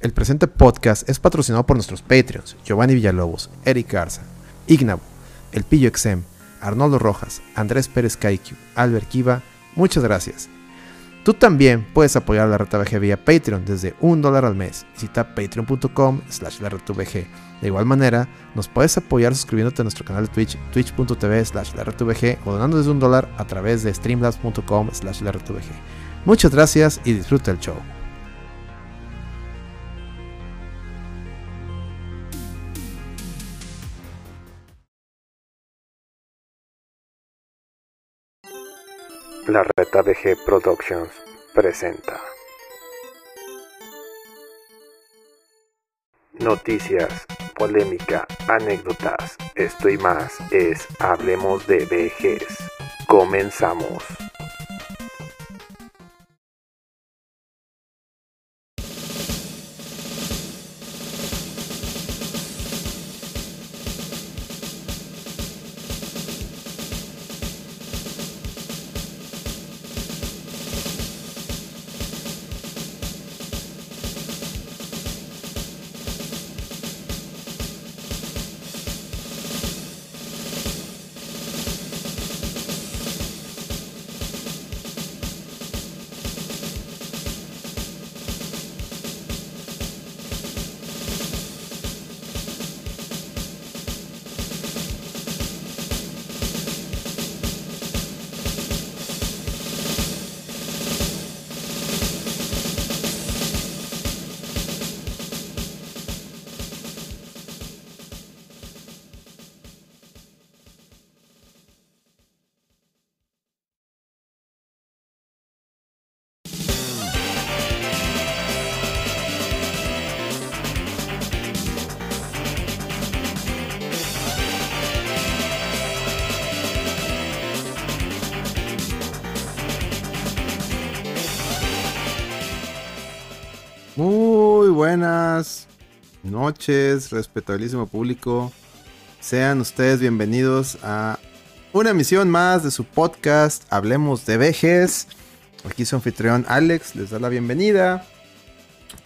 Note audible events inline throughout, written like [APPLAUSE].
El presente podcast es patrocinado por nuestros Patreons, Giovanni Villalobos, Eric Garza, Ignabo, El Pillo Exem, Arnoldo Rojas, Andrés Pérez Kaiku, Albert Kiva, muchas gracias. Tú también puedes apoyar a la RTVG vía Patreon desde un dólar al mes. Visita patreon.com slash la De igual manera, nos puedes apoyar suscribiéndote a nuestro canal de Twitch, twitch.tv slash la o donando desde un dólar a través de streamlabs.com slash la Muchas gracias y disfruta el show. La Reta VG Productions presenta Noticias, polémica, anécdotas, esto y más es Hablemos de VGs. Comenzamos. Noches, respetabilísimo público. Sean ustedes bienvenidos a una emisión más de su podcast Hablemos de Vejes. Aquí su anfitrión Alex les da la bienvenida.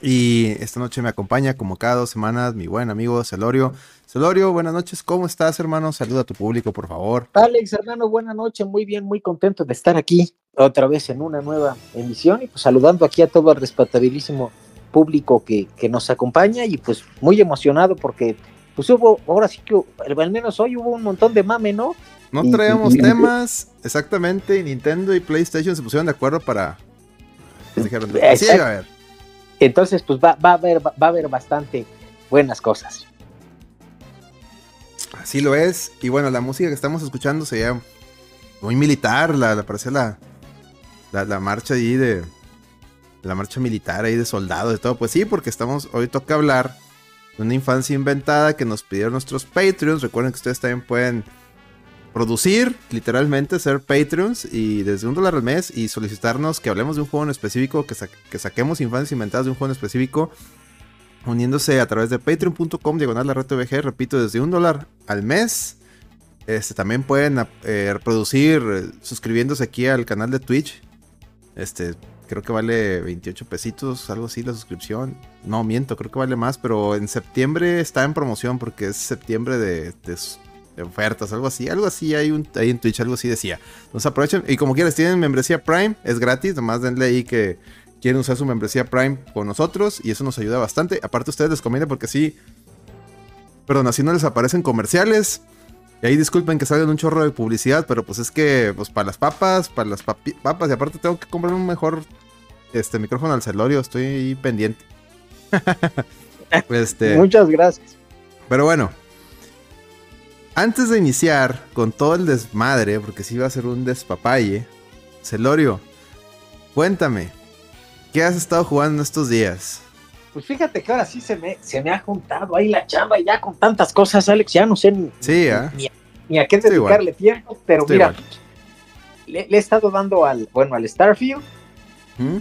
Y esta noche me acompaña, como cada dos semanas, mi buen amigo Celorio. Celorio, buenas noches, ¿cómo estás, hermano? Saluda a tu público, por favor. Alex, hermano, buenas noches, muy bien, muy contento de estar aquí otra vez en una nueva emisión y pues saludando aquí a todo el respetabilísimo público que, nos acompaña y pues muy emocionado porque pues hubo, ahora sí que al menos hoy hubo un montón de mame, ¿no? No traemos temas, exactamente, Nintendo y PlayStation se pusieron de acuerdo para... Pues, dijeron, así a ver. Entonces, pues va, va, a haber, va a haber bastante buenas cosas. Así lo es. Y bueno, la música que estamos escuchando se llama muy militar, la, la parece la, la, la marcha allí de, la marcha militar ahí de soldados, de todo. Pues sí, porque estamos, hoy toca hablar de una infancia inventada que nos pidieron nuestros Patreons. Recuerden que ustedes también pueden producir, literalmente, ser Patreons y desde un dólar al mes y solicitarnos que hablemos de un juego en específico, que, que saquemos infancias inventadas de un juego en específico, uniéndose a través de patreon.com, diagonal la red VG, repito, desde un dólar al mes. Este, también pueden eh, reproducir eh, suscribiéndose aquí al canal de Twitch. Este, creo que vale 28 pesitos, algo así la suscripción. No, miento, creo que vale más, pero en septiembre está en promoción porque es septiembre de, ofertas, algo así, algo así hay, un, en Twitch, algo así decía. Entonces aprovechen y como quieras, tienen membresía Prime, es gratis, nomás denle ahí que quieren usar su membresía Prime con nosotros y eso nos ayuda bastante. Aparte ustedes les conviene porque así, perdón, así no les aparecen comerciales. Y ahí disculpen que salgan un chorro de publicidad, pero pues es que, pues para las papas, para las papas, y aparte tengo que comprar un mejor este micrófono al celorio, estoy pendiente. [LAUGHS] este, Muchas gracias. Pero bueno, antes de iniciar con todo el desmadre, porque si va a ser un despapalle, Celorio, cuéntame, ¿qué has estado jugando estos días? Pues fíjate que ahora sí se me, se me ha juntado ahí la chamba ya con tantas cosas, Alex, ya no sé ni, ni, a qué dedicarle tiempo, pero mira, le, he estado dando al, bueno, al Starfield ¿Mm?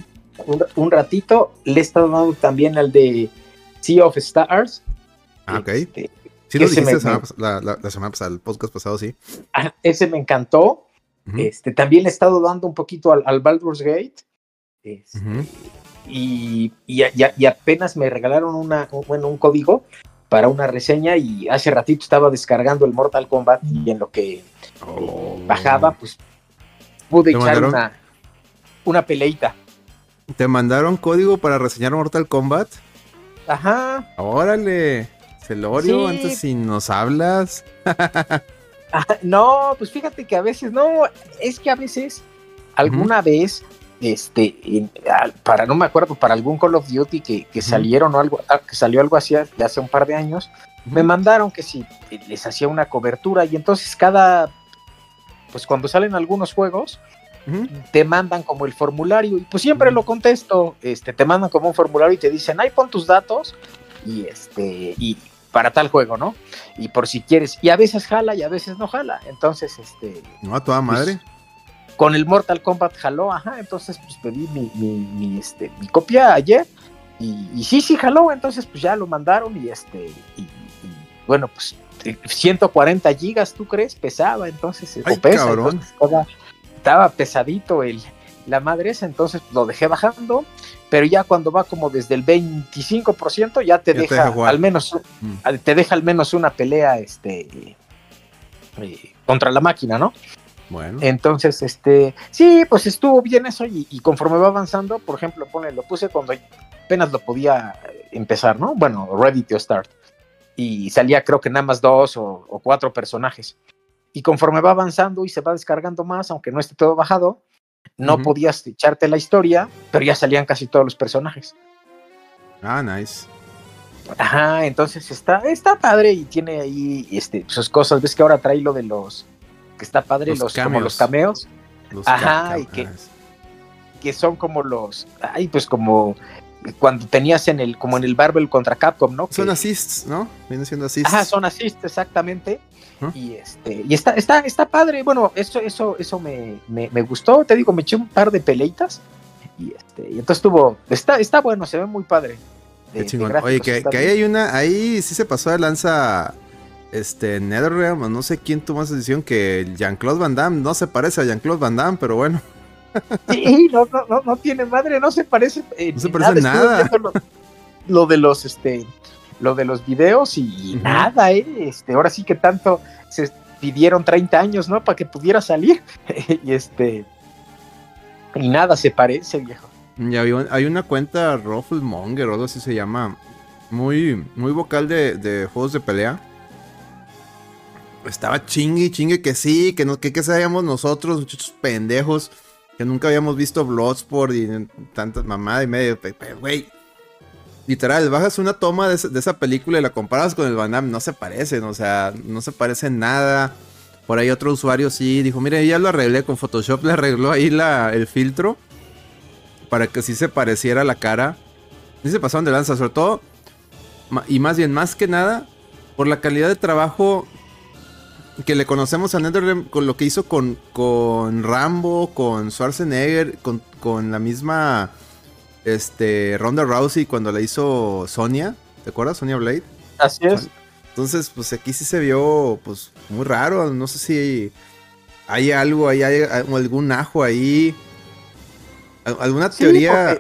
un, ratito, le he estado dando también al de Sea of Stars. Ah, ok. Este, sí lo dijiste la, la, semana pasada, el podcast pasado, sí. Ah, ese me encantó. Este, también le he estado dando un poquito al, al Baldur's Gate. Este, y, y, apenas me regalaron una, bueno, un código para una reseña y hace ratito estaba descargando el Mortal Kombat y en lo que oh. bajaba, pues pude echar una, una peleita. ¿Te mandaron código para reseñar Mortal Kombat? Ajá. Órale, Celorio, antes si nos hablas. [LAUGHS] no, pues fíjate que a veces, no, es que a veces, alguna vez, este, para, no me acuerdo, para algún Call of Duty que, salieron o algo, ah, que salió algo así hace un par de años, me mandaron que si les hacía una cobertura y entonces cada, pues cuando salen algunos juegos, te mandan como el formulario y pues siempre lo contesto, este, te mandan como un formulario y te dicen, ahí pon tus datos y este, y para tal juego, ¿no? Y por si quieres, y a veces jala y a veces no jala, entonces, este... No, a toda pues, madre. Con el Mortal Kombat jaló, ajá, entonces pues pedí mi, mi, este, mi copia ayer y, sí, sí jaló, entonces pues ya lo mandaron y este, y, bueno, pues 140 gigas, ¿tú crees? Pesaba, entonces, Ay, pesa, cabrón estaba pesadito el, la madre esa, entonces lo dejé bajando, pero ya cuando va como desde el 25% ya te deja al menos mm. te deja al menos una pelea este eh, contra la máquina, ¿no? Bueno. Entonces, este, sí, pues estuvo bien eso y, conforme va avanzando, por ejemplo, pone, lo puse cuando apenas lo podía empezar, ¿no? Bueno, ready to start. Y salía creo que nada más dos o, o cuatro personajes y conforme va avanzando y se va descargando más, aunque no esté todo bajado, no podías echarte la historia, pero ya salían casi todos los personajes. Ah, nice. Ajá, entonces está, está padre y tiene ahí este, sus cosas. Ves que ahora trae lo de los que está padre, los, como los cameos. Ajá, y que, que son como los, ay, pues como cuando tenías en el, como en el Marvel contra Capcom, ¿no? Son assists, ¿no? Vienen siendo assists. Ajá, son assists, exactamente. Y este, y está, está, está padre. Bueno, eso, eso, eso me, me, gustó. Te digo, me eché un par de peleitas. Y este, y entonces estuvo, está, está bueno, se ve muy padre. Qué chingón. Oye, que, ahí hay una, ahí sí se pasó de lanza este NetherRealm, no sé quién tomó esa decisión que Jean-Claude Van Damme no se parece a Jean-Claude Van Damme, pero bueno. Sí, no, no, no, tiene madre, no se parece. no se parece nada. Lo, de los, este, lo de los videos y, nada, ¿eh? Este, ahora sí que tanto se pidieron 30 años, ¿no? Para que pudiera salir. [LAUGHS] y este. Y nada se parece, viejo. Y hay, una cuenta Monger o algo así se llama. Muy, muy vocal de, de juegos de pelea estaba chingue chingue que sí, que, no, que, que sabíamos nosotros, muchachos pendejos, que nunca habíamos visto Bloodsport y tantas mamadas y medio. Güey, literal, bajas una toma de, esa película y la comparas con el Van Damme, no se parecen, o sea, no se parecen nada. Por ahí otro usuario sí dijo, mire, ya lo arreglé con Photoshop, le arregló ahí la, el filtro para que sí se pareciera la cara. Sí se pasaron de lanza, sobre todo, y más bien, más que nada, por la calidad de trabajo que le conocemos a NetherRealm con lo que hizo con, con Rambo, con Schwarzenegger, con, con la misma este, Ronda Rousey cuando la hizo Sonia. ¿Te acuerdas? Sonia Blade. Así es. Entonces, pues aquí sí se vio pues muy raro. No sé si hay algo, hay, hay algún ajo ahí. ¿Alguna teoría?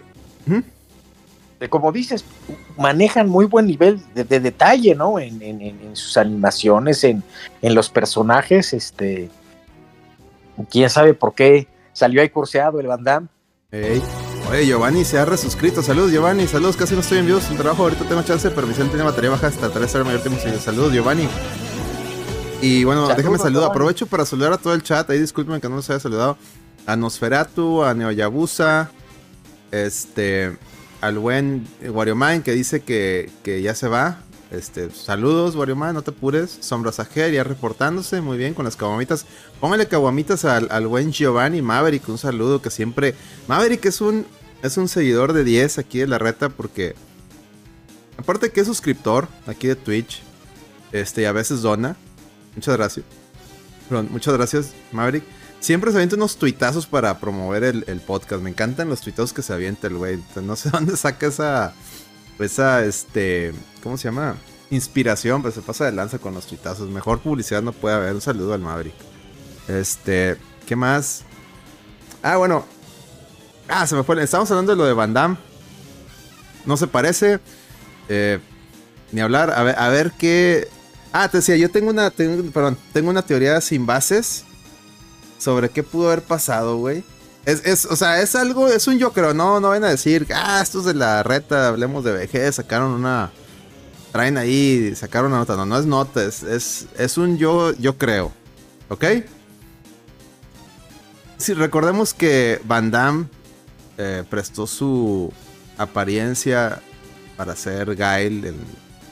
Como dices, manejan muy buen nivel de, detalle, ¿no? En, sus animaciones, en, los personajes, este... Quién sabe por qué salió ahí curseado el Van Damme. Oye, Giovanni se ha resuscrito. Saludos, Giovanni. Saludos, casi no estoy en vivo. Un trabajo, ahorita tengo chance, pero mi tiene batería baja hasta 3 horas mayor tiempo. Saludos, Giovanni. Y bueno, déjame saludar. Aprovecho para saludar a todo el chat. Ahí discúlpenme que no los haya saludado. A Nosferatu, a Neoyabusa, este, al buen Warioman que dice que, ya se va. Este, saludos, Warioman, no te apures. Sombra Sajer ya reportándose muy bien con las caguamitas. Póngale caguamitas al, al, buen Giovanni Maverick, un saludo que siempre. Maverick es un, es un seguidor de 10 aquí de la reta porque. Aparte que es suscriptor aquí de Twitch. Este, y a veces dona. Muchas gracias. muchas gracias, Maverick. Siempre se avienta unos tuitazos para promover el, podcast. Me encantan los tuitazos que se avienta el güey. No sé [LAUGHS] dónde saca esa. Esa, este. ¿Cómo se llama? Inspiración, pero se pasa de lanza con los tuitazos. Mejor publicidad no puede haber. Un saludo al Maverick. Este. ¿Qué más? Ah, bueno. Ah, se me fue. Estamos hablando de lo de Van Damme. no se parece. Eh, ni hablar. A ver, a ver qué. Ah, te decía, yo tengo una. perdón, tengo una teoría sin bases. Sobre qué pudo haber pasado, güey. Es, es, o sea, es algo, es un yo creo, no, no ven a decir, ah, esto es de la reta, hablemos de vejez, sacaron una, traen ahí, sacaron una nota, no, no es nota, es, es, un yo, yo creo, ¿ok? Si recordemos que Van Damme eh, prestó su apariencia para ser Gail en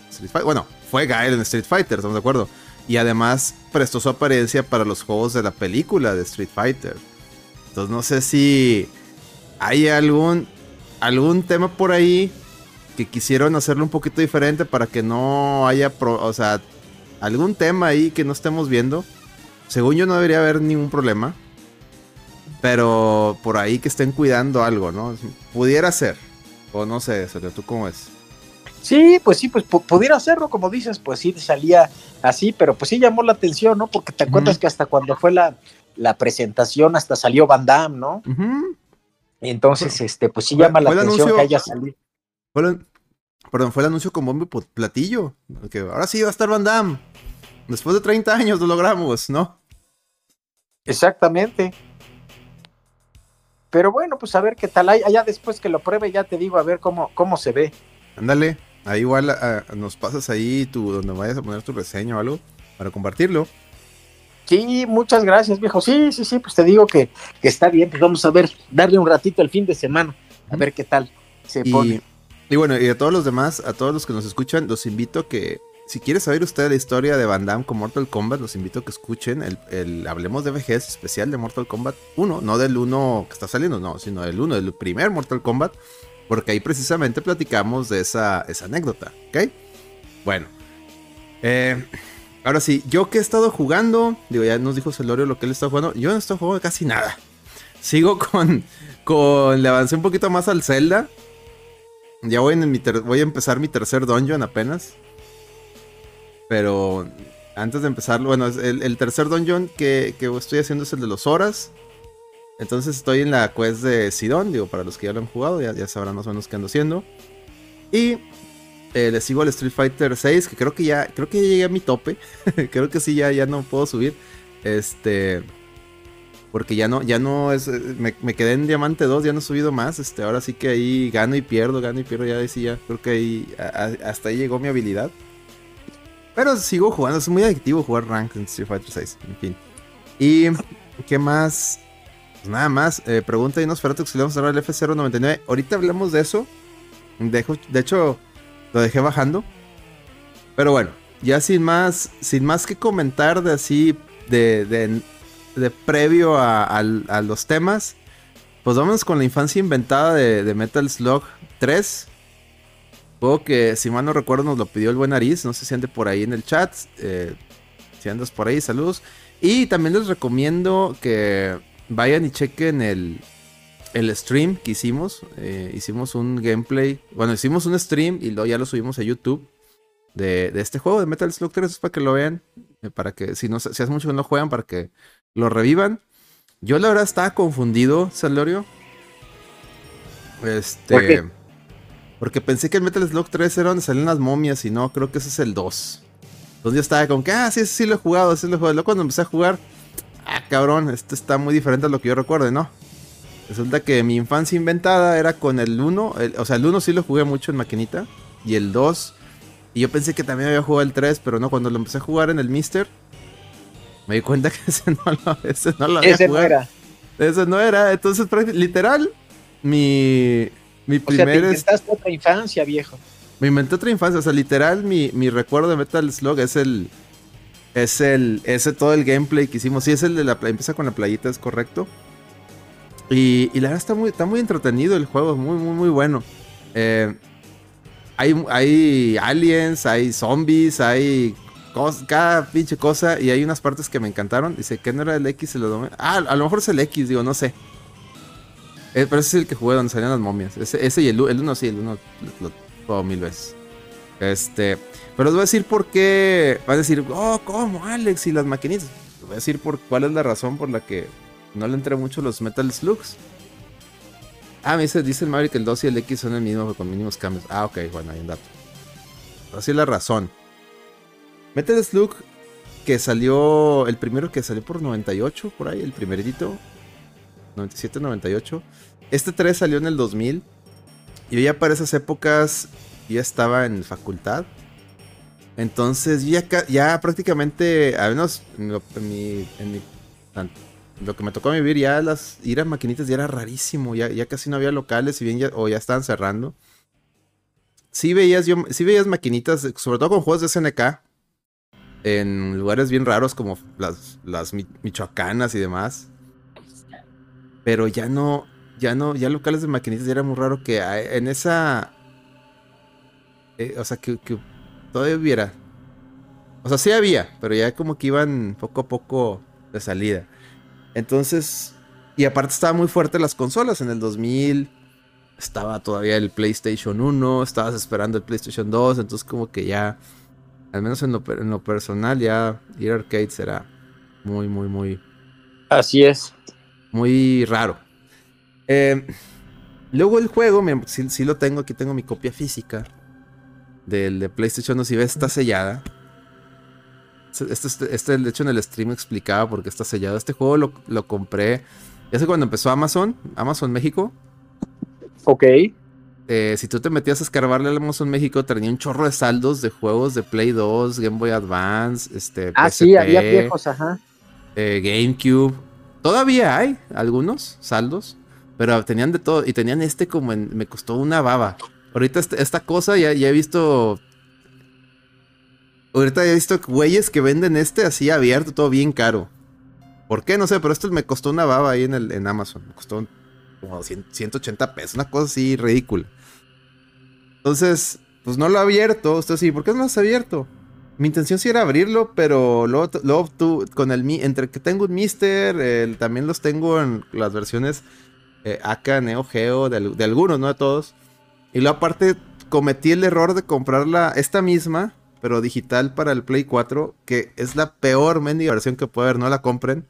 Street Fighter, bueno, fue Gail en Street Fighter, estamos de acuerdo, y además prestó su apariencia para los juegos de la película de Street Fighter. Entonces no sé si hay algún, algún tema por ahí que quisieron hacerlo un poquito diferente para que no haya, o sea, algún tema ahí que no estemos viendo. Según yo no debería haber ningún problema. Pero por ahí que estén cuidando algo, ¿no? Pudiera ser. O no sé, Sergio, ¿tú cómo es? Sí, pues sí, pues pudiera serlo, como dices, pues sí salía así, pero pues sí llamó la atención, ¿no? Porque te acuerdas que hasta cuando fue la, la presentación hasta salió Van Damme, ¿no? Entonces, este, pues sí llama la atención que haya salido. perdón, fue el anuncio con bombo platillo. Que ahora sí va a estar Van Damme. Después de 30 años lo logramos, ¿no? Exactamente. Pero bueno, pues a ver qué tal. Allá después que lo pruebe, ya te digo, a ver cómo, cómo se ve. Ándale, ahí igual ah, nos pasas ahí tu, donde vayas a poner tu reseña o algo para compartirlo. Sí, muchas gracias, viejo. Sí, sí, sí, pues te digo que, está bien, pues vamos a ver, darle un ratito el fin de semana, a ver qué tal se pone. Y bueno, y a todos los demás, a todos los que nos escuchan, los invito a que, si quiere saber usted la historia de Van Damme con Mortal Kombat, los invito a que escuchen el, Hablemos de Vejez especial de Mortal Kombat 1, no del 1 que está saliendo, no, sino del 1, del primer Mortal Kombat, porque ahí precisamente platicamos de esa, anécdota, ¿ok? Bueno, eh, Ahora sí, yo que he estado jugando, digo, ya nos dijo Celorio lo que él está jugando. Yo no estoy jugando casi nada. Sigo con, con. Le avancé un poquito más al Zelda. Ya voy a empezar mi tercer dungeon apenas. Pero antes de empezarlo, bueno, el, tercer dungeon que, que, estoy haciendo es el de los horas. Entonces estoy en la quest de Sidon, digo, para los que ya lo han jugado, ya, ya sabrán más o menos qué ando haciendo. Y eh, le sigo al Street Fighter 6, que creo que ya, creo que ya llegué a mi tope. [LAUGHS] creo que sí, ya, ya no puedo subir. Este. Porque ya no, ya no es. Eh, me, quedé en Diamante 2, ya no he subido más. Este, ahora sí que ahí gano y pierdo, gano y pierdo. Ya decía, creo que ahí. hasta ahí llegó mi habilidad. Pero sigo jugando, es muy adictivo jugar Rank en Street Fighter 6. En fin. Y. ¿Qué más? Pues nada más. Eh, pregunta y nos si le vamos a dar el F099. Ahorita hablamos de eso. de hecho lo dejé bajando. Pero bueno, ya sin más, sin más que comentar de así, de, de, previo a, los temas, pues vamos con la infancia inventada de, Metal Slug 3. Juego que, si mal no recuerdo, nos lo pidió el buen Aris. No sé si ande por ahí en el chat. Eh, si andas por ahí, saludos. Y también les recomiendo que vayan y chequen el, el stream que hicimos. Eh, hicimos un gameplay. Bueno, hicimos un stream y lo, ya lo subimos a YouTube. De, este juego de Metal Slug 3 para que lo vean. Eh, para que, si, no, si hace mucho que no juegan, para que lo revivan. Yo la verdad estaba confundido, Salorio. Este. Porque pensé que el Metal Slug 3 era donde salían las momias y no, creo que ese es el 2. Entonces yo estaba como que, ah, sí, sí lo he jugado, sí lo he jugado. Luego cuando empecé a jugar, ah, cabrón, esto está muy diferente a lo que yo recuerdo, ¿no? Resulta que mi infancia inventada era con el 1. O sea, el 1 sí lo jugué mucho en maquinita. Y el 2. Y yo pensé que también había jugado el 3, pero no, cuando lo empecé a jugar en el Mister, me di cuenta [LAUGHS] que ese no lo, ese no lo había ese jugado. No era. Ese no era. Entonces, literal, mi, mi o primer. Sea, te inventaste otra infancia, viejo. Me inventé otra infancia. O sea, literal, mi, mi recuerdo de Metal Slug es el. Es el. Ese todo el gameplay que hicimos. Sí, es el de la. Empieza con la playita, es correcto. Y, la verdad está muy, está muy entretenido el juego, muy, muy, muy bueno. Eh, hay, hay aliens, hay zombies, hay cada pinche cosa. Y hay unas partes que me encantaron. Dice que no era el X, lo domé. Ah, a lo mejor es el X, digo, no sé. Eh, pero ese es el que jugué donde salían las momias. Ese, y el, el uno sí, el uno lo, juego mil veces. Este. Pero les voy a decir por qué. Va a decir, oh, ¿cómo, Alex? Y las maquinitas. Voy a decir por cuál es la razón por la que no le entré mucho los Metal Slugs. Ah, me dice, dice el Maverick que el 2 y el X son el mismo con mínimos cambios. Ah, ok, bueno, hay un dato. Así es la razón. Metal Slug, que salió, el primero que salió por 98, por ahí, el primerito. 97, 98. Este 3 salió en el 2000. Y ya para esas épocas ya estaba en facultad. Entonces ya, prácticamente, al menos en, lo, mi, lo que me tocó vivir, ya las ir a maquinitas ya era rarísimo, ya, ya casi no había locales, y bien ya, o ya estaban cerrando. Sí veías, yo, sí veías maquinitas, sobre todo con juegos de SNK, en lugares bien raros como las, las michoacanas y demás. Pero ya no, ya no, ya locales de maquinitas ya era muy raro que en esa... Eh, o sea, que todavía hubiera. O sea, sí había, pero ya como que iban poco a poco de salida. Entonces, y aparte estaba muy fuerte las consolas. En el 2000 estaba todavía el PlayStation 1, estabas esperando el PlayStation 2, entonces como que ya, al menos en lo, en lo personal, ya ir arcades era muy, muy, muy... Así es. Muy raro. Eh, luego el juego, sí, lo tengo, aquí tengo mi copia física del de PlayStation 2, si ves, está sellada. Este, este, este, de hecho, en el stream explicaba por qué está sellado. Este juego lo, lo compré. Ya sé cuando empezó Amazon, Amazon México. Ok. Eh, si tú te metías a escarbarle al Amazon México, tenía un chorro de saldos de juegos de Play 2, Game Boy Advance, este. Ah, sí, había viejos, ajá. Eh, GameCube. Todavía hay algunos saldos, pero tenían de todo. Y tenían este como en. Me costó una baba. Ahorita este, esta cosa ya, ya he visto Ahorita he visto güeyes que venden este así abierto, todo bien caro. ¿Por qué? No sé, pero esto me costó una baba ahí en, el, en Amazon. Me costó como 180 pesos, una cosa así ridícula. Entonces, pues no lo he abierto. Usted sí, ¿por qué no lo has abierto? Mi intención sí era abrirlo, pero luego, luego tú, con el entre que tengo un Mister, también los tengo en las versiones eh, Neo Geo, de, algunos, no de todos. Y luego aparte cometí el error de comprarla, esta misma, pero digital para el Play 4, que es la peor mendiga versión que puede haber, no la compren.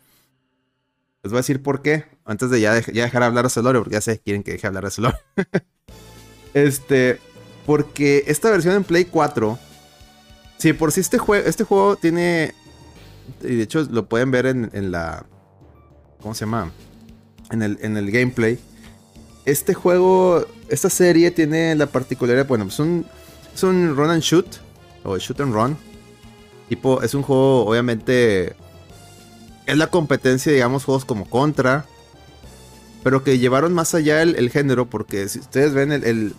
Les voy a decir por qué, antes de ya, dejar hablar a Celorio, porque ya sé, quieren que deje hablar a Celorio. [LAUGHS] este, porque esta versión en Play 4, si por si este, juego este juego tiene, y de hecho lo pueden ver en, en la, ¿cómo se llama? En el, en el gameplay. Este juego, esta serie tiene la particularidad, bueno, es un, es un run and shoot o Shoot and Run. Tipo, es un juego, obviamente, es la competencia, digamos, juegos como Contra, pero que llevaron más allá el, género, porque si ustedes ven el,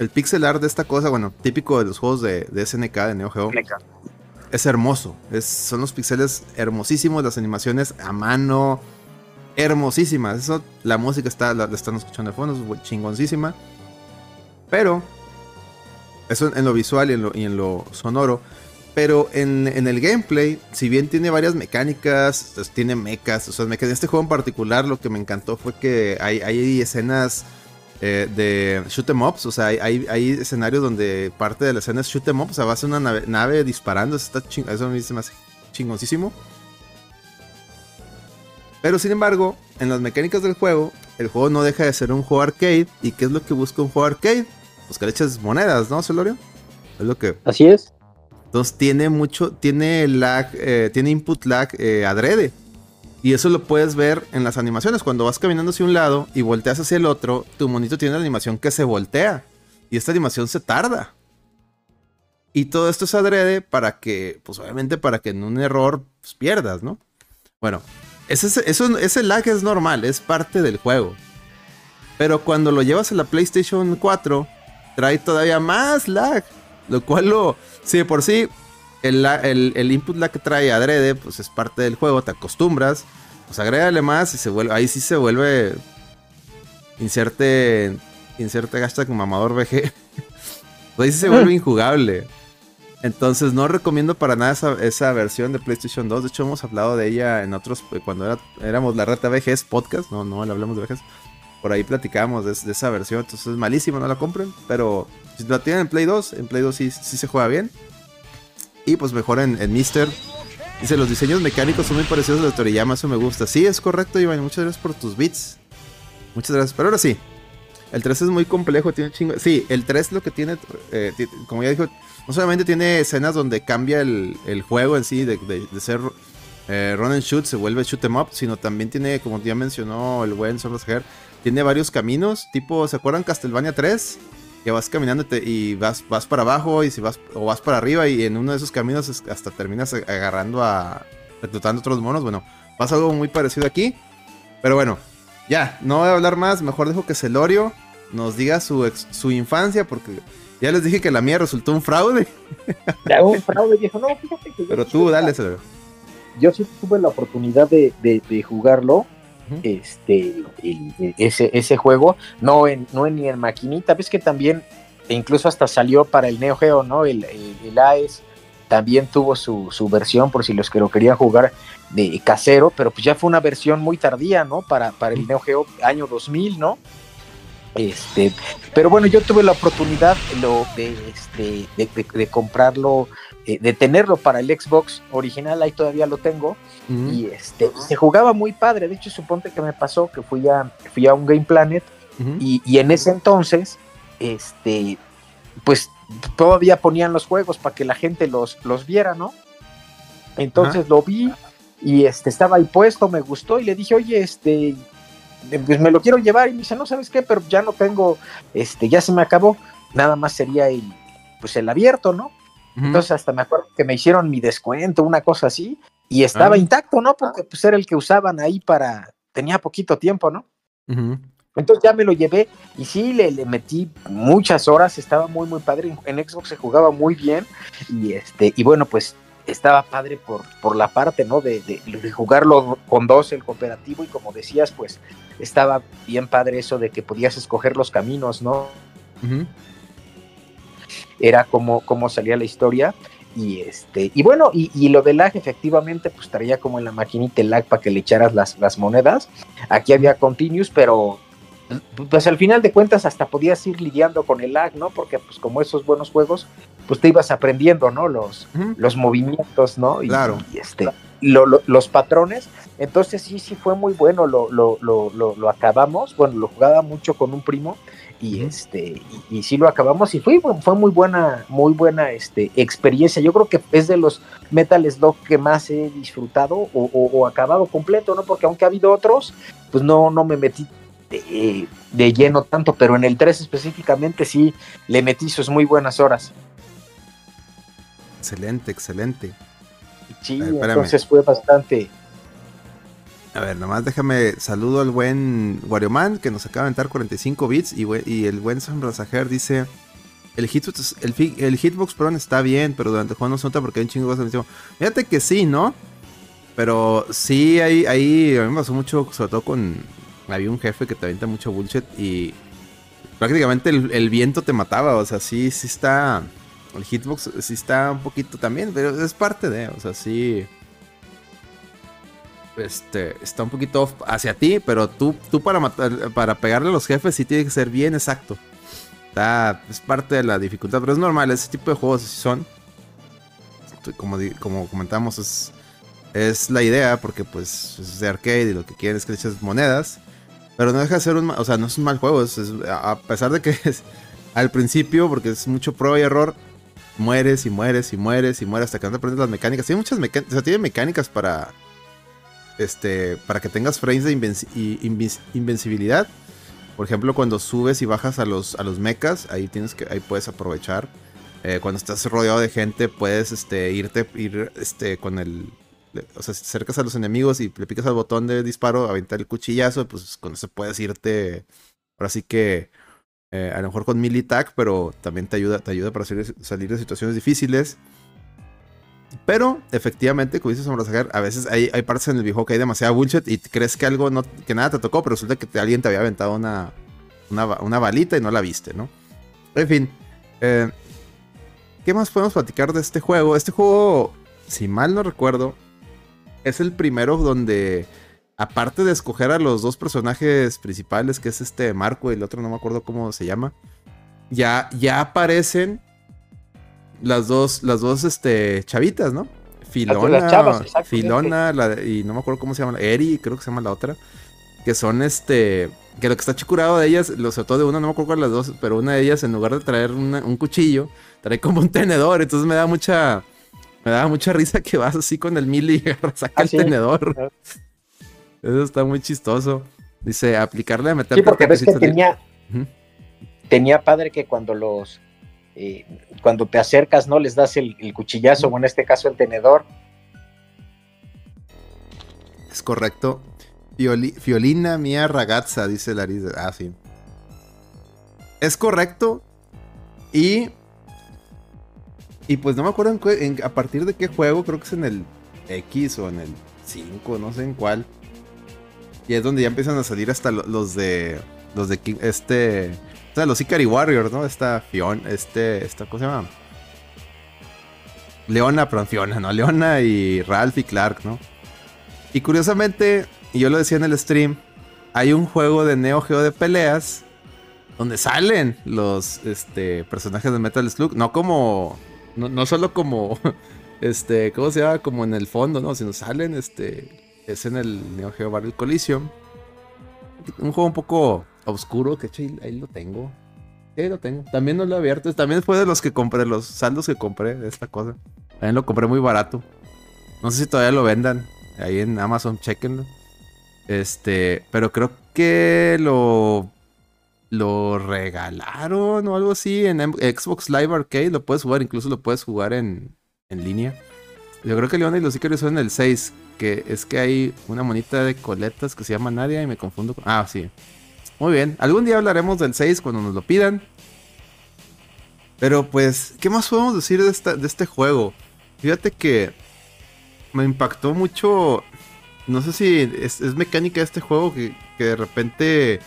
el, pixel art de esta cosa, bueno, típico de los juegos de, de SNK, de Neo Geo, es hermoso. Es, son los pixeles hermosísimos, las animaciones a mano, hermosísimas. Eso, la música está, la, están escuchando de fondo, es chingoncísima. Pero eso en lo visual y en lo, sonoro. Pero en, el gameplay, si bien tiene varias mecánicas, pues, tiene mechas, o sea, en este juego en particular lo que me encantó fue que hay, hay escenas eh, de shoot em ups, o sea, hay, hay, escenarios donde parte de la escena es shoot em up, o sea, vas a una nave, disparando, eso, está eso a mí se me chingoncísimo. Pero sin embargo, en las mecánicas del juego, el juego no deja de ser un juego arcade. ¿Y qué es lo que busca un juego arcade? pues que le eches monedas, ¿no, Celorio? Es lo que. Así es. Entonces tiene mucho, tiene lag, eh, tiene input lag eh, adrede. Y eso lo puedes ver en las animaciones. Cuando vas caminando hacia un lado y volteas hacia el otro, tu monito tiene la animación que se voltea. Y esta animación se tarda. Y todo esto es adrede para que, pues obviamente para que en un error pues, pierdas, ¿no? Bueno, ese, eso, ese lag es normal, es parte del juego. Pero cuando lo llevas a la PlayStation 4, trae todavía más lag. Lo cual lo. Si por sí el, el, input lag que trae adrede, pues es parte del juego, te acostumbras. Pues agrégale más y se vuelve. Ahí sí se vuelve. Inserte. Inserte hashtag mamador VG. [LAUGHS] ahí sí se vuelve [LAUGHS] injugable. Entonces no recomiendo para nada esa, versión de PlayStation 2. De hecho, hemos hablado de ella en otros. Cuando era, éramos la reta VGs podcast. No, no le hablamos de VGs por ahí platicábamos de, esa versión. Entonces es malísimo, no la compren. Pero si la tienen en Play 2, en Play 2 sí, sí se juega bien. Y pues mejor en, Mister. Dice, los diseños mecánicos son muy parecidos a los de Toriyama, eso me gusta. Sí, es correcto, Iván. Muchas gracias por tus bits. Muchas gracias. Pero ahora sí. El 3 es muy complejo, tiene chingo. Sí, el 3 lo que tiene, eh, como ya dijo, no solamente tiene escenas donde cambia el, juego en sí, de, ser eh, run and shoot, se vuelve shoot em up, sino también tiene, como ya mencionó el buen Sorlasker, tiene varios caminos, tipo, ¿se acuerdan Castlevania 3? Que vas caminando y vas, vas para abajo y si vas, o vas para arriba y en uno de esos caminos hasta terminas agarrando a, reclutando otros monos. Bueno, pasa algo muy parecido aquí. Pero bueno, ya, no voy a hablar más. Mejor dejo que Celorio nos diga su, su infancia, porque ya les dije que la mía resultó un fraude. un fraude, viejo. No, fíjate que. Pero tú, dale, Celorio. Yo sí tuve la oportunidad de, de, jugarlo. Este, ese, ese juego, no en, no en, ni en maquinita, ves que también, e incluso hasta salió para el Neo Geo, ¿no? El, el, el AES también tuvo su, su, versión por si los que lo querían jugar de casero, pero pues ya fue una versión muy tardía, ¿no? Para, para el Neo Geo año 2000, ¿no? Este, pero bueno, yo tuve la oportunidad lo, de, este, de, comprarlo, eh, de tenerlo para el Xbox original, ahí todavía lo tengo, y este, se jugaba muy padre, de hecho suponte que me pasó que fui a, fui a un Game Planet, y, y, en ese entonces, este, pues todavía ponían los juegos para que la gente los, los viera, ¿no? Entonces lo vi y este estaba ahí puesto, me gustó y le dije, oye, este, pues me lo quiero llevar y me dice, no sabes qué, pero ya no tengo, este, ya se me acabó, nada más sería el, pues el abierto, ¿no? Entonces hasta me acuerdo que me hicieron mi descuento, una cosa así, y estaba ah. intacto, ¿no? Porque pues era el que usaban ahí para, tenía poquito tiempo, ¿no? Entonces ya me lo llevé y sí, le, le, metí muchas horas, estaba muy, muy padre. En Xbox se jugaba muy bien y, este, y bueno, pues estaba padre por, por la parte, ¿no? De, de, jugarlo con dos, el cooperativo, y como decías, pues estaba bien padre eso de que podías escoger los caminos, ¿no? Era como, como salía la historia. Y este, y bueno, y, y, lo del lag, efectivamente, pues traía como en la maquinita el lag para que le echaras las, las monedas. Aquí había continuous, pero pues al final de cuentas hasta podías ir lidiando con el lag, ¿no? Porque pues como esos buenos juegos, pues te ibas aprendiendo, ¿no? Los, los movimientos, ¿no? Y, claro. Y este, los patrones. Entonces sí, sí fue muy bueno, lo, lo, lo, lo, acabamos, bueno, lo jugaba mucho con un primo y este, y, sí lo acabamos y fue, fue muy buena, muy buena este, experiencia. Yo creo que es de los Metal Slug que más he disfrutado o, o acabado completo, ¿no? Porque aunque ha habido otros, pues no, no me metí de, lleno tanto, pero en el 3 específicamente sí le metí sus muy buenas horas. Excelente, excelente. Sí, entonces fue bastante. A ver, nomás déjame saludo al buen WarioMan que nos acaba de entrar 45 bits y, y el buen Sam dice el, hitbox, el, Hitbox Pro está bien, pero durante el juego no se nota porque hay un chingo de cosas. Fíjate que sí, ¿no? Pero sí, ahí, ahí a mí me pasó mucho, sobre todo con, había un jefe que te avienta mucho bullshit y prácticamente el, viento te mataba. O sea, sí, sí está. El hitbox sí está un poquito también, pero es parte de. O sea, sí. Este, está un poquito off hacia ti, pero tú, tú para matar, para pegarle a los jefes sí tiene que ser bien exacto. Es parte de la dificultad, pero es normal, ese tipo de juegos sí son. Como, como comentamos, es, es la idea, porque pues es de arcade y lo que quieres es que le eches monedas. Pero no deja de ser un, o sea, no es un mal juego, a pesar de que [LAUGHS] al principio, porque es mucho prueba y error, mueres y mueres y mueres y mueres hasta que no aprendes las mecánicas. Tiene muchas mecánicas, o sea, tiene mecánicas para, este, para que tengas frames de invencibilidad. Por ejemplo, cuando subes y bajas a los, a los mechas, ahí tienes que, ahí puedes aprovechar. Eh, cuando estás rodeado de gente, puedes, este, irte, ir, este, con el o sea, si te acercas a los enemigos y le picas al botón de disparo, aventar el cuchillazo, pues con eso puedes irte. Ahora sí que eh, a lo mejor con militac, pero también te ayuda, te ayuda para salir, de situaciones difíciles. Pero efectivamente, como dices a veces hay, partes en el viejo que hay demasiada bullshit y crees que algo que nada te tocó, pero resulta que alguien te había aventado una, una, balita y no la viste, ¿no? En fin. Eh, ¿Qué más podemos platicar de este juego? Este juego, si mal no recuerdo, es el primero donde, aparte de escoger a los dos personajes principales, que es este Marco y el otro no me acuerdo cómo se llama, ya, ya aparecen las dos, las dos este, chavitas, ¿no? Filona, Filona y no me acuerdo cómo se llama, Eri, creo que se llama la otra. que son este, que lo que está chicurado de ellas, lo sobre todo de una, no me acuerdo cuál de las dos, pero una de ellas en lugar de traer un cuchillo, trae como un tenedor, entonces me da mucha, me da mucha risa que vas así con el mili y saca ah, el tenedor. Eso está muy chistoso. Dice, aplicarle a meter... Sí, porque ves que tenía, tenía padre que cuando los... Eh, cuando te acercas, ¿no? Les das el, cuchillazo, o en este caso el tenedor. Es correcto. Fiolina mía ragazza, dice Larisa. Ah, sí. Es correcto. Y. Y pues no me acuerdo a partir de qué juego, creo que es en el X o en el 5, no sé en cuál. Y es donde ya empiezan a salir hasta los de. Los de este. O sea, los Ikari Warriors, ¿no? Esta Fiona. Este. Esta, ¿Cómo se llama? Leona, perdón, Fiona, ¿no? Leona y Ralph y Clark, ¿no? Y curiosamente, y yo lo decía en el stream, hay un juego de Neo Geo de peleas donde salen los este, personajes de Metal Slug, no como, no, no, solo como, [LAUGHS] este, ¿cómo se llama? Como en el fondo, ¿no? Sino salen, este, es en el Neo Geo Battle Coliseum. Un juego un poco oscuro, que ahí lo tengo. Ahí lo tengo. También no lo he abierto. También fue de los que compré, los saldos que compré de esta cosa. También lo compré muy barato. No sé si todavía lo vendan. Ahí en Amazon, chequenlo. Este, pero creo que lo lo regalaron o algo así en Xbox Live Arcade. Lo puedes jugar, incluso lo puedes jugar en, en línea. Yo creo que Leona y los Icarios son en el 6 que es que hay una monita de coletas que se llama Nadia y me confundo con... Ah, sí. Muy bien. Algún día hablaremos del 6 cuando nos lo pidan. Pero pues, ¿qué más podemos decir de, de este juego? Fíjate que me impactó mucho. No sé si es, mecánica de este juego que, de repente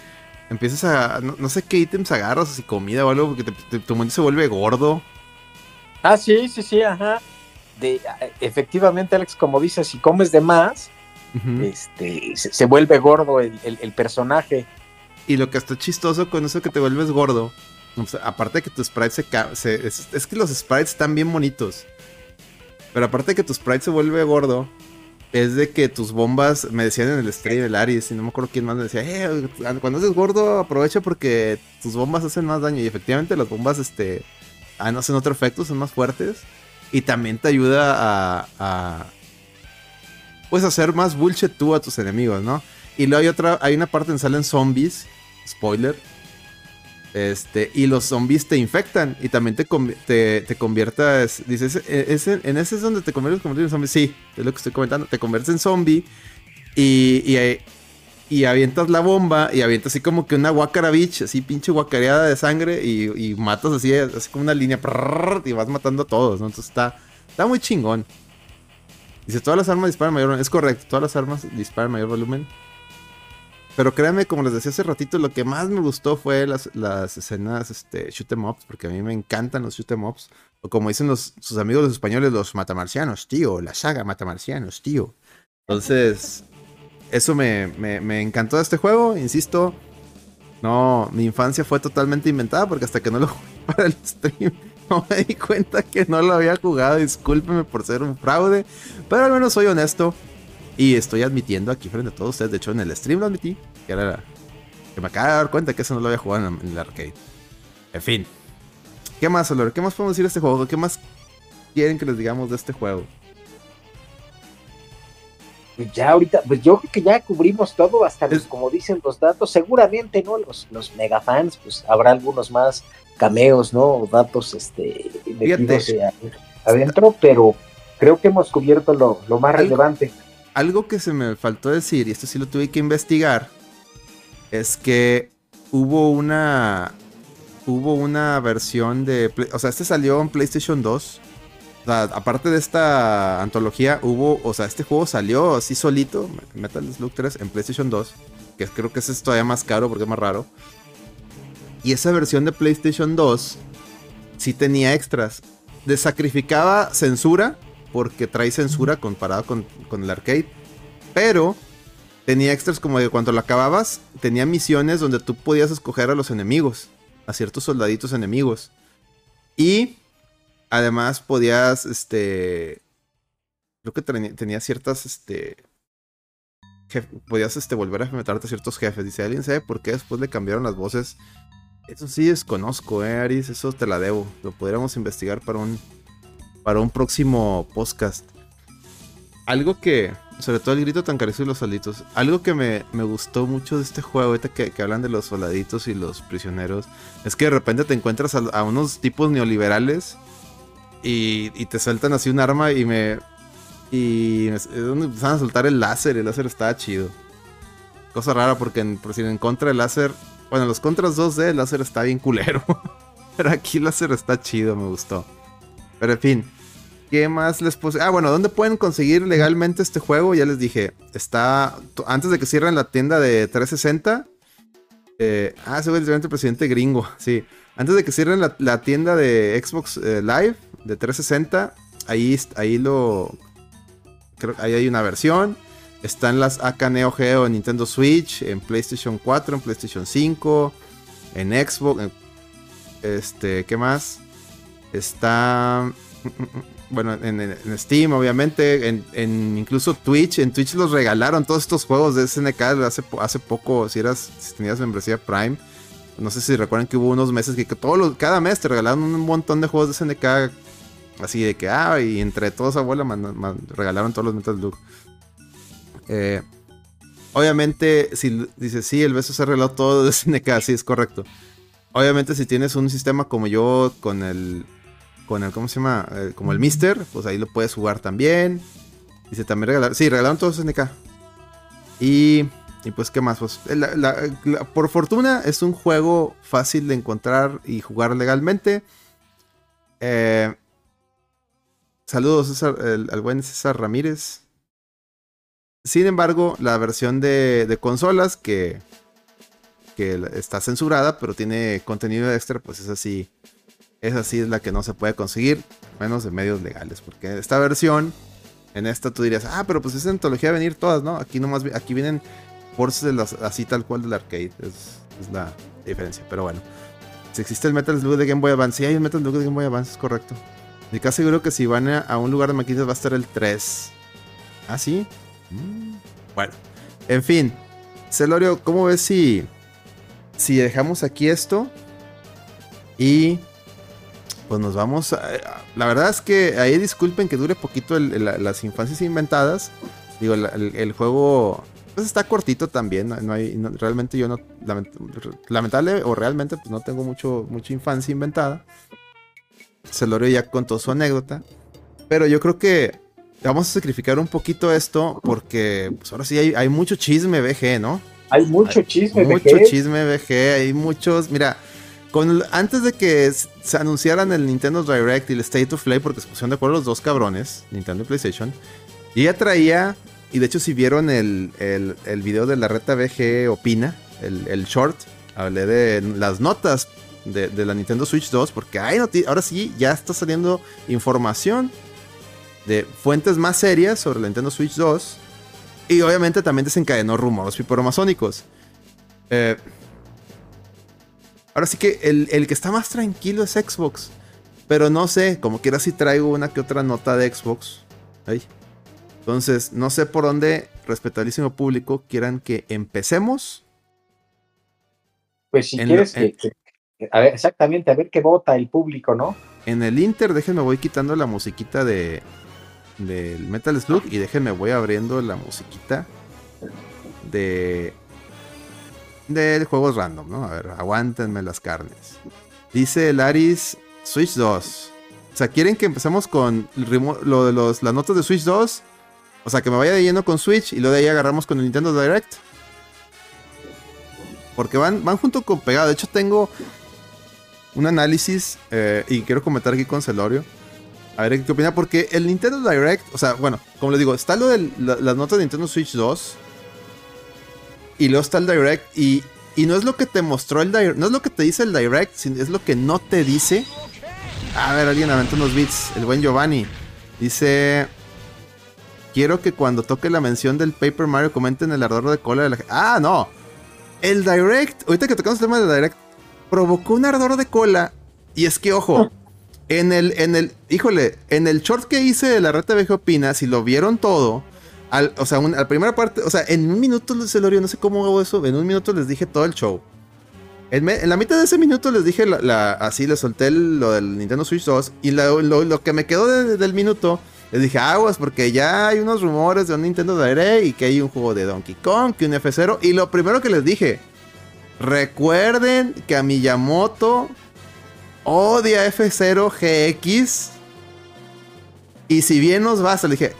empiezas a. No, sé qué ítems agarras, si comida o algo, porque tu mundo se vuelve gordo. Ah, sí, sí, sí, ajá efectivamente, Alex, como dices, si comes de más, este, se, vuelve gordo el, personaje. Y lo que está chistoso con eso que te vuelves gordo, aparte de que tu sprite se, es, que los sprites están bien bonitos. Pero aparte de que tu sprite se vuelve gordo, es de que tus bombas, me decían en el stream del Aries, y no me acuerdo quién más me decía, eh, cuando haces gordo aprovecha porque tus bombas hacen más daño. Y efectivamente las bombas, este, ah, no hacen otro efecto, son más fuertes. Y también te ayuda a, a pues hacer más bullshit tú a tus enemigos, ¿no? Y luego hay otra, hay una parte en salen zombies, spoiler. Este, y los zombies te infectan y también te, te, te conviertas, dices, en ese es donde te conviertes en zombie. Sí, es lo que estoy comentando, te conviertes en zombie y, y avientas la bomba y avientas así como que una guacara bitch, así pinche guacareada de sangre y, matas así, así como una línea y vas matando a todos, ¿no? Entonces está, está muy chingón. Dice, todas las armas disparan mayor volumen. Es correcto, todas las armas disparan mayor volumen. Pero créanme, como les decía hace ratito, lo que más me gustó fue las, las escenas este, shoot em ups, porque a mí me encantan los shoot em ups. O como dicen los, sus amigos los españoles, los matamarcianos, tío, la saga matamarcianos, tío. Entonces, eso me, me, encantó de este juego, insisto. No, mi infancia fue totalmente inventada porque hasta que no lo [LAUGHS] jugué para el stream no me di cuenta que no lo había jugado. Discúlpeme por ser un fraude, pero al menos soy honesto y estoy admitiendo aquí frente a todos ustedes. De hecho, en el stream lo admití, que era que me acabo de dar cuenta que eso no lo había jugado en, el arcade. En fin, ¿qué más, Olor? ¿Qué más podemos decir de este juego? ¿Qué más quieren que les digamos de este juego? Pues ya ahorita, pues yo creo que ya cubrimos todo, hasta los, como dicen los datos, seguramente, ¿no? Los, los megafans, pues habrá algunos más cameos, ¿no? Datos, este, metidos adentro, pero creo que hemos cubierto lo, más relevante. Algo que se me faltó decir, y esto sí lo tuve que investigar, es que hubo una, hubo una versión de, o sea, este salió en PlayStation 2, aparte de esta antología, hubo, o sea, este juego salió así solito, Metal Slug 3 en PlayStation 2, que creo que ese es todavía más caro porque es más raro. Y esa versión de PlayStation 2 sí tenía extras. Desacrificaba censura, porque trae censura comparado con, con el arcade. Pero tenía extras como que cuando lo acababas, tenía misiones donde tú podías escoger a los enemigos, a ciertos soldaditos enemigos. Y Además, podías, este. Creo que tenía ciertas, este. podías este, volver a enfrentarte a ciertos jefes. Dice, ¿alguien sabe por qué después le cambiaron las voces? Eso sí desconozco, eh, Aris, eso te la debo. Lo podríamos investigar para un, para un próximo podcast. Algo que, sobre todo el grito tan carecido y los soldaditos, algo que me, gustó mucho de este juego, ahorita que, hablan de los soldaditos y los prisioneros, es que de repente te encuentras a, unos tipos neoliberales y, y, te sueltan así un arma y me, y empezaron a soltar el láser. El láser estaba chido. Cosa rara porque en, por si en contra del láser. Bueno, los contras 2D el láser está bien culero. [LAUGHS] Pero aquí el láser está chido, me gustó. Pero en fin. ¿Qué más les puse? Ah, bueno, ¿dónde pueden conseguir legalmente este juego? Ya les dije. Está. Antes de que cierren la tienda de 360. Eh, ah, se ve el presidente gringo. [LAUGHS] Sí. Antes de que cierren la, tienda de Xbox eh, Live de 360. Ahí, ahí lo ahí hay una versión. Están las AK Neo Geo en Nintendo Switch, en PlayStation 4, en PlayStation 5, en Xbox. este, ¿qué más? Está. [LAUGHS] Bueno, en, Steam, obviamente. En, incluso Twitch. En Twitch los regalaron todos estos juegos de SNK hace, hace poco. Si eras. Si tenías membresía Prime. No sé si recuerdan que hubo unos meses que, todos cada mes te regalaron un montón de juegos de SNK Así de que, ah, y entre todos abuela regalaron todos los Metal Slug. Eh, obviamente, si dices, sí, el beso se arregló todo de SNK, sí, es correcto. Obviamente, si tienes un sistema como yo con el, con el, ¿cómo se llama? Eh, como el Mister, pues ahí lo puedes jugar también. Dice, también regalaron, sí, regalaron todos SNK. Y, y pues, ¿qué más? Pues, por fortuna, es un juego fácil de encontrar y jugar legalmente. Eh, Saludos al buen César Ramírez. Sin embargo, la versión de, consolas que, está censurada, pero tiene contenido extra, pues es así. Es así, es la que no se puede conseguir, menos de medios legales. Porque esta versión, en esta tú dirías, ah, pero pues es antología de venir todas, ¿no? Aquí nomás, aquí vienen ports de las, así tal cual del arcade. Es, la diferencia. Pero bueno. Si existe el Metal Slug de Game Boy Advance, sí hay un Metal Slug de Game Boy Advance, es correcto. Me casi seguro que si van a, un lugar de maquinitas va a estar el 3. ¿Ah, sí? Mm. Bueno, en fin. Celorio, ¿cómo ves si, si dejamos aquí esto? Y pues nos vamos a, La verdad es que ahí disculpen que dure poquito las infancias inventadas. Digo, el, juego pues está cortito también. No, hay, realmente yo no... lamentable o realmente pues no tengo mucho, mucha infancia inventada. Celorio ya contó su anécdota. Pero yo creo que vamos a sacrificar un poquito esto porque pues, ahora sí hay, mucho chisme BG, ¿no? Hay mucho chisme BG. Mucho chisme BG, hay muchos, mira, con, antes de que se anunciaran el Nintendo Direct y el State of Play, porque se pusieron de acuerdo los dos cabrones, Nintendo y PlayStation, y ya traía, y de hecho si vieron el, el, video de la reta BG Opina, el, el short, hablé de las notas de, la Nintendo Switch 2, porque hay ahora sí ya está saliendo información de fuentes más serias sobre la Nintendo Switch 2. Y obviamente también desencadenó rumores piporomazónicos. Eh, ahora sí que el, que está más tranquilo es Xbox. Pero no sé, como quiera si traigo una que otra nota de Xbox. Entonces, no sé por dónde, respetabilísimo público, quieran que empecemos. Pues si quieres que, a ver, exactamente, a ver qué vota el público, ¿no? En el Inter, déjenme voy quitando la musiquita de del Metal Slug y déjenme voy abriendo la musiquita de de juegos random, ¿no? A ver, aguántenme las carnes. Dice Laris Switch 2. O sea, ¿quieren que empecemos con lo de los, las notas de Switch 2? O sea, que me vaya de lleno con Switch y luego de ahí agarramos con el Nintendo Direct. Porque van, van junto con pegado. De hecho, tengo un análisis eh, y quiero comentar aquí con Celorio. A ver qué opina, porque el Nintendo Direct, o sea, bueno, como les digo, está lo de las notas de Nintendo Switch 2 y luego está el Direct y, y no es lo que te mostró el Direct, no es lo que te dice el Direct, es lo que no te dice. A ver, alguien aventó unos bits, el buen Giovanni. Dice, quiero que cuando toque la mención del Paper Mario comenten el ardor de cola de la Ah, no. El Direct, ahorita que tocamos el tema del Direct, provocó un ardor de cola. Y es que, ojo, en el, en el, híjole, en el short que hice de la reta VG Opina, si lo vieron todo, o sea, la primera parte, o sea, en un minuto, Celorio, no sé cómo hago eso, en un minuto les dije todo el show. En, la mitad de ese minuto les dije, la, así les solté lo del Nintendo Switch 2 y lo, que me quedó del minuto, les dije aguas porque ya hay unos rumores de un Nintendo Direct y que hay un juego de Donkey Kong, que un F0 y lo primero que les dije, recuerden que a Miyamoto odia F0 GX y si bien nos basta, le dije,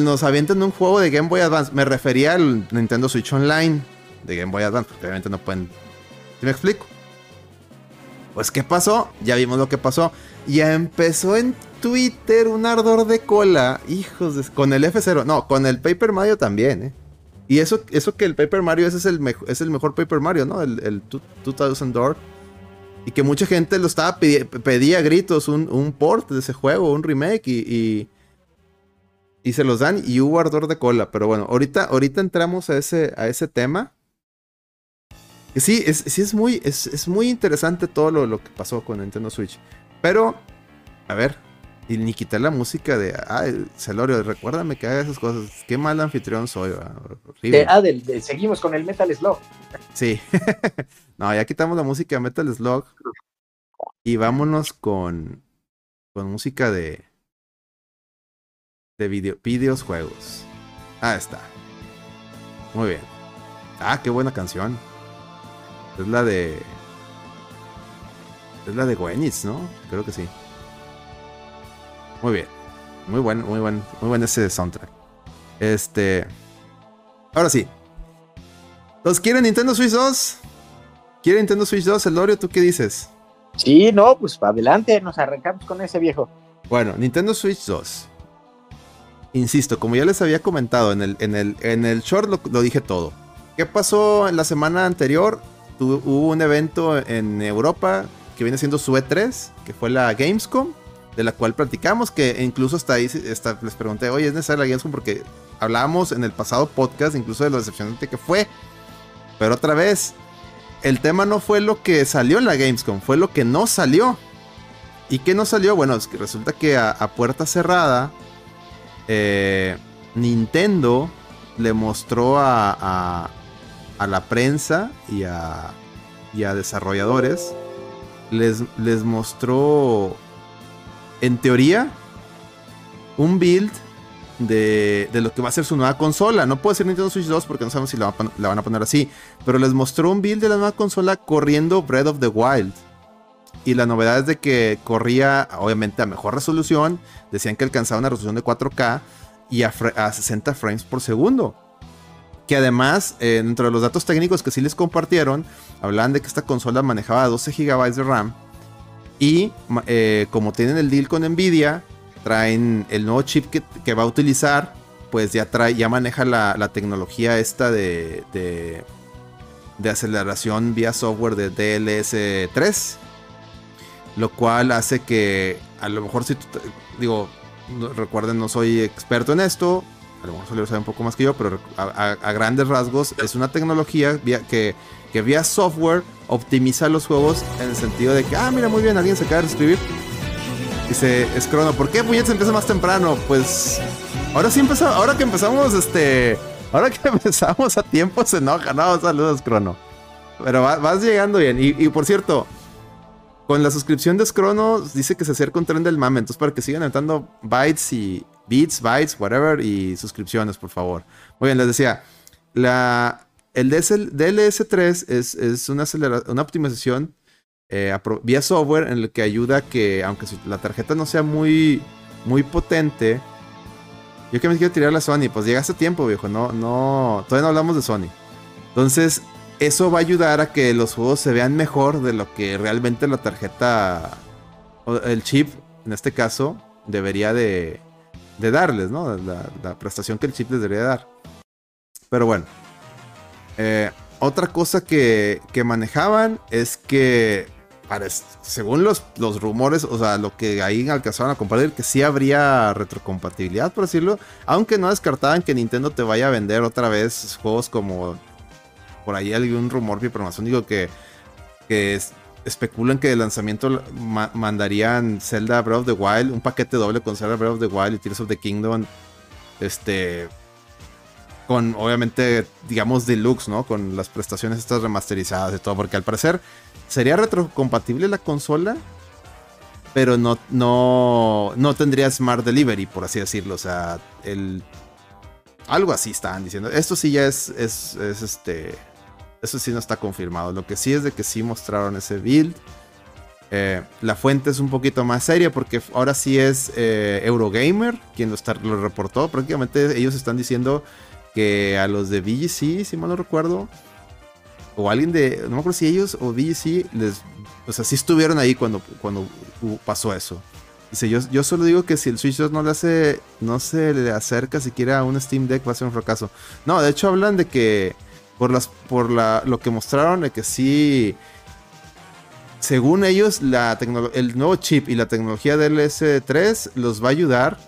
nos avientan un juego de Game Boy Advance. Me refería al Nintendo Switch Online de Game Boy Advance, porque obviamente no pueden. ¿Sí me explico? Pues, ¿qué pasó? Ya vimos lo que pasó. Ya empezó en Twitter un ardor de cola. Hijos de... Con el F0. No, con el Paper Mario también, ¿eh? Y eso, eso que el Paper Mario ese es el, es el mejor Paper Mario, ¿no? El, el 2000 Door. Y que mucha gente lo estaba pedía gritos un, un, port de ese juego, un remake. y, y se los dan y hubo ardor de cola. Pero bueno, ahorita, ahorita entramos a ese, a ese tema. Sí, es, sí es muy, es, muy interesante todo lo, que pasó con Nintendo Switch. Pero, a ver, y ni quitar la música de, ah, Celorio, recuérdame que haga esas cosas. Qué mal anfitrión soy, ah, seguimos con el Metal Slug. Sí. [LAUGHS] no, ya quitamos la música de Metal Slug. Y vámonos con, con música de, de video, videojuegos. Ah, está. Muy bien. Ah, qué buena canción. Es la de. Es la de Gwenitz, ¿no? Creo que sí. Muy bien. Muy buen, muy buen, muy buen ese soundtrack. Este. Ahora sí. ¿Los quiere Nintendo Switch 2? ¿Quiere Nintendo Switch 2? Elorio, ¿tú qué dices? Sí, no, pues adelante, nos arrancamos con ese viejo. Bueno, Nintendo Switch 2 insisto, como ya les había comentado en el, en el, en el short, lo, dije todo. ¿Qué pasó en la semana anterior? hubo un evento en Europa que viene siendo su E3, que fue la Gamescom, de la cual platicamos, que incluso hasta ahí les pregunté, oye, ¿es necesaria la Gamescom? Porque hablábamos en el pasado podcast incluso de lo decepcionante que fue. Pero otra vez, el tema no fue lo que salió en la Gamescom, fue lo que no salió. ¿Y qué no salió? Bueno, es que resulta que a puerta cerrada eh, Nintendo le mostró a, a, la prensa y a, y a desarrolladores, les, les mostró, en teoría, un build de, de, lo que va a ser su nueva consola. No puede ser Nintendo Switch 2 porque no sabemos si la, van a poner así. Pero les mostró un build de la nueva consola corriendo Breath of the Wild. Y la novedad es de que corría, obviamente, a mejor resolución. Decían que alcanzaba una resolución de 4K y a, 60 frames por segundo. Que además, eh, dentro de los datos técnicos que sí les compartieron, hablaban de que esta consola manejaba 12 GB de RAM. Y eh, como tienen el deal con Nvidia, traen el nuevo chip que, va a utilizar. Pues ya trae, ya maneja la, tecnología esta de, de, de aceleración vía software de DLS3 lo cual hace que a lo mejor si digo, recuerden, no soy experto en esto, a lo mejor Solero sabe un poco más que yo, pero a, grandes rasgos es una tecnología que, que vía software optimiza los juegos en el sentido de que, ah, mira, muy bien, alguien se acaba de escribir. Dice, es crono, ¿por qué se empieza más temprano? Pues ahora sí empezamos, ahora que empezamos, este, ahora que [LAUGHS] empezamos a tiempo se enoja, no, saludos crono. Pero vas, llegando bien. y por cierto, con la suscripción de Scrono dice que se acerca un tren del mame. Entonces, para que sigan entrando bytes y bits, bytes, whatever, y suscripciones, por favor. Muy bien, les decía, la, el DLS3 es, es una, una optimización eh, vía software en el que ayuda a que, aunque la tarjeta no sea muy, muy potente, yo que me quiero tirar la Sony, pues llega hace tiempo, viejo. No, no, todavía no hablamos de Sony. Entonces, eso va a ayudar a que los juegos se vean mejor de lo que realmente la tarjeta, el chip, en este caso, debería de, darles, ¿no? La, prestación que el chip les debería dar. Pero bueno. Eh, otra cosa que, manejaban es que, según los, los, rumores, o sea, lo que ahí alcanzaron a compartir, que sí habría retrocompatibilidad, por decirlo, aunque no descartaban que Nintendo te vaya a vender otra vez juegos como por ahí hay un rumor digo que, que especulan que de lanzamiento mandarían Zelda Breath of the Wild, un paquete doble con Zelda Breath of the Wild y Tears of the Kingdom, este, con obviamente, digamos, deluxe, ¿no? Con las prestaciones estas remasterizadas y todo, porque al parecer sería retrocompatible la consola, pero no, no, no tendría Smart Delivery, por así decirlo. O sea, el... Algo así estaban diciendo. Esto sí ya es, es, es este... Eso sí no está confirmado. Lo que sí es de que sí mostraron ese build. Eh, la fuente es un poquito más seria porque ahora sí es eh, Eurogamer quien lo, está, lo reportó. Prácticamente ellos están diciendo que a los de VGC, si mal no recuerdo, o alguien de, no me acuerdo si ellos o VGC, les, o sea, sí estuvieron ahí cuando, cuando pasó eso. Dice, yo, yo solo digo que si el Switch 2 no le hace, no se le acerca siquiera a un Steam Deck va a ser un fracaso. No, de hecho hablan de que por las, por la, lo que mostraron de que sí, según ellos, la el nuevo chip y la tecnología del S3 los va a ayudar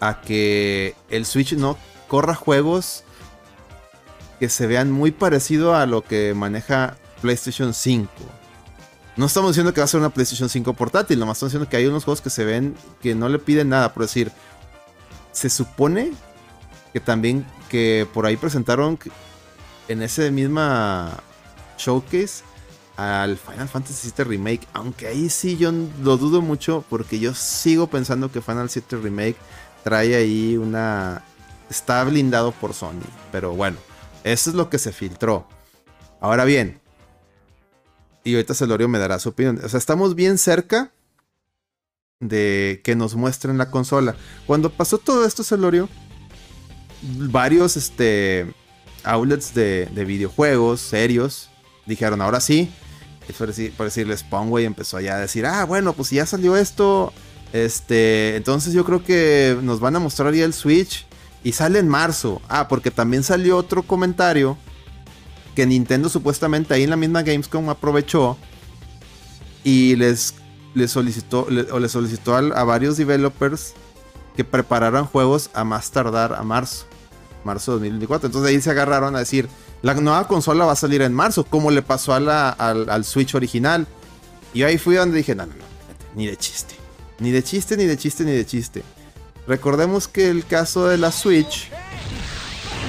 a que el Switch no corra juegos que se vean muy parecido a lo que maneja PlayStation 5. No estamos diciendo que va a ser una PlayStation 5 portátil, nomás estamos diciendo que hay unos juegos que se ven que no le piden nada, por decir, se supone que también que por ahí presentaron en ese misma showcase al Final Fantasy VII Remake, aunque ahí sí yo lo dudo mucho porque yo sigo pensando que Final VII Remake trae ahí una está blindado por Sony. Pero bueno, eso es lo que se filtró. Ahora bien, y ahorita Celorio me dará su opinión. O sea, estamos bien cerca de que nos muestren la consola. Cuando pasó todo esto, Celorio, varios este, outlets de, videojuegos serios dijeron, ahora sí. Por, decir, por decirles, y empezó ya a decir, ah, bueno, pues ya salió esto, este, entonces yo creo que nos van a mostrar ya el Switch y sale en marzo. Ah, porque también salió otro comentario que Nintendo supuestamente ahí en la misma Gamescom aprovechó y les, les solicitó, o les solicitó a, varios developers que prepararan juegos a más tardar a marzo. Marzo de 2024. Entonces ahí se agarraron a decir, la nueva consola va a salir en marzo, como le pasó al, al, Switch original. Y ahí fui donde dije, no, no, no, ni de chiste. Ni de chiste, ni de chiste, ni de chiste. Recordemos que el caso de la Switch.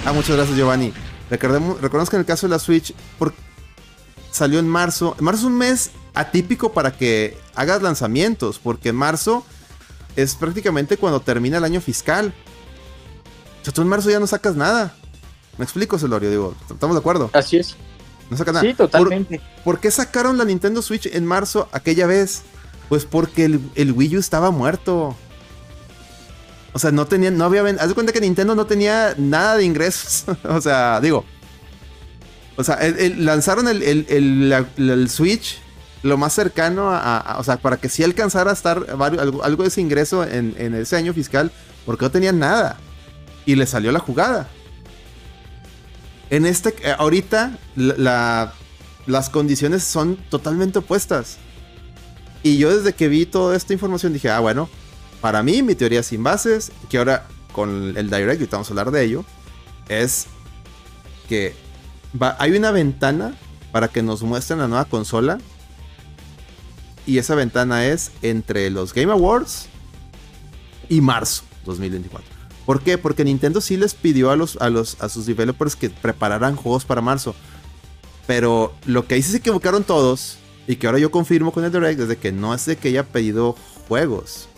Ah, muchas gracias, Giovanni. Recordemos, recordemos que en el caso de la Switch salió en marzo. Marzo es un mes atípico para que hagas lanzamientos, porque en marzo es prácticamente cuando termina el año fiscal. O sea, tú en marzo ya no sacas nada. Me explico, Celorio, digo, ¿estamos de acuerdo? Así es. No sacan nada. Sí, totalmente. ¿Por, qué sacaron la Nintendo Switch en marzo aquella vez? Pues porque el, el Wii U estaba muerto. O sea, no tenía, no había. Haz de cuenta que Nintendo no tenía nada de ingresos. [LAUGHS] o sea, digo. O sea, lanzaron el, Switch lo más cercano a, O sea, para que sí alcanzara a estar algo, de ese ingreso en, ese año fiscal, porque no tenían nada. Y le salió la jugada. En este. Eh, ahorita, las condiciones son totalmente opuestas. Y yo desde que vi toda esta información dije, ah, bueno, para mí, mi teoría sin bases, que ahora con el Direct, y vamos a hablar de ello, es que hay una ventana para que nos muestren la nueva consola. Y esa ventana es entre los Game Awards y marzo 2024. ¿Por qué? Porque Nintendo sí les pidió a, los, a, los, a sus developers que prepararan juegos para marzo. Pero lo que ahí sí se equivocaron todos, y que ahora yo confirmo con el Direct, es de que no es de que haya pedido juegos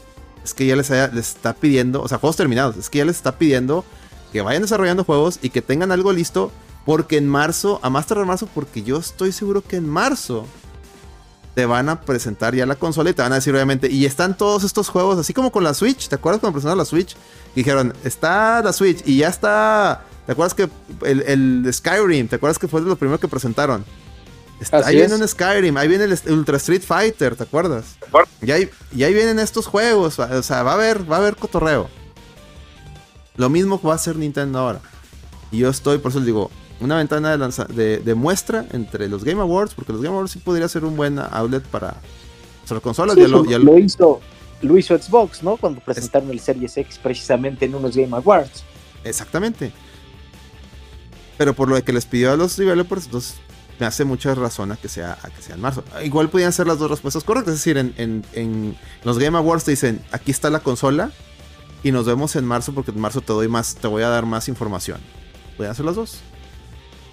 es que ya les, está pidiendo, o sea, juegos terminados, es que ya les está pidiendo que vayan desarrollando juegos y que tengan algo listo, porque en marzo, a más tardar marzo, porque yo estoy seguro que en marzo te van a presentar ya la consola y te van a decir obviamente, y están todos estos juegos, así como con la Switch, ¿te acuerdas cuando presentaron la Switch? dijeron, está la Switch y ya está, ¿te acuerdas que el, Skyrim, ¿te acuerdas que fue de lo primero que presentaron? Ahí viene un Skyrim, ahí viene el Ultra Street Fighter, ¿te acuerdas? Y ahí, y ahí vienen estos juegos, o sea, va a haber, va a haber cotorreo. Lo mismo va a hacer Nintendo ahora. Y yo estoy, por eso les digo, una ventana de, de, muestra entre los Game Awards, porque los Game Awards sí podría ser un buen outlet para las consolas. ya, lo, hizo, lo hizo Xbox, ¿no? Cuando presentaron el Series X precisamente en unos Game Awards. Exactamente. Pero por lo que les pidió a los developers, entonces me hace mucha razón a que sea, que sea en marzo. Igual podían ser las dos respuestas correctas. Es decir, en, los Game Awards te dicen, aquí está la consola. Y nos vemos en marzo porque en marzo te doy más, te voy a dar más información. A hacer los dos.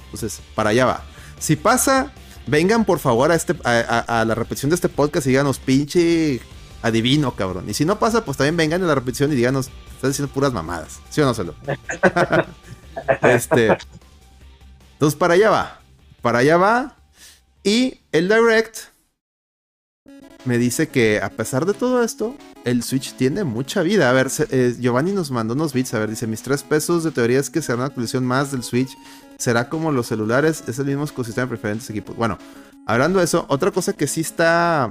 Entonces, para allá va. Si pasa, vengan por favor a, este, a, la repetición de este podcast y díganos, pinche adivino, cabrón. Y si no pasa, pues también vengan a la repetición y díganos, estás diciendo puras mamadas. ¿Sí o no, Celo? [LAUGHS] este. Entonces, para allá va. Para allá va. Y el Direct me dice que a pesar de todo esto, el Switch tiene mucha vida. A ver, eh, Giovanni nos mandó unos bits. A ver, dice: Mis tres pesos de teoría es que será una actualización más del Switch. Será como los celulares, es el mismo ecosistema de preferentes equipos. Bueno, hablando de eso, otra cosa que sí está.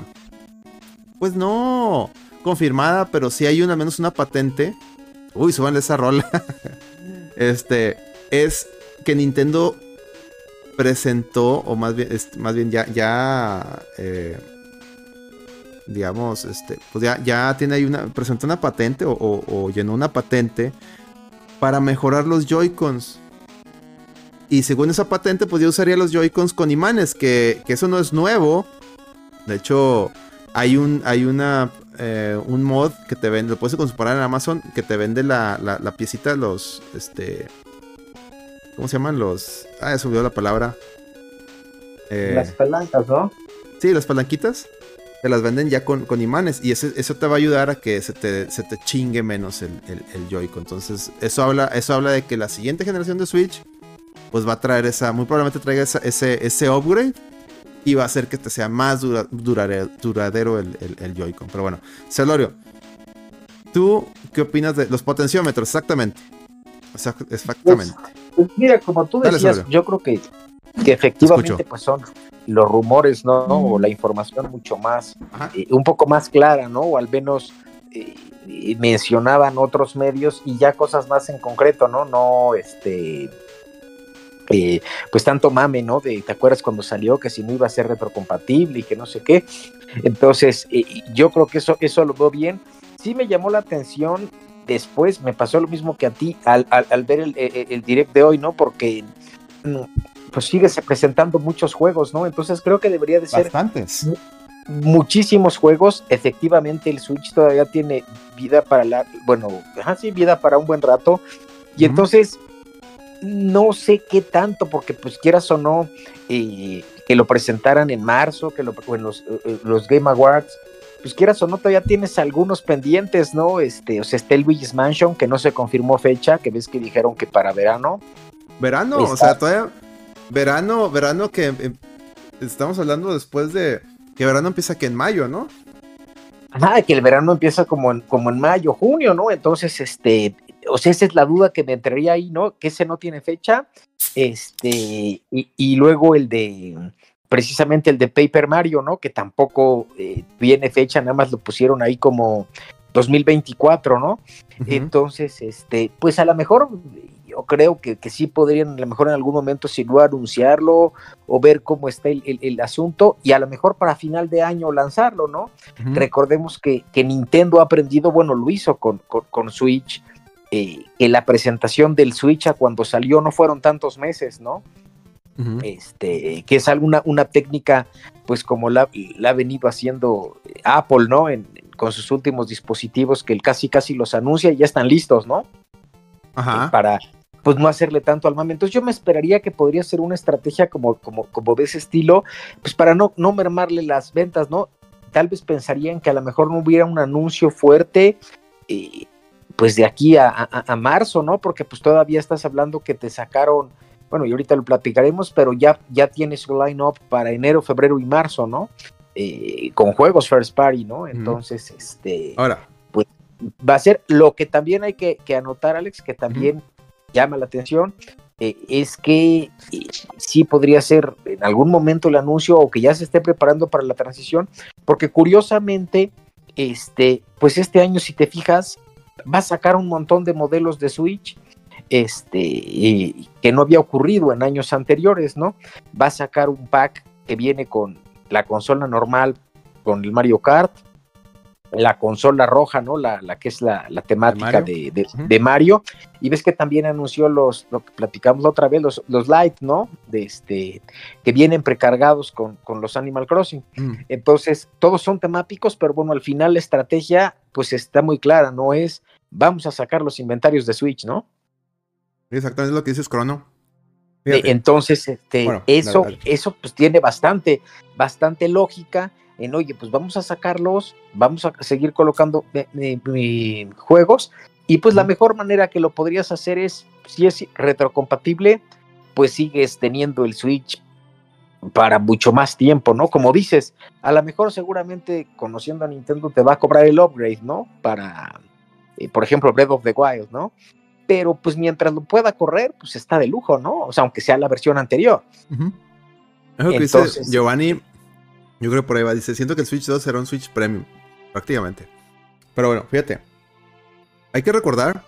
Pues no confirmada, pero sí hay una, menos una patente. Uy, suban esa rola. [LAUGHS] este. Es que Nintendo presentó, o más bien, más bien ya, ya eh, digamos, este, pues ya, ya tiene ahí una, presentó una patente o, llenó una patente para mejorar los Joy-Cons. Y según esa patente, pues yo usaría los Joy-Cons con imanes, que, eso no es nuevo. De hecho, hay un, hay una, eh, un mod que te vende, lo puedes comparar en Amazon, que te vende la, la, la piecita, los, este, ¿cómo se llaman? Los, ah, se olvidó la palabra. Eh, las palancas, ¿no? Sí, las palanquitas te las venden ya con, con imanes y eso te va a ayudar a que se te, se te chingue menos el, el, Joy-Con. Entonces, eso habla, eso habla de que la siguiente generación de Switch, pues va a traer esa, muy probablemente traiga ese, ese upgrade y va a hacer que te sea más duradero el, el Joy-Con. Pero bueno, Celorio, ¿tú qué opinas de los potenciómetros? Exactamente. Exactamente. Pues, pues, mira, como tú decías, yo creo que, que efectivamente pues son los rumores, ¿no? O la información mucho más, eh, un poco más clara, ¿no? O al menos eh, mencionaban otros medios y ya cosas más en concreto, ¿no? No, este, eh, pues tanto mame, ¿no? De, ¿te acuerdas cuando salió que si no iba a ser retrocompatible y que no sé qué? Entonces, yo creo que eso, eso lo veo bien. Sí me llamó la atención, después me pasó lo mismo que a ti al, al, ver el, el, direct de hoy, ¿no? Porque mm, pues sigue presentando muchos juegos, ¿no? Entonces creo que debería de ser bastantes. Muchísimos juegos, efectivamente el Switch todavía tiene vida para la, bueno, sí, vida para un buen rato. Y entonces, no sé qué tanto, porque pues quieras o no, eh, que lo presentaran en marzo, que lo, en los, eh, eh, los Game Awards, pues quieras o no, todavía tienes algunos pendientes, ¿no? Este, o sea, está el Luigi's Mansion, que no se confirmó fecha, que ves que dijeron que para verano. Verano, o sea, todavía verano, verano que em, estamos hablando después de que verano empieza que en mayo, ¿no? Ajá, que el verano empieza como en, como en mayo, junio, ¿no? Entonces, este, o sea, esa es la duda que me entraría ahí, ¿no? Que ese no tiene fecha. Este, y, luego el de, precisamente el de Paper Mario, ¿no? Que tampoco eh, tiene fecha, nada más lo pusieron ahí como 2024, ¿no? Entonces, este, pues a lo mejor yo creo que, sí podrían a lo mejor en algún momento si no anunciarlo o ver cómo está el, asunto y a lo mejor para final de año lanzarlo, ¿no? Recordemos que, Nintendo ha aprendido, bueno, lo hizo con, con, Switch, eh, que la presentación del Switch a cuando salió no fueron tantos meses, ¿no? Este, que es alguna una técnica, pues como la, ha venido haciendo Apple, ¿no? con sus últimos dispositivos que casi casi los anuncia y ya están listos, ¿no? Ajá. para, pues no hacerle tanto al mame. Entonces yo me esperaría que podría ser una estrategia como, como, como de ese estilo, pues para no, no mermarle las ventas, ¿no? Tal vez pensarían que a lo mejor no hubiera un anuncio fuerte, eh, pues de aquí a, marzo, ¿no? Porque pues todavía estás hablando que te sacaron, bueno, y ahorita lo platicaremos, pero ya, ya tienes su line-up para enero, febrero y marzo, ¿no? Eh, con juegos first party, ¿no? Entonces, este... Ahora. Pues va a ser lo que también hay que, anotar, Alex, que también llama la atención eh, es que eh, sí podría ser en algún momento el anuncio o que ya se esté preparando para la transición, porque curiosamente, este, pues este año, si te fijas, va a sacar un montón de modelos de Switch, este, que no había ocurrido en años anteriores, ¿no? Va a sacar un pack que viene con la consola normal, con el Mario Kart, la consola roja, ¿no? La, la que es la, temática de Mario. Y ves que también anunció los, lo que platicamos la otra vez, los, los Lite, ¿no? De este, que vienen precargados con, con los Animal Crossing. Mm. Entonces, todos son temáticos, pero bueno, al final la estrategia, pues está muy clara, ¿no? Es, vamos a sacar los inventarios de Switch, ¿no? Exactamente lo que dices, Crono. Entonces, este, eso, eso pues tiene bastante, bastante lógica en, oye, pues vamos a sacarlos, vamos a seguir colocando juegos y pues la mejor manera que lo podrías hacer es, si es retrocompatible, pues sigues teniendo el Switch para mucho más tiempo, ¿no? Como dices, a lo mejor seguramente conociendo a Nintendo te va a cobrar el upgrade, ¿no? Para, eh, por ejemplo, Breath of the Wild, ¿no? Pero pues mientras lo pueda correr, pues está de lujo, ¿no? O sea, aunque sea la versión anterior. Entonces, Giovanni yo creo que por ahí va. Dice, siento que el Switch 2 será un Switch Premium. Prácticamente. Pero bueno, fíjate. Hay que recordar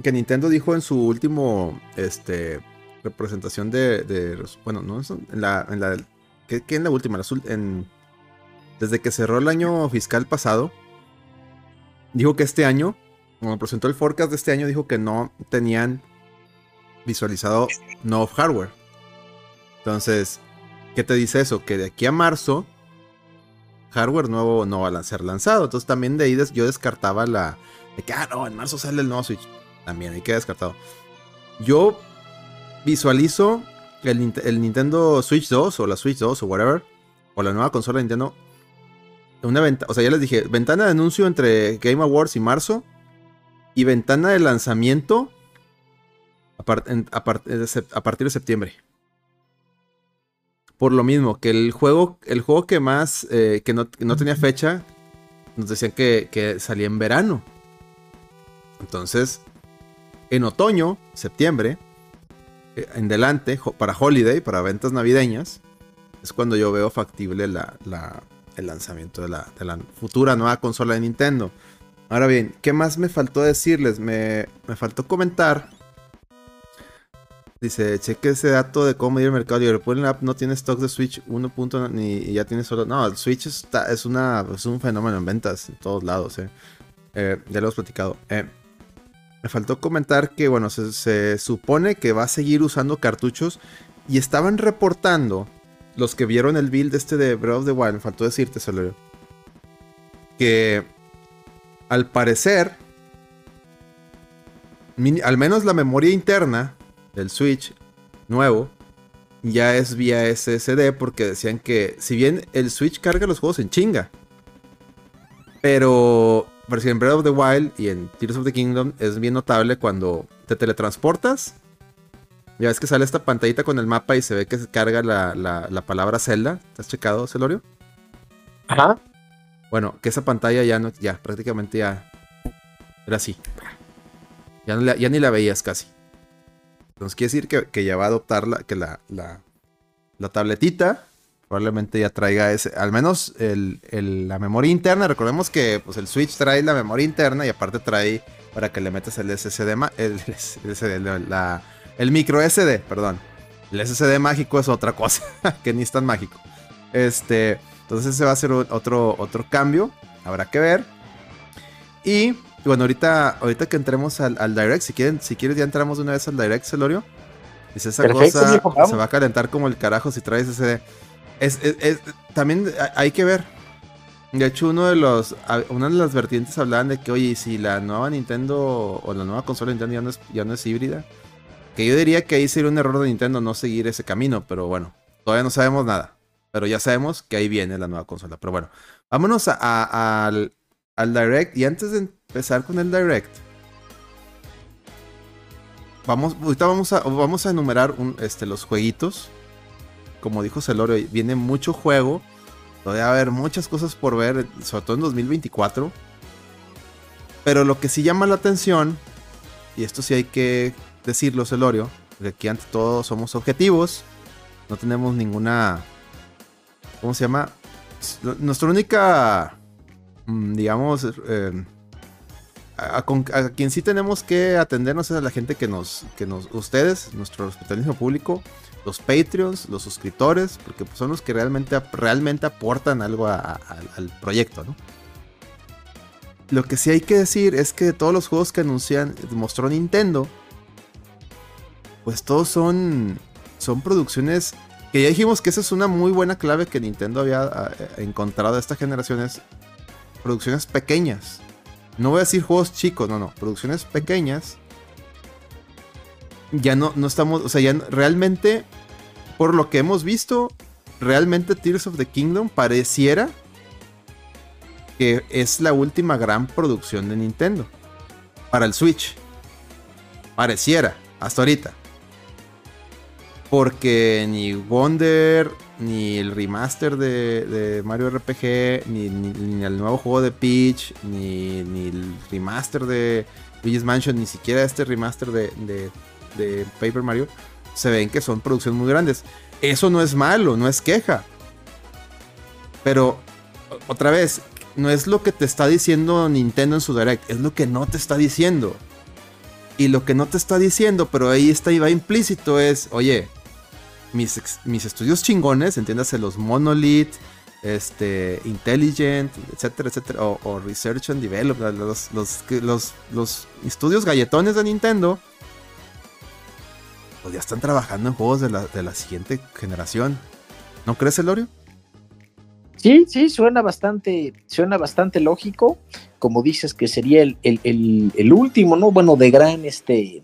que Nintendo dijo en su último este, representación de, bueno, no en la, en la ¿qué, en la última? En, desde que cerró el año fiscal pasado, dijo que este año, cuando presentó el forecast de este año, dijo que no tenían visualizado no hardware. Entonces, ¿Qué te dice eso? Que de aquí a marzo, hardware nuevo no va a ser lanzado. Entonces también de ahí yo descartaba la... De que, ah, no, en marzo sale el nuevo Switch. También hay que descartado. Yo visualizo el, el, Nintendo Switch 2 o la Switch 2 o whatever, o la nueva consola de Nintendo. Una venta, o sea, ya les dije, ventana de anuncio entre Game Awards y marzo y ventana de lanzamiento a partir de septiembre por lo mismo, que el juego, el juego que más, eh, que, no, tenía fecha, nos decían que, salía en verano. Entonces, en otoño, septiembre, eh, en delante, para holiday, para ventas navideñas, es cuando yo veo factible el lanzamiento de la, de la, futura nueva consola de Nintendo. Ahora bien, ¿qué más me faltó decirles? Me, me faltó comentar Dice, cheque ese dato de cómo ir al mercado. Y el app no tiene stock de Switch 1. ni ya tiene solo. No, el Switch está, es, una, es un fenómeno en ventas en todos lados. Eh. Eh, ya lo hemos platicado. Eh, me faltó comentar que, bueno, se, supone que va a seguir usando cartuchos. Y estaban reportando los que vieron el build este de Breath of the Wild. Me faltó decirte, solo Que al parecer, al menos la memoria interna del Switch nuevo ya es vía SSD porque decían que si bien el Switch carga los juegos en chinga, pero por en Breath of the Wild y en Tears of the Kingdom es bien notable cuando te teletransportas. Ya ves que sale esta pantallita con el mapa y se ve que se carga la, la, palabra Zelda. ¿Te has checado, Celorio? Ajá. Bueno, que esa pantalla ya no, ya prácticamente ya era así. Ya, ni la veías casi. Entonces quiere decir que, ya va a adoptar la, que la, la, tabletita probablemente ya traiga ese, al menos la memoria interna. Recordemos que pues, el Switch trae la memoria interna y aparte trae para que le metas el SSD, el, [LAUGHS] el micro SD, perdón. El SSD mágico es otra cosa, [LAUGHS] que ni es tan mágico. Este, entonces ese va a ser otro, otro cambio, habrá que ver. Y bueno, ahorita, ahorita que entremos al, Direct, si quieren, si quieres ya entramos de una vez al Direct, Celorio. Dice esa cosa se va a calentar como el carajo si traes ese. Es, también hay que ver. De hecho, uno de los, una de las vertientes hablaban de que, oye, si la nueva Nintendo o la nueva consola de Nintendo ya no es, ya no es híbrida, que yo diría que ahí sería un error de Nintendo no seguir ese camino, pero bueno, todavía no sabemos nada. Pero ya sabemos que ahí viene la nueva consola. Pero bueno, vámonos al, al Direct. Y antes de empezar con el Direct, vamos, ahorita vamos a, vamos a enumerar este, los jueguitos. Como dijo Celorio, viene mucho juego. Todavía va a haber muchas cosas por ver, sobre todo en 2024. Pero lo que sí llama la atención, y esto sí hay que decirlo, Celorio, porque aquí ante todo somos objetivos. No tenemos ninguna. ¿Cómo se llama? Nuestra única Mm, digamos, eh, a, quien sí tenemos que atendernos es a la gente que nos, que nos, ustedes, nuestro hospitalismo público, los Patreons, los suscriptores, porque pues, son los que realmente, realmente aportan algo al proyecto, ¿no? lo que sí hay que decir es que todos los juegos que anuncian, mostró Nintendo, pues todos son, son producciones que ya dijimos que esa es una muy buena clave que Nintendo había ah, eh, encontrado esta generación, es producciones pequeñas. No voy a decir juegos chicos, no, no, producciones pequeñas. Ya no, no estamos, o sea, ya realmente, por lo que hemos visto, realmente Tears of the Kingdom pareciera que es la última gran producción de Nintendo para el Switch. Pareciera, hasta ahorita. Porque ni Wonder, ni el remaster de, Mario RPG, ni, el nuevo juego de Peach, ni, el remaster de Luigi's Mansion, ni siquiera este remaster de, de Paper Mario, se ven que son producciones muy grandes. Eso no es malo, no es queja. Pero, otra vez, no es lo que te está diciendo Nintendo en su direct, es lo que no te está diciendo. Y lo que no te está diciendo, pero ahí está y va implícito, es, oye, mis, mis estudios chingones, entiéndase los Monolith, este, Intelligent, etcétera, etcétera, o, Research and Development, los, los, los, estudios galletones de Nintendo, pues ya están trabajando en juegos de la, de la siguiente generación. ¿No crees, Elorio? Sí, sí, suena bastante, suena bastante lógico. Como dices que sería el, el, último, ¿no? Bueno, de gran, este,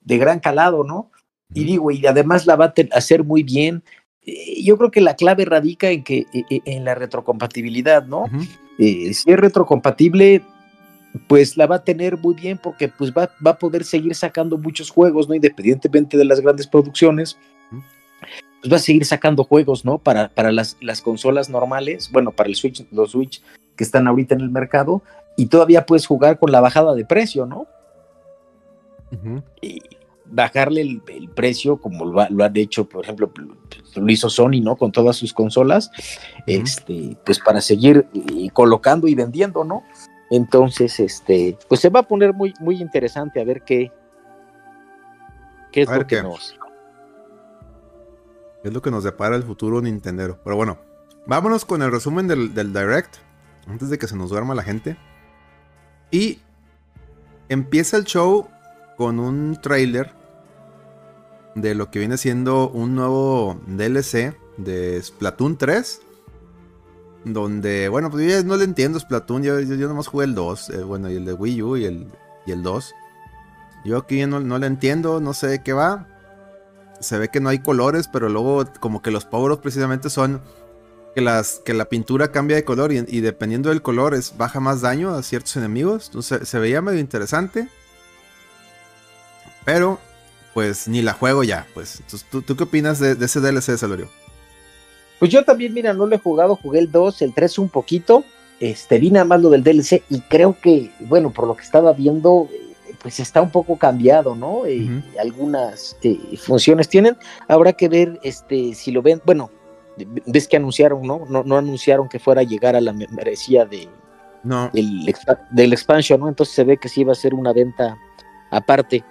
de gran calado, ¿no? Y digo, y además la va a hacer muy bien. Eh, yo creo que la clave radica en que e, e, en la retrocompatibilidad, ¿no? Eh, si es retrocompatible, pues la va a tener muy bien porque pues va, va, a poder seguir sacando muchos juegos, ¿no? Independientemente de las grandes producciones pues va a seguir sacando juegos, ¿no? Para, para las, las, consolas normales, bueno, para el Switch, los Switch que están ahorita en el mercado, y todavía puedes jugar con la bajada de precio, ¿no? Y bajarle el, precio, como lo, han hecho, por ejemplo, lo hizo Sony, ¿no? Con todas sus consolas, este, pues para seguir colocando y vendiendo, ¿no? Entonces, este, pues se va a poner muy, muy interesante a ver qué, qué es lo que nos, es lo que nos depara el futuro Nintendero. Pero bueno, vámonos con el resumen del, Direct. Antes de que se nos duerma la gente. Y empieza el show con un trailer de lo que viene siendo un nuevo DLC de Splatoon 3. Donde, bueno, pues yo ya no le entiendo Splatoon. Yo, yo, nomás jugué el 2. Eh, bueno, y el de Wii U y el, y el 2. Yo aquí no, no le entiendo, no sé de qué va se ve que no hay colores, pero luego como que los power precisamente son que, las, que la pintura cambia de color y, dependiendo del color es, baja más daño a ciertos enemigos. Entonces se veía medio interesante. Pero pues ni la juego ya. Pues, ¿tú, qué opinas de, ese DLC, Salorio? Pues yo también, mira, no lo he jugado, jugué el 2, el 3 un poquito. Este, vi nada más lo del DLC y creo que, bueno, por lo que estaba viendo, pues está un poco cambiado, ¿no? Eh, algunas eh, funciones tienen. Habrá que ver este, si lo ven. Bueno, ves que anunciaron, ¿no? No, no anunciaron que fuera a llegar a la membresía de, no. del, expansion, ¿no? Entonces se ve que sí va a ser una venta aparte.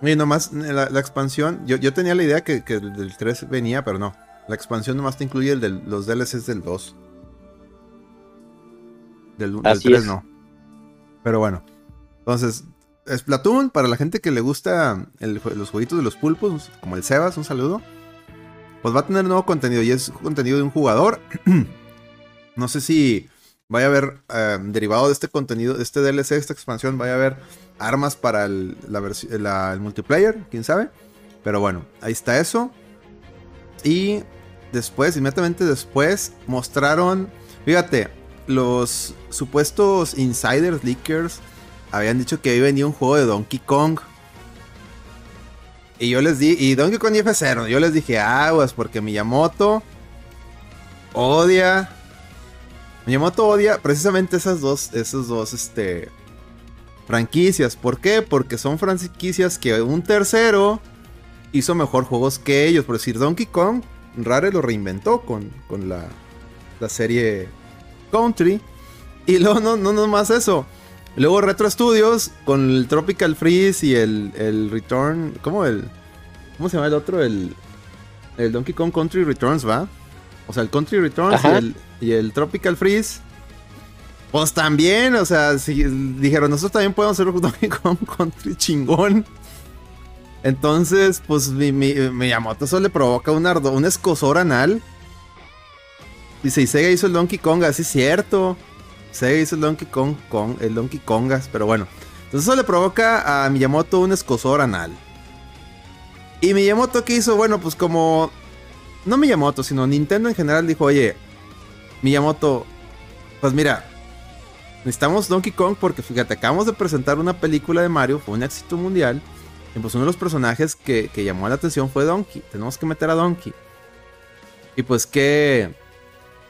Y nomás la, expansión, yo, yo, tenía la idea que, que, el del 3 venía, pero no. La expansión nomás te incluye el de los DLCs del 2. Del, del 3 no. Pero bueno. Entonces, Splatoon, para la gente que le gusta los jueguitos de los pulpos, como el Sebas, un saludo. Pues va a tener nuevo contenido y es contenido de un jugador. [CLEARS THROAT] no sé si vaya a haber eh, derivado de este contenido, de este DLC, esta expansión, vaya a haber armas para el, multiplayer, quién sabe. Pero bueno, ahí está eso. Y después, inmediatamente después, mostraron, fíjate, los supuestos insiders, leakers habían dicho que hoy venía un juego de Donkey Kong. Y yo les di, y Donkey Kong F0, yo les dije aguas porque Miyamoto odia. Miyamoto odia precisamente esas dos, esas dos, este, franquicias. ¿Por qué? Porque son franquicias que un tercero hizo mejor juegos que ellos. Por decir, Donkey Kong, Rare lo reinventó con, con la, la serie Country. Y luego no, no, no más eso. Luego Retro Studios con el Tropical Freeze y el, el Return. ¿Cómo el. ¿Cómo se llama el otro? El. El Donkey Kong Country Returns, ¿va? O sea, el Country Returns y el, y el, Tropical Freeze. Pues también, o sea, si, dijeron, nosotros también podemos hacer Donkey Kong Country chingón. Entonces, pues mi, mi, Miyamoto eso le provoca un, ardo, un escosor anal. Dice, y Sega hizo el Donkey Kong, así es cierto. Sega hizo el Donkey Kong, el Donkey Kongas, pero bueno. Entonces eso le provoca a Miyamoto un escosor anal. Y Miyamoto ¿qué hizo, bueno, pues como... No Miyamoto, sino Nintendo en general dijo, oye, Miyamoto, pues mira, necesitamos Donkey Kong porque fíjate, acabamos de presentar una película de Mario, fue un éxito mundial. Y pues uno de los personajes que, llamó la atención fue Donkey. Tenemos que meter a Donkey. Y pues, ¿qué,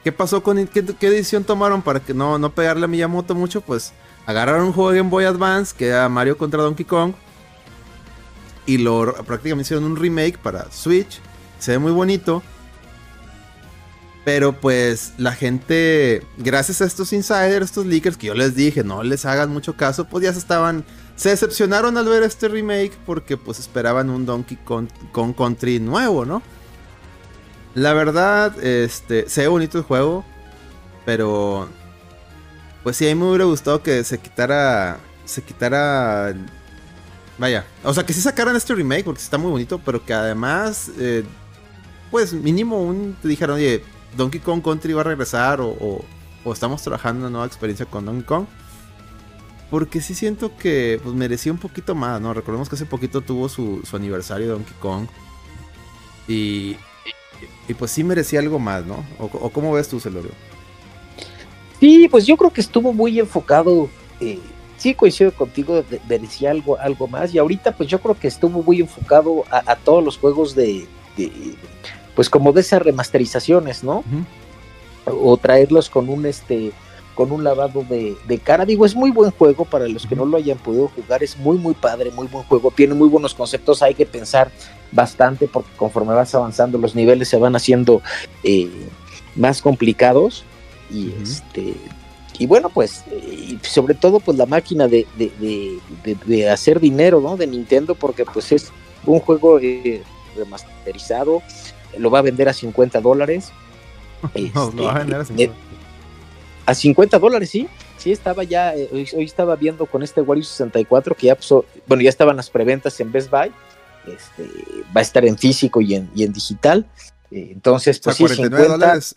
qué pasó con qué, qué decisión tomaron para que no, no pegarle a Miyamoto mucho? Pues agarraron un juego de Game Boy Advance que era Mario contra Donkey Kong. Y lo prácticamente hicieron un remake para Switch. Se ve muy bonito. Pero pues la gente, gracias a estos insiders, estos leakers que yo les dije, no les hagan mucho caso, pues ya se estaban, se decepcionaron al ver este remake porque pues esperaban un Donkey Kong, Country nuevo, ¿no? La verdad, este, se ve bonito el juego, pero pues sí, a mí me hubiera gustado que se quitara, se quitara, vaya, o sea, que sí sacaran este remake porque está muy bonito, pero que además, eh, pues mínimo un, te dijeron, oye, Donkey Kong Country va a regresar o, estamos trabajando una nueva experiencia con Donkey Kong. Porque sí siento que pues, merecía un poquito más, ¿no? Recordemos que hace poquito tuvo su, aniversario de Donkey Kong. Y, y, pues sí merecía algo más, ¿no? ¿O, cómo ves tú, Celorio? Sí, pues yo creo que estuvo muy enfocado. Eh, sí, coincido contigo, merecía algo, algo más. Y ahorita, pues yo creo que estuvo muy enfocado a, todos los juegos de pues como de esas remasterizaciones, ¿no? O traerlos con un este con un lavado de, cara. Digo, es muy buen juego para los que no lo hayan podido jugar, es muy muy padre, muy buen juego, tiene muy buenos conceptos, hay que pensar bastante porque conforme vas avanzando los niveles se van haciendo eh, más complicados y este y bueno pues sobre todo pues la máquina de, de, hacer dinero no de Nintendo porque pues es un juego eh, remasterizado lo va a vender a 50 dólares. [LAUGHS] no, lo va a vender a 50. a 50 dólares, sí. Sí, estaba ya, eh, hoy, estaba viendo con este Wario 64 que ya, bueno, ya estaban las preventas en Best Buy. Este, va a estar en físico y en, y en digital. Eh, entonces, pues sí, 50, dólares.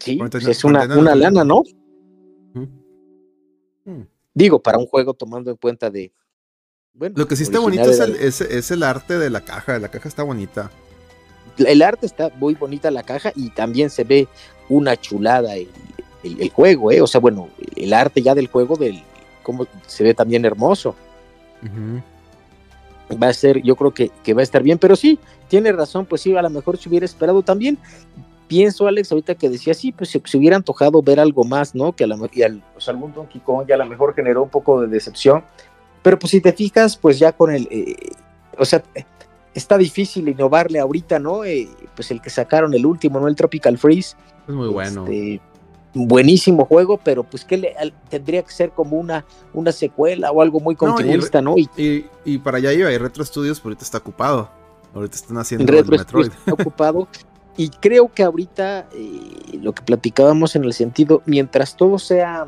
Sí, pues, es una, una lana, ¿no? Digo, para un juego tomando en cuenta de. Bueno, Lo que sí está bonito es el, es el, arte de la caja. La caja está bonita el arte está muy bonita la caja y también se ve una chulada el, juego, ¿eh? O sea, bueno, el arte ya del juego, del cómo se ve también hermoso. Va a ser, yo creo que, va a estar bien, pero sí, tiene razón, pues sí, a lo mejor se hubiera esperado también. Pienso, Alex, ahorita que decía, sí, pues se, hubiera antojado ver algo más, ¿no? Que a la, y al, o sea, algún Donkey Kong ya a lo mejor generó un poco de decepción. Pero pues si te fijas, pues ya con el, eh, o sea, está difícil innovarle ahorita, ¿no? Eh, pues el que sacaron el último, ¿no? El Tropical Freeze. Es muy bueno. Este, buenísimo juego, pero pues que le, tendría que ser como una, una secuela o algo muy continuista, ¿no? Y, y, para allá iba, y Retro Studios ahorita está ocupado. Ahorita están haciendo Retro el Metroid. Está ocupado. y creo que ahorita eh, lo que platicábamos en el sentido, mientras todo sea,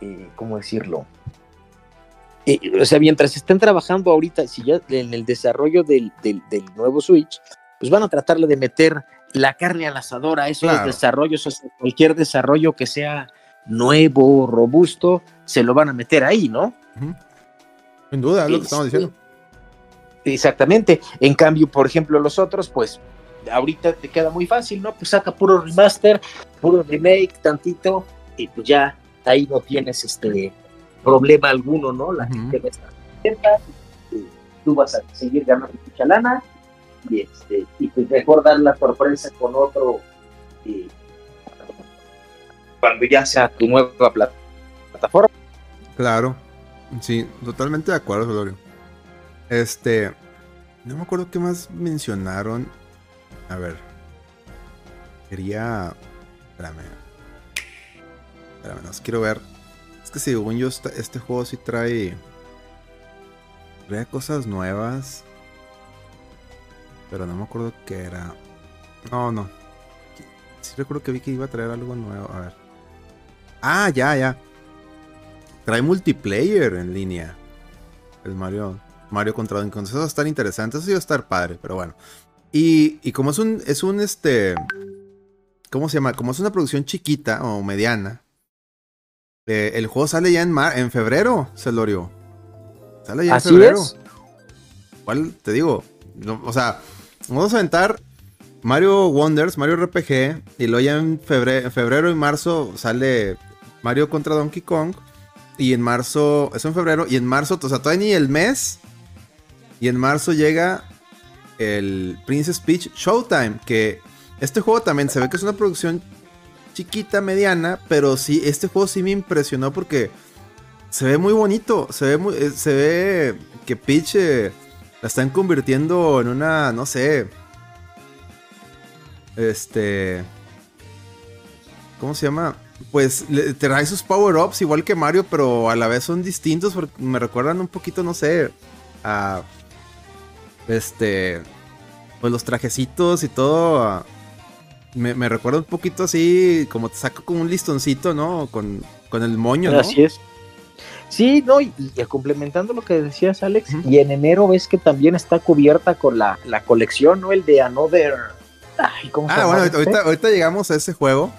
eh, ¿cómo decirlo? O sea, mientras estén trabajando ahorita, si ya en el desarrollo del, nuevo Switch, pues van a tratarle de meter la carne al asador a esos desarrollos, o sea, cualquier desarrollo que sea nuevo, robusto, se lo van a meter ahí, ¿no? Sin duda, es lo que estamos diciendo. Exactamente. En cambio, por ejemplo, los otros, pues ahorita te queda muy fácil, ¿no? Pues saca puro remaster, puro remake, tantito, y pues ya ahí no tienes este problema alguno, ¿no? La gente va a estar contenta, tú vas a seguir ganando mucha lana y, este, y pues mejor dar la sorpresa con otro cuando ya sea tu nueva plataforma. Claro, sí, totalmente de acuerdo, Glorio. Este, no me acuerdo qué más mencionaron. A ver, quería, espérame, espérame, nos quiero ver es que según yo, este juego sí trae. Trae cosas nuevas. Pero no me acuerdo qué era. No, no. Sí recuerdo que vi que iba a traer algo nuevo. A ver. Ah, ya, ya. Trae multiplayer en línea. El Mario, Mario contra Donkey Kong. Eso va a estar interesante. Eso sí va a estar padre, pero bueno. Y, y como es un, es un, este... ¿Cómo se llama? Como es una producción chiquita o mediana. Eh, el juego sale ya en, en febrero, Celorio. Sale ya en febrero. ¿Cuál? Te digo. o sea, vamos a aventar Mario Wonders, Mario RPG. Y luego ya en febrero, en febrero y marzo sale Mario contra Donkey Kong. Y en marzo, eso en febrero. Y en marzo, o sea, todavía ni el mes. Y en marzo llega el Princess Peach Showtime. Que este juego también se ve que es una producción chiquita, mediana. Pero sí, este juego sí me impresionó porque se ve muy bonito. Se ve, muy, eh, se ve que Peach eh, la están convirtiendo en una, no sé. Este. ¿Cómo se llama? pues te trae sus power-ups igual que Mario, pero a la vez son distintos porque me recuerdan un poquito, no sé, a este, pues los trajecitos y todo. Me, me, recuerda un poquito así, como te saco con un listoncito, ¿no? Con, con el moño, ¿no? Así es. Sí, no, y, complementando lo que decías, Alex, y en enero ves que también está cubierta con la, la colección, ¿no? El de Another. Ay, ¿cómo ah, bueno, ahorita, este? ahorita, llegamos a ese juego.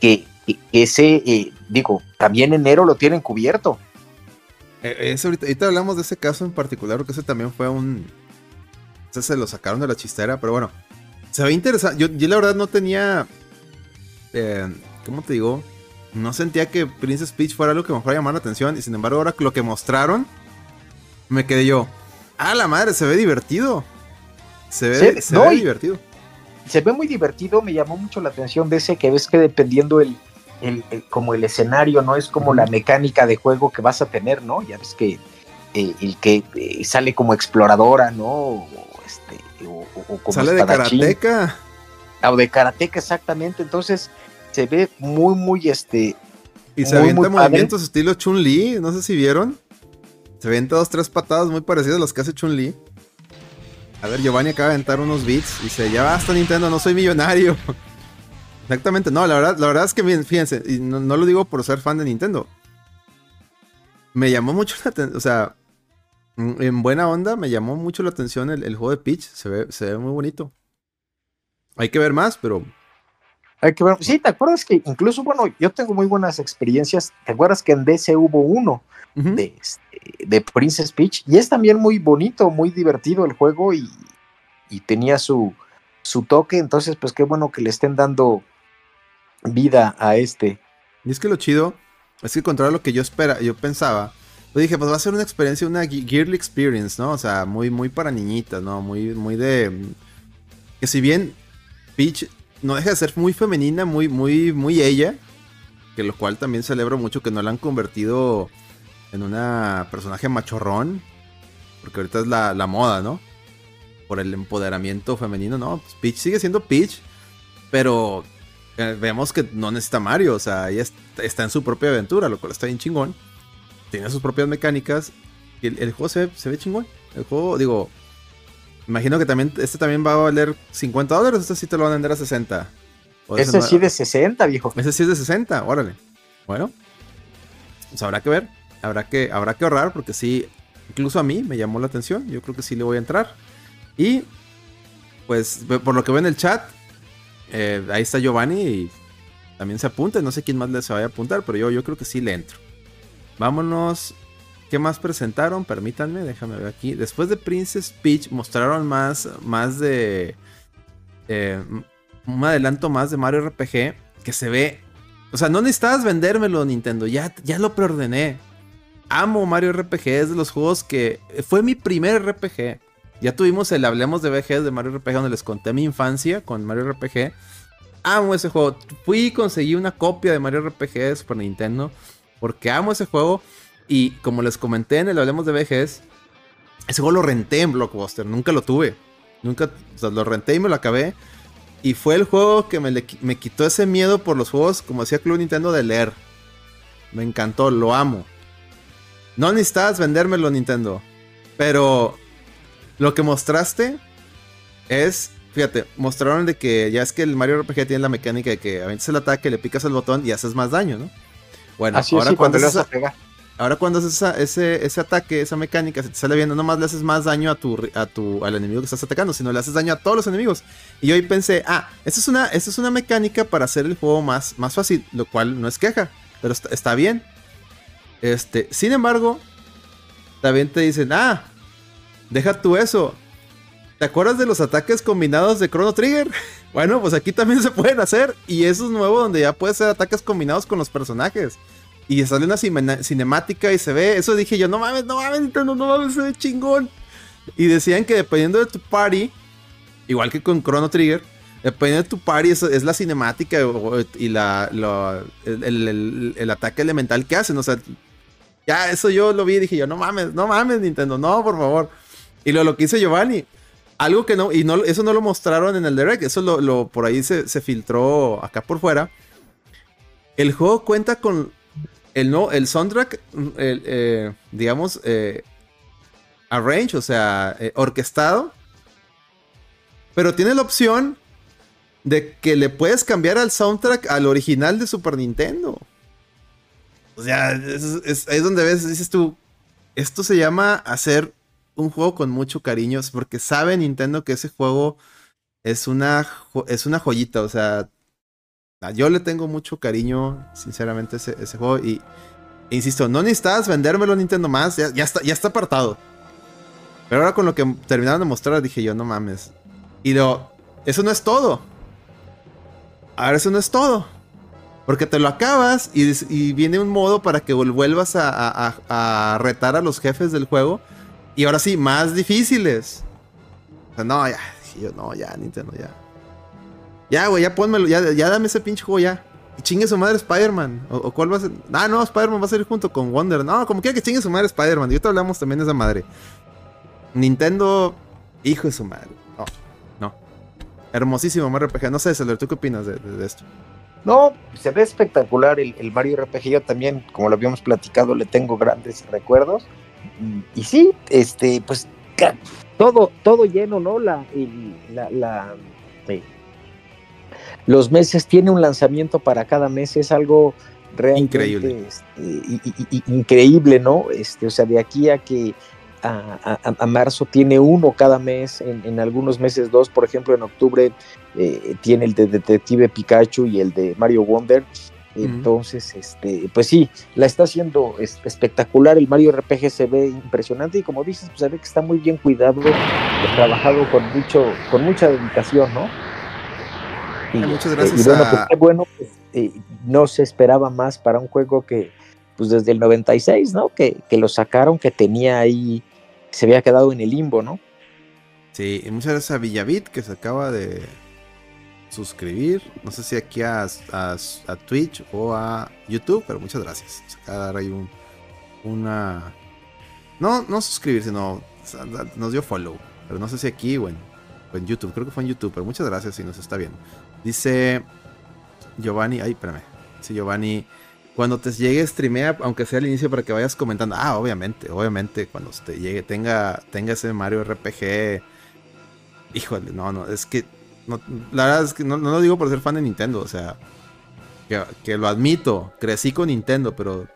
Que, ese, eh, digo, también enero lo tienen cubierto. Eh, ahorita, hablamos de ese caso en particular, porque ese también fue un. Ese se lo sacaron de la chistera, pero bueno. Se ve interesante. Yo, yo la verdad no tenía. Eh, ¿Cómo te digo? No sentía que Princess Peach fuera algo que me fuera a llamar la atención. Y sin embargo, ahora lo que mostraron, me quedé yo. Ah, la madre, se ve divertido. Se ve, se, ve divertido. Se ve muy divertido. Me llamó mucho la atención de ese que ves que dependiendo el, el, como el escenario, ¿no? Es como la mecánica de juego que vas a tener, ¿no? Ya ves que eh, el que eh, sale como exploradora, ¿no? O, o, como sale de karateca. Ah, o de karateca, exactamente. Entonces, se ve muy, muy, este... Y se avienta movimientos estilo Chun-Li, no sé si vieron. Se avienta dos, tres patadas muy parecidas a las que hace Chun-Li. A ver, Giovanni acaba de aventar unos beats y dice, ya basta Nintendo, no soy millonario. [LAUGHS] Exactamente, no, la verdad, la verdad es que fíjense, y no, lo digo por ser fan de Nintendo. Me llamó mucho la atención, o sea, en buena onda me llamó mucho la atención el, juego de Peach, se ve, se ve muy bonito. Hay que ver más, pero... Hay que ver, sí, ¿te acuerdas que incluso, bueno, yo tengo muy buenas experiencias, ¿te acuerdas que en DC hubo uno de, este, de Princess Peach? Y es también muy bonito, muy divertido el juego y, y tenía su, su toque, entonces pues qué bueno que le estén dando vida a este. Y es que lo chido es que contrario a lo que yo espera, yo pensaba, yo dije, pues va a ser una experiencia, una girly experience, ¿no? O sea, muy, muy para niñitas, ¿no? Muy, muy de. Que si bien Peach no deja de ser muy femenina, muy, muy, muy ella. Que lo cual también celebro mucho que no la han convertido en una personaje machorrón. Porque ahorita es la, la moda, ¿no? Por el empoderamiento femenino, ¿no? Pues Peach sigue siendo Peach. Pero eh, vemos que no necesita Mario, o sea, ella está en su propia aventura, lo cual está bien chingón. Tiene sus propias mecánicas. Y el, juego se, ve chingón. El juego, digo, imagino que también este también va a valer 50 dólares, este sí te lo van a vender a 60. Ese sí de 60, viejo. Ese sí es de 60, órale. Bueno, pues habrá que ver, habrá que, habrá que ahorrar porque sí, incluso a mí me llamó la atención, yo creo que sí le voy a entrar. Y pues por lo que veo en el chat, eh, ahí está Giovanni y también se apunta. No sé quién más le se vaya a apuntar, pero yo, yo creo que sí le entro. Vámonos. ¿Qué más presentaron? Permítanme, déjame ver aquí. Después de Princess Peach mostraron más, más de... Eh, un adelanto más de Mario RPG que se ve... O sea, no necesitabas vendérmelo Nintendo, ya, ya lo preordené. Amo Mario RPG, es de los juegos que... Fue mi primer RPG. Ya tuvimos el Hablemos de VGs de Mario RPG donde les conté mi infancia con Mario RPG. Amo ese juego. Fui y conseguí una copia de Mario RPG de Super Nintendo porque amo ese juego. Y como les comenté en el Hablemos de VGs, ese juego lo renté en Blockbuster. Nunca lo tuve. Nunca, lo renté y me lo acabé. Y fue el juego que me, me quitó ese miedo por los juegos, como decía Club Nintendo, de leer. Me encantó, lo amo. No necesitas vendérmelo, Nintendo. Pero lo que mostraste es fíjate, mostraron de que ya es que el Mario RPG tiene la mecánica de que aventas el ataque, le picas el botón y haces más daño, ¿no? Bueno, ahora cuando, haces ahora cuando haces ese, ese ataque, esa mecánica, se te sale bien, no nomás le haces más daño a tu, a tu, al enemigo que estás atacando, sino le haces daño a todos los enemigos. Y hoy pensé, ah, esta es una, esta es una mecánica para hacer el juego más, más fácil, lo cual no es queja, pero está, está bien. Este, sin embargo, también te dicen, ah, deja tú eso. ¿Te acuerdas de los ataques combinados de Chrono Trigger? [LAUGHS] Bueno, pues aquí también se pueden hacer. Y eso es nuevo donde ya puedes hacer ataques combinados con los personajes. Y sale una cinemática y se ve. Eso dije yo, no mames, no mames, no, no mames, se ve chingón. Y decían que dependiendo de tu party, igual que con Chrono Trigger, dependiendo de tu party es, la cinemática y la, el, el, ataque elemental que hacen. O sea, ya eso yo lo vi y dije yo, no mames, no mames, Nintendo, no, por favor. Y lo, lo que hizo Giovanni, algo que no, y no, eso no lo mostraron en el Direct, eso lo, por ahí se, filtró acá por fuera. El juego cuenta con el, no, el soundtrack, el, eh, digamos, eh, arrange, o sea, eh, orquestado. Pero tiene la opción de que le puedes cambiar al soundtrack al original de Super Nintendo. O sea, es, es donde ves, dices tú, esto se llama hacer un juego con mucho cariño, porque sabe Nintendo que ese juego es una, es una joyita, o sea, yo le tengo mucho cariño, sinceramente, ese, juego. Y insisto, no necesitas vendérmelo Nintendo más, ya, está, ya está apartado. Pero ahora con lo que terminaron de mostrar, dije yo, no mames. Y lo, eso no es todo. Ahora eso no es todo. Porque te lo acabas y, viene un modo para que vuelvas a, a retar a los jefes del juego. Y ahora sí, más difíciles. O sea, no, ya, dije yo, no, ya, Nintendo, ya. Ya, güey, ya pónmelo, ya, ya dame ese pinche juego ya. Y chingue su madre Spider-Man. O, cuál va a ser? Ah, no, Spider-Man va a salir junto con Wonder. No, como quiera que chingue su madre Spider-Man. Y ahorita hablamos también de esa madre. Nintendo, hijo de su madre. No, no. Hermosísimo Mario RPG. No sé, Celer, ¿tú qué opinas de, esto? No, se ve espectacular el, el, Mario RPG. Yo también, como lo habíamos platicado, le tengo grandes recuerdos y, sí, este, pues todo, todo lleno, ¿no? La, la, los meses tiene un lanzamiento para cada mes, es algo realmente increíble, este, increíble ¿no? Este, o sea, de aquí a que a, marzo tiene uno cada mes, en, algunos meses dos, por ejemplo, en octubre eh, tiene el de Detective Pikachu y el de Mario Wonder. Entonces, este, pues sí, la está haciendo espectacular. El Mario RPG se ve impresionante y como dices, pues se ve que está muy bien cuidado, trabajado con mucho, con mucha dedicación, ¿no? Y, Muchas gracias. bueno, pues, bueno pues, eh, no se esperaba más para un juego que, pues desde el 96, ¿no? Que, que lo sacaron, que tenía ahí, se había quedado en el limbo, ¿no? Sí, y muchas gracias a Villavit que se acaba de, suscribir. No sé si aquí a, a, Twitch o a YouTube, pero muchas gracias. Acá dar ahí un, una. No, no suscribir, sino nos dio follow. Pero no sé si aquí o en, YouTube. Creo que fue en YouTube, pero muchas gracias si nos está viendo. Dice Giovanni. Ay, espérame. Dice Giovanni. Cuando te llegue streamea, aunque sea al inicio para que vayas comentando. Ah, obviamente, obviamente, cuando te llegue, tenga, tenga ese Mario RPG. Híjole, no, no, es que la verdad es que no, lo digo por ser fan de Nintendo, o sea, que, lo admito, crecí con Nintendo, pero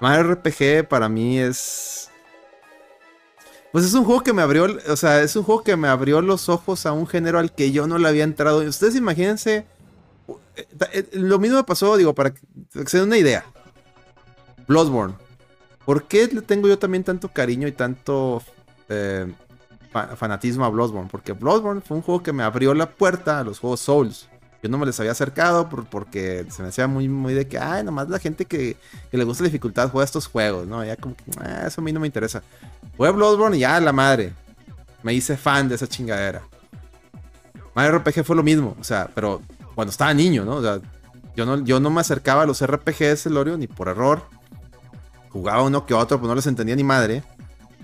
Mario RPG para mí es... Pues es un juego que me abrió, o sea, es un juego que me abrió los ojos a un género al que yo no le había entrado. Ustedes imagínense, eh, eh, lo mismo me pasó, digo, para que se den una idea. Bloodborne. ¿Por qué le tengo yo también tanto cariño y tanto eh, fanatismo a Bloodborne, porque Bloodborne fue un juego que me abrió la puerta a los juegos Souls. Yo no me les había acercado porque se me hacía muy, muy de que, ay, nomás la gente que, le gusta la dificultad juega estos juegos, ¿no? Ya como ah, eso a mí no me interesa. Fue Bloodborne y ya, la madre. Me hice fan de esa chingadera. Mario RPG fue lo mismo, o sea, pero cuando estaba niño, ¿no? O sea, yo no, yo no me acercaba a los RPGs, Lorio, ni por error. Jugaba uno que otro, pues no les entendía ni madre.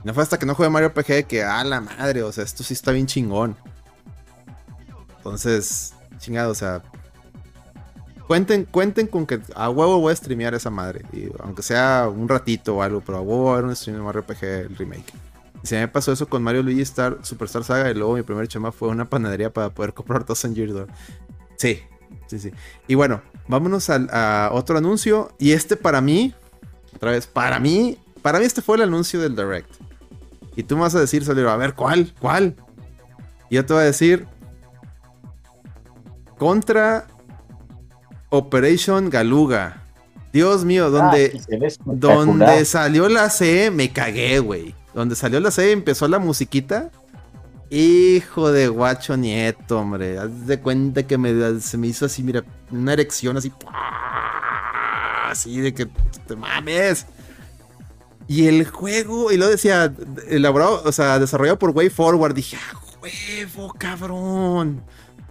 No fue hasta que no jugué Mario RPG que, ah, la madre, o sea, esto sí está bien chingón. Entonces, chingado, o sea. Cuenten, cuenten con que a huevo voy a streamear esa madre. Y aunque sea un ratito o algo, pero a huevo va a haber un stream de RPG el remake. Se me pasó eso con Mario Luigi Star, Superstar Saga y luego mi primer chama fue una panadería para poder comprar dos en Sí, sí, sí. Y bueno, vámonos a, otro anuncio. Y este para mí, otra vez, para mí, para mí este fue el anuncio del Direct. Y tú me vas a decir, Solero, a ver, ¿cuál? ¿Cuál? Y yo te voy a decir, contra Operation Galuga. Dios mío, donde, ah, donde salió la C, me cagué, güey. Donde salió la C, empezó la musiquita. Hijo de guacho nieto, hombre. Haz de cuenta que me, se me hizo así, mira, una erección así. Así de que te mames. Y el juego, y lo decía, elaborado, o sea, desarrollado por Way Forward. Dije, ah, huevo, cabrón.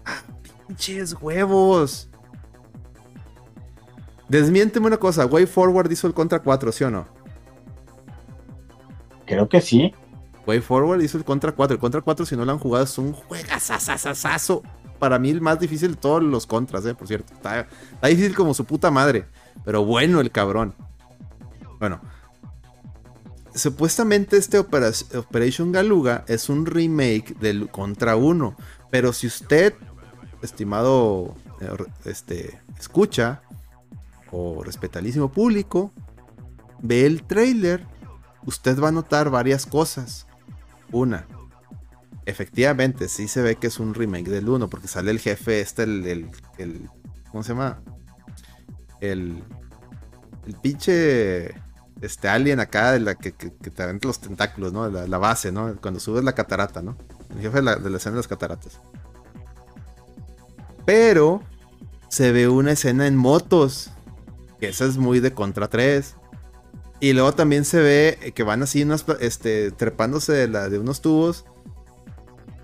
Ah, pinches huevos. Desmiénteme una cosa, Way Forward hizo el Contra 4, ¿sí o no? Creo que sí. Way Forward hizo el Contra 4. El Contra 4, si no lo han jugado, es un juegazazazazo. Para mí, el más difícil de todos los contras, ¿eh? Por cierto. Está, difícil como su puta madre. Pero bueno, el cabrón. Bueno. Supuestamente este Operation Galuga es un remake del Contra 1. Pero si usted, estimado eh, este, escucha, o respetalísimo público, ve el trailer, usted va a notar varias cosas. Una, efectivamente, sí se ve que es un remake del 1, porque sale el jefe, este, el, el, ¿cómo se llama? El, el pinche, este alien acá, de la que, te aventa los tentáculos, ¿no? La, base, ¿no? Cuando subes la catarata, ¿no? El jefe de la, escena de las cataratas. Pero se ve una escena en motos que esa es muy de Contra 3. Y luego también se ve que van así unas, este, trepándose de, la, de unos tubos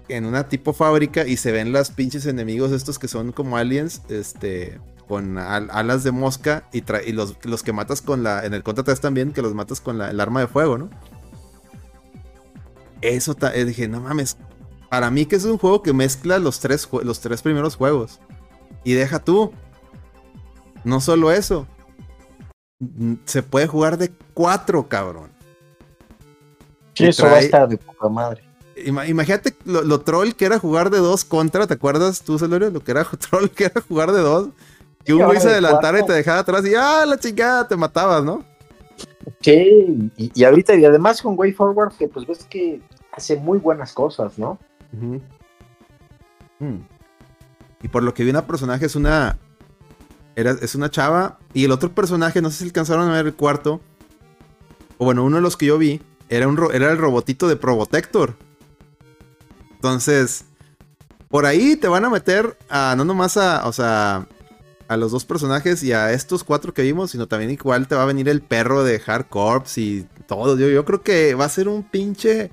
en una tipo fábrica y se ven los pinches enemigos estos que son como aliens, este, con alas de mosca y, los, los, que matas con la, en el Contra 3 también, que los matas con el arma de fuego, ¿no? Eso, eh, dije, no mames, para mí que es un juego que mezcla los tres, los tres primeros juegos. Y deja tú. No solo eso, se puede jugar de cuatro, cabrón. Sí, eso va a estar de poca madre. Imagínate lo, troll que era jugar de dos contra, ¿te acuerdas tú, Celorio? Lo que era [LAUGHS] troll que era jugar de dos. Que uno se adelantara y te dejaba atrás y ¡ah, la chingada! Te matabas, ¿no? Sí, y, ahorita, y además con Way Forward, que pues ves que hace muy buenas cosas, ¿no? Mm. Y por lo que vi una personaje es una es una chava. Y el otro personaje, no sé si alcanzaron a ver el cuarto. O bueno, uno de los que yo vi. Era, un, era el robotito de Probotector. Entonces. Por ahí te van a meter a. No nomás a. O sea. A los dos personajes y a estos cuatro que vimos. Sino también igual te va a venir el perro de Hard Corps y todo. Yo, yo creo que va a ser un pinche.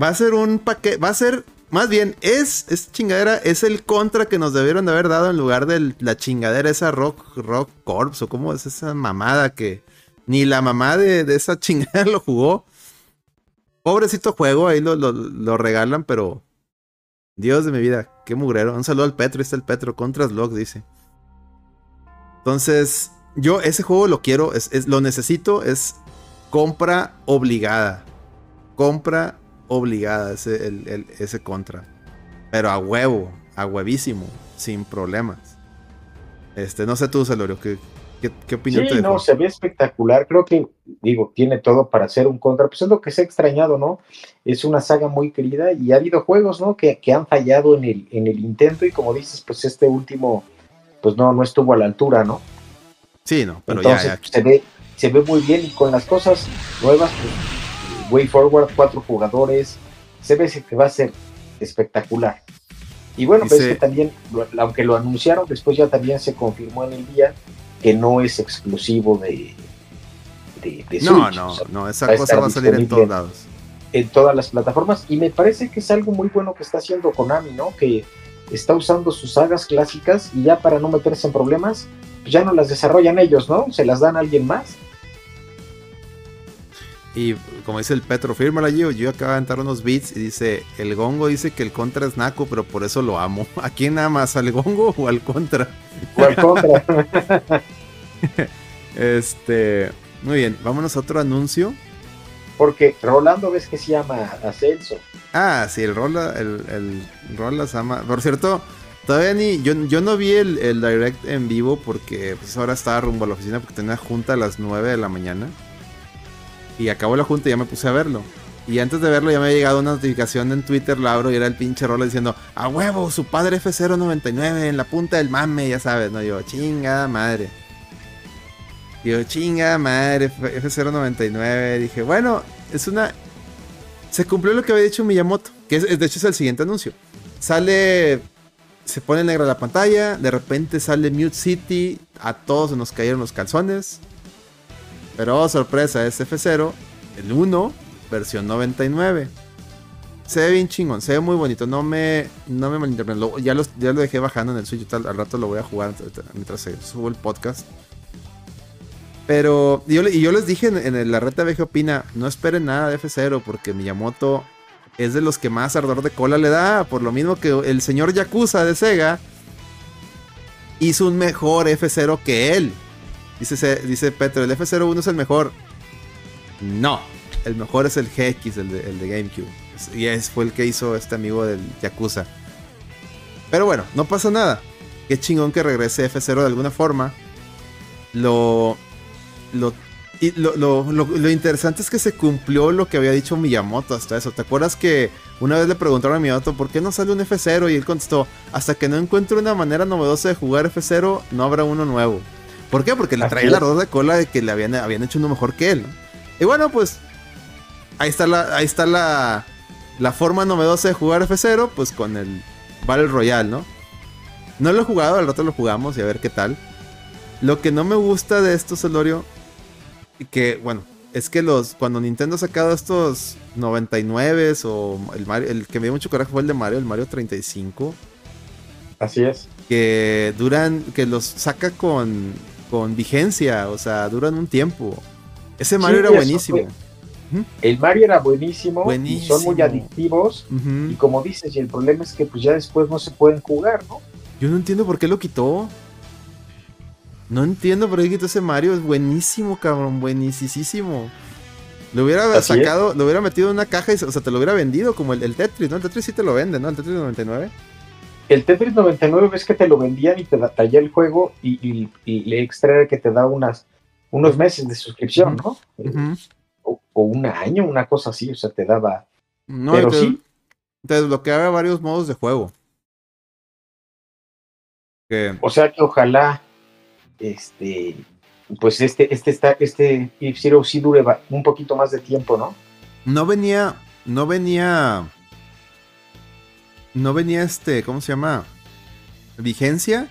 Va a ser un paquete. Va a ser más bien, es, es chingadera, es el contra que nos debieron de haber dado en lugar de la chingadera esa Rock, Rock Corps, o cómo es esa mamada que ni la mamá de, esa [LAUGHS] chingadera lo jugó. Pobrecito juego, ahí lo, regalan, pero Dios de mi vida, qué mugrero. Un saludo al Petro, está el Petro, Contras Log, dice. Entonces, yo ese juego lo quiero, es, lo necesito, es compra obligada. Compra obligada ese, el, ese contra. Pero a huevo, a huevísimo, sin problemas. Este, no sé tú, Celorio, ¿qué, qué, opinión sí, no, se ve espectacular. Creo que, digo, tiene todo para ser un contra. Pues es lo que se ha extrañado, ¿no? Es una saga muy querida y ha habido juegos, ¿no? Que, que han fallado en el, en el intento y como dices, pues este último, pues no, no estuvo a la altura, ¿no? Sí, no, pero ya, Se, ve, se ve muy bien y con las cosas nuevas, pues Way Forward, cuatro jugadores, se ve que va a ser espectacular. Y bueno, pues que también, aunque lo anunciaron, después ya también se confirmó en el día que no es exclusivo de, de, No, no, no, esa cosa va a salir en todos lados. En todas las plataformas. Y me parece que es algo muy bueno que está haciendo Konami, ¿no? Que está usando sus sagas clásicas y ya para no meterse en problemas, pues ya no las desarrollan ellos, ¿no? Se las dan a alguien más y como dice el Petro, fírmala yo, yo acabo de aventar unos beats y dice, el gongo dice que el contra es naco, pero por eso lo amo. [LAUGHS] ¿A quién amas? ¿Al gongo o al contra? O al contra. [LAUGHS] este, muy bien, vámonos a otro anuncio. Porque Rolando ves que se llama Ascenso. Ah, sí, el Rola, el, el Rola se llama. Por cierto, todavía ni. Yo, yo no vi el, el, direct en vivo porque pues ahora estaba rumbo a la oficina porque tenía junta a las 9 de la mañana. Y acabó la junta y ya me puse a verlo. Y antes de verlo ya me había llegado una notificación en Twitter, Lauro, y era el pinche Rola diciendo, a huevo, su padre F099 en la punta del mame, ya sabes, ¿no? Yo, chinga madre. Yo, chinga madre, F099. Dije, bueno, es una... Se cumplió lo que había dicho Miyamoto, que es, de hecho es el siguiente anuncio. Sale... Se pone negra la pantalla, de repente sale Mute City, a todos se nos cayeron los calzones. Pero oh, sorpresa, es F0, el 1, versión 99. Se ve bien chingón, se ve muy bonito. No me, no me malinterpreten. ya, ya lo dejé bajando en el Switch. Tal, al rato lo voy a jugar mientras se subo el podcast. Pero yo, y yo les dije en, la reta VG Opina: no esperen nada de F0 porque Miyamoto es de los que más ardor de cola le da. Por lo mismo que el señor Yakuza de Sega hizo un mejor F0 que él. Dice, dice Petro: el F01 es el mejor. No, el mejor es el GX, el de, el de GameCube. Y es, fue el que hizo este amigo del Yakuza. Pero bueno, no pasa nada. Qué chingón que regrese F0 de alguna forma. Lo. Lo, y lo, lo, interesante es que se cumplió lo que había dicho Miyamoto hasta eso. ¿Te acuerdas que una vez le preguntaron a Miyamoto por qué no sale un F0? Y él contestó: Hasta que no encuentre una manera novedosa de jugar F0, no habrá uno nuevo. ¿Por qué? Porque le traía la roda de cola de que le habían, habían hecho uno mejor que él. Y bueno, pues ahí está la, ahí está la, la forma novedosa de jugar F0, pues con el Battle Royale, ¿no? No lo he jugado, al rato lo jugamos y a ver qué tal. Lo que no me gusta de esto, Celorio, que bueno, es que los cuando Nintendo ha sacado estos 99 o el Mario, el que me dio mucho coraje fue el de Mario, el Mario 35. Así es. Que duran, que los saca con, con vigencia, o sea, duran un tiempo. Ese Mario era buenísimo. El Mario era buenísimo, Y son muy adictivos. Y como dices, y el problema es que pues ya después no se pueden jugar, ¿no? Yo no entiendo por qué lo quitó. No entiendo por qué quitó ese Mario. Es buenísimo, cabrón. Buenísimo. Lo hubiera sacado, lo hubiera metido en una caja y o sea, te lo hubiera vendido como el, Tetris, ¿no? El Tetris sí te lo vende, ¿no? El Tetris 99. El Tetris 99 ves que te lo vendían y te tallé el juego y, le extra que te da unas, unos meses de suscripción, ¿no? o, un año, una cosa así, o sea, te daba. No, pero te, sí. Te desbloqueaba varios modos de juego. O sea que ojalá este pues este este está este Zero sí dure un poquito más de tiempo, ¿no? No venía no venía no venía este, ¿cómo se llama? vigencia,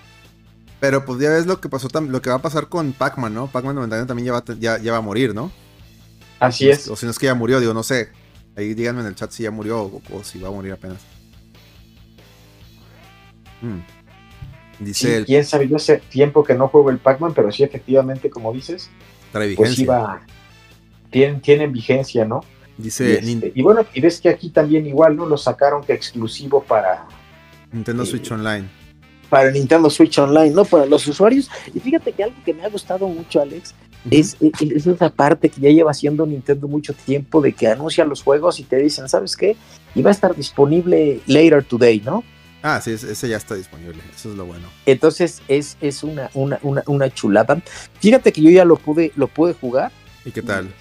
pero pues ya ves lo que pasó lo que va a pasar con Pac-Man, ¿no? Pac-Man 99 también ya va, ya, ya va a morir, ¿no? Así es. O si no es que ya murió, digo, no sé. Ahí díganme en el chat si ya murió o, si va a morir apenas. Hmm. Dice sí, quién sabe, yo hace tiempo que no juego el Pac-Man, pero sí, efectivamente, como dices, Trae pues vigencia. tienen, tienen vigencia, ¿no? Dice. Y, este, y, bueno, y ves que aquí también igual, ¿no? Lo sacaron que exclusivo para. Nintendo Switch eh, Online. Para Nintendo Switch Online, ¿no? Para los usuarios. Y fíjate que algo que me ha gustado mucho, Alex, es, esa parte que ya lleva haciendo Nintendo mucho tiempo de que anuncia los juegos y te dicen, ¿sabes qué? Y va a estar disponible later today, ¿no? Ah, sí, ese ya está disponible, eso es lo bueno. Entonces es, es una, una, una, una chulada. Fíjate que yo ya lo pude, lo pude jugar. ¿Y qué tal?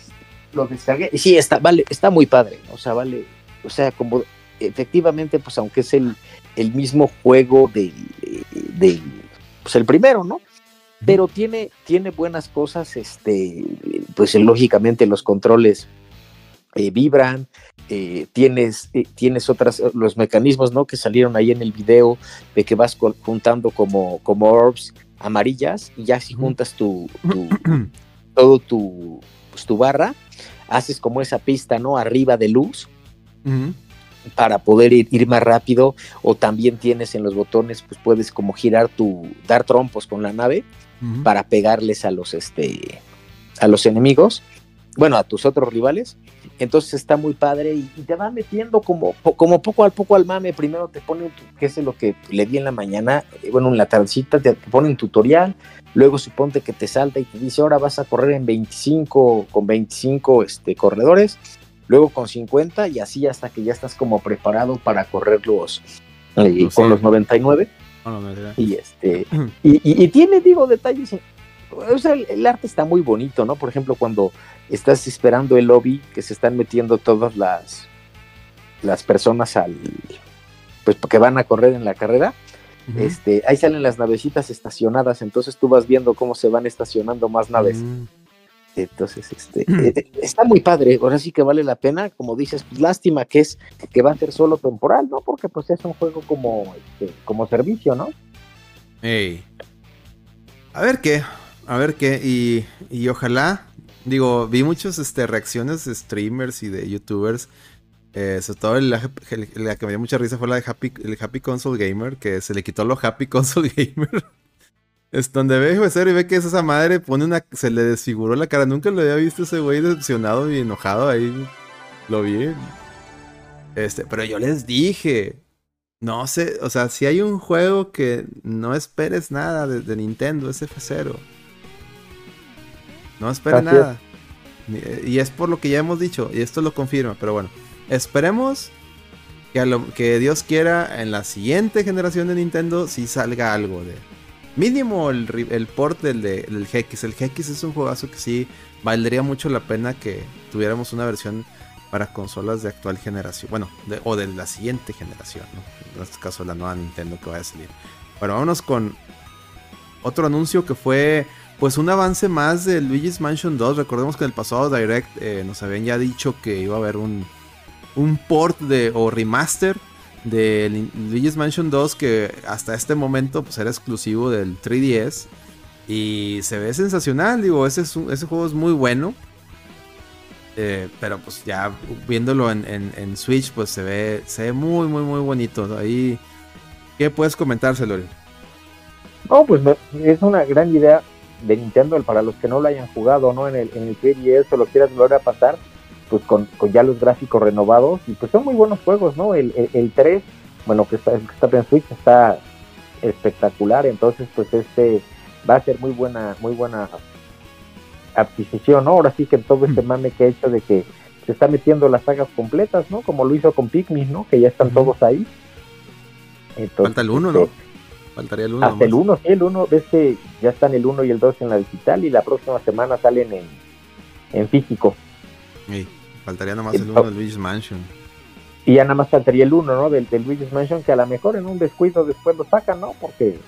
Lo descargué. Y sí, está, vale, está muy padre. O sea, vale, o sea, como efectivamente, pues aunque es el, el mismo juego del, del pues el primero, ¿no? pero tiene, tiene buenas cosas, este, pues lógicamente los controles eh, vibran, eh, tienes, eh, tienes otras, los mecanismos, ¿no? Que salieron ahí en el video de que vas juntando como, como orbs amarillas y ya si juntas tu, [CLEARS THROAT] todo tu, pues, tu barra, haces como esa pista, ¿no? Arriba de luz. para poder ir, ir, más rápido o también tienes en los botones pues puedes como girar tu dar trompos con la nave para pegarles a los, este, a los enemigos, bueno, a tus otros rivales. Entonces está muy padre y, te va metiendo como, como poco al poco al mame. Primero te ponen, que es lo que le di en la mañana, eh, bueno, en la tardecita te, ponen tutorial, luego suponte que te salta y te dice, ahora vas a correr en 25, con 25 este, corredores, luego con 50 y así hasta que ya estás como preparado para correr los, eh, con los 99. y este y, tiene digo detalles o sea, el, arte está muy bonito, ¿no? Por ejemplo, cuando estás esperando el lobby, que se están metiendo todas las, las personas al, pues que van a correr en la carrera, este, ahí salen las navecitas estacionadas, entonces tú vas viendo cómo se van estacionando más naves. Mm. Entonces, este, [CLEARS THROAT] eh, está muy padre, ahora sí que vale la pena, como dices, pues, lástima que es que va a ser solo temporal, ¿no? Porque pues es un juego como, este, como servicio, ¿no? A ver qué, a ver qué, y, y ojalá, digo, vi muchas este, reacciones de streamers y de youtubers. Eh, sobre todo la, que me dio mucha risa fue la de Happy, el Happy Console Gamer, que se le quitó lo Happy Console [LAUGHS] Gamer. es donde ve y ve que es esa madre, pone una, se le desfiguró la cara. Nunca lo había visto ese güey decepcionado y enojado ahí. Lo vi. Este, pero yo les dije, no sé, o sea, si hay un juego que no esperes nada de, de Nintendo, es F0. No espere nada. Eh, y es por lo que ya hemos dicho, y esto lo confirma, pero bueno. Esperemos que, lo, que Dios quiera en la siguiente generación de Nintendo si salga algo de... Mínimo el, el port del, de, del GX. El GX es un juegazo que sí valdría mucho la pena que tuviéramos una versión para consolas de actual generación. Bueno, o de la siguiente generación, ¿no? En este caso la nueva Nintendo que va a salir. Bueno, vámonos con otro anuncio que fue pues un avance más de Luigi's Mansion 2. Recordemos que en el pasado Direct eh, nos habían ya dicho que iba a haber un, un port de, o remaster de Luigi's Mansion 2 que hasta este momento pues era exclusivo del 3DS. Y se ve sensacional, digo, ese, ese juego es muy bueno. Eh, pero pues ya viéndolo en, Switch pues se ve, se ve muy muy muy bonito. Ahí, ¿qué puedes comentar, Celorio? No, pues es una gran idea de Nintendo, para los que no lo hayan jugado, ¿no? En el, en el 3DS o lo quieras volver a pasar, pues con, ya los gráficos renovados, y pues son muy buenos juegos, ¿no? El, el, 3, bueno, que está, está en Switch, está espectacular, entonces pues este va a ser muy buena, muy buena adquisición, ¿no? Ahora sí que todo este mm. mame que ha hecho de que se está metiendo las sagas completas, ¿no? Como lo hizo con Pikmin, ¿no? Que ya están todos ahí. Falta el 1, ¿no? Faltaría el 1. Hasta el 1, sí, el 1, ves que ya están el 1 y el 2 en la digital y la próxima semana salen en, en físico. Sí, faltaría nada más el 1 del Luigi's Mansion. Y ya nada más faltaría el 1, ¿no? Del, del Luigi's Mansion, que a lo mejor en un descuido después lo sacan, ¿no? Porque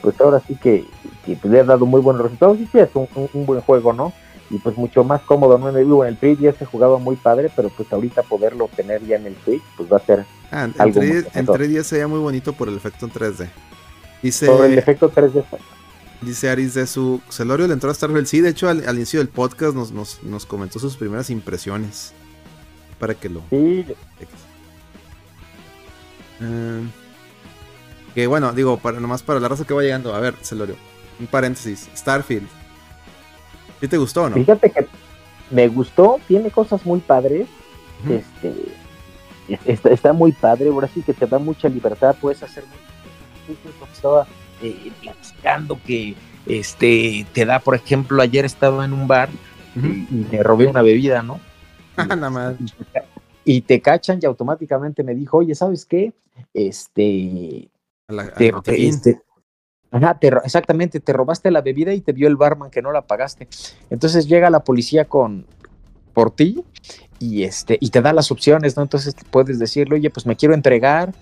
pues ahora sí que, pues, le ha dado muy buenos resultados y sí es un, un, buen juego, ¿no? Y pues mucho más cómodo, ¿no? En el, en el 3 ya se jugaba muy padre, pero pues ahorita poderlo tener ya en el Switch, pues va a ser ah, algo en 3D sería muy bonito por el efecto en 3D. Dice, sobre el efecto 3D. Dice Aris de su Celorio le entró a Starfield. Sí, de hecho, al, inicio del podcast nos, nos, comentó sus primeras impresiones. Para que lo. Sí. Eh, que bueno, digo, para, nomás para la raza que va llegando. A ver, Celorio, un paréntesis. Starfield. ¿Sí te gustó no? Fíjate que me gustó, tiene cosas muy padres. Este. Está, muy padre, ahora sí que te da mucha libertad, puedes hacer estaba eh, platicando que este te da, por ejemplo, ayer estaba en un bar y, me robé una bebida, ¿no? [LAUGHS] Nada más. Y te cachan y automáticamente me dijo, oye, ¿sabes qué? Este, este Ajá, exactamente, te robaste la bebida y te vio el barman que no la pagaste. Entonces llega la policía con por ti y este y te da las opciones, ¿no? Entonces puedes decirle, oye, pues me quiero entregar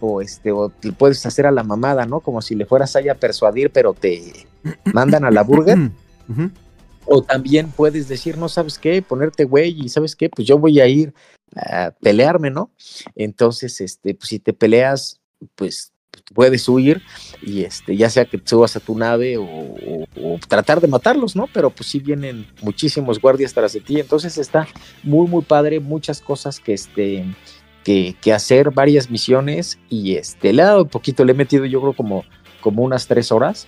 o este o te puedes hacer a la mamada, ¿no? Como si le fueras ahí a persuadir, pero te [CLEARS THROAT] mandan a la burger. O también puedes decir, no sabes qué, ponerte güey y sabes qué, pues yo voy a ir a pelearme, ¿no? Entonces, este, pues si te peleas, pues puedes huir y este, ya sea que subas a tu nave o, o, tratar de matarlos, ¿no? Pero pues sí vienen muchísimos guardias tras de ti, entonces está muy, muy padre, muchas cosas que este que, hacer varias misiones y este, le he dado un poquito, le he metido yo creo como, como unas tres horas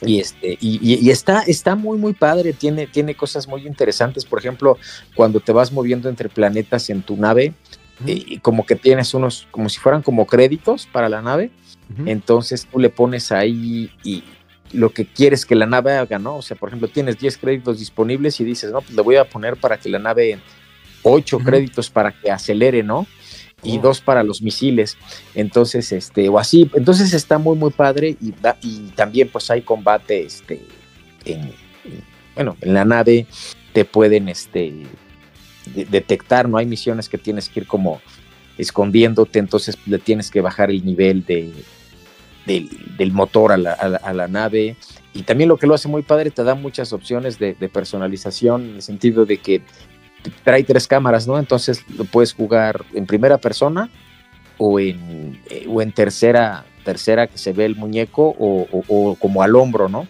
Y, este, y, está, está muy, muy padre, tiene, tiene cosas muy interesantes. Por ejemplo, cuando te vas moviendo entre planetas en tu nave, y como que tienes unos, como si fueran como créditos para la nave. Entonces tú le pones ahí y lo que quieres que la nave haga, ¿no? O sea, por ejemplo, tienes 10 créditos disponibles y dices, no, pues le voy a poner para que la nave 8 créditos para que acelere, ¿no? Y oh. dos para los misiles. Entonces, este, o así. Entonces está muy, muy padre. Y, y también, pues hay combate, este, en, bueno, en la nave te pueden, este, detectar, ¿no? Hay misiones que tienes que ir como escondiéndote, entonces le tienes que bajar el nivel de, del, motor a la, nave. Y también lo que lo hace muy padre, te da muchas opciones de, personalización, en el sentido de que trae tres cámaras, ¿no? Entonces lo puedes jugar en primera persona o en, eh, o en tercera, tercera que se ve el muñeco o, como al hombro, ¿no?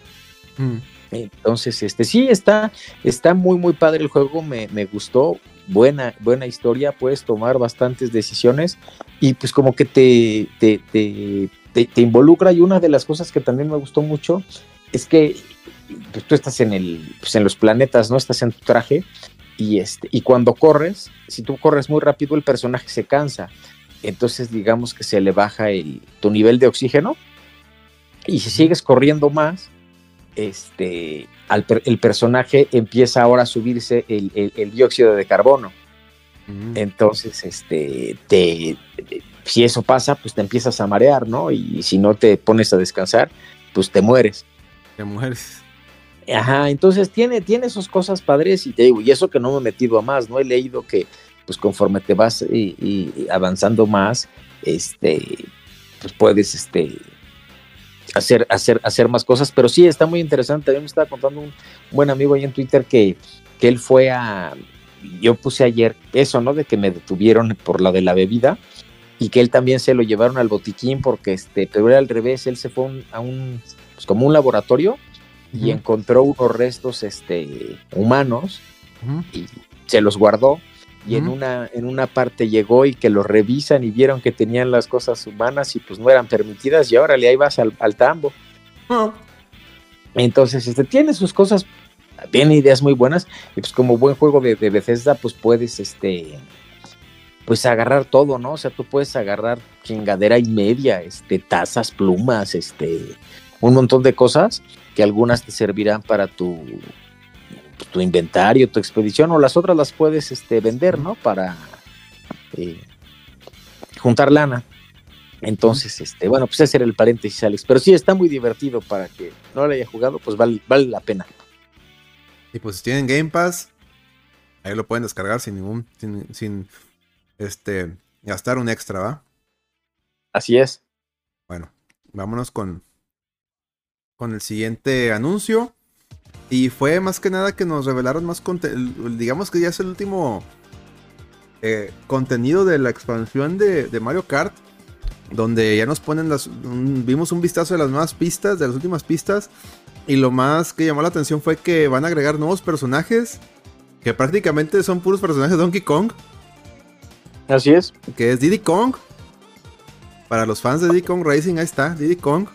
Mm. Entonces, este sí, está, está muy, muy padre el juego, me, me, gustó, buena, buena historia, puedes tomar bastantes decisiones y pues como que te, te, te, involucra y una de las cosas que también me gustó mucho es que pues, tú estás en, el, pues, en los planetas, ¿no? Estás en tu traje y, este, y cuando corres, si tú corres muy rápido, el personaje se cansa. Entonces, digamos que se le baja el, tu nivel de oxígeno. Y si sigues corriendo más, este, el personaje empieza ahora a subirse el, dióxido de carbono. Mm. Entonces, este, te, si eso pasa, pues te empiezas a marear, ¿no? Y si no te pones a descansar, pues te mueres. Te mueres. Ajá, entonces tiene, tiene sus cosas padres y te digo, y eso que no me he metido a más, ¿no? He leído que pues conforme te vas y, avanzando más, este, pues puedes, este, hacer, hacer, hacer más cosas, pero sí, está muy interesante. A mí me estaba contando un buen amigo ahí en Twitter que, que él fue a, yo puse ayer eso, ¿no? De que me detuvieron por la de la bebida y que él también se lo llevaron al botiquín porque este, pero era al revés, él se fue a un, pues como un laboratorio y encontró unos restos este, humanos y se los guardó y en, una, en una parte llegó y que lo revisan y vieron que tenían las cosas humanas y pues no eran permitidas y ahora le ahí vas al, tambo. Ah. Entonces, este, tiene sus cosas, tiene ideas muy buenas y pues como buen juego de, de Bethesda pues puedes este pues agarrar todo, ¿no? O sea, tú puedes agarrar chingadera y media, este, tazas, plumas, este, un montón de cosas que algunas te servirán para tu tu inventario, tu expedición, o las otras las puedes este, vender, ¿no? Para eh, juntar lana. Entonces, este, bueno, pues ese era el paréntesis, Alex. Pero sí está muy divertido para que no lo haya jugado, pues vale, vale la pena. Y pues si tienen Game Pass, ahí lo pueden descargar sin ningún, sin, sin este, gastar un extra, ¿va? Así es. Bueno, vámonos con, con el siguiente anuncio. Y fue más que nada que nos revelaron más contenido. Digamos que ya es el último eh, contenido de la expansión de, Mario Kart. Donde ya nos ponen las. vimos un vistazo de las nuevas pistas, de las últimas pistas. Y lo más que llamó la atención fue que van a agregar nuevos personajes. Que prácticamente son puros personajes de Donkey Kong. Así es. Que es Diddy Kong. Para los fans de Diddy Kong Racing, ahí está, Diddy Kong.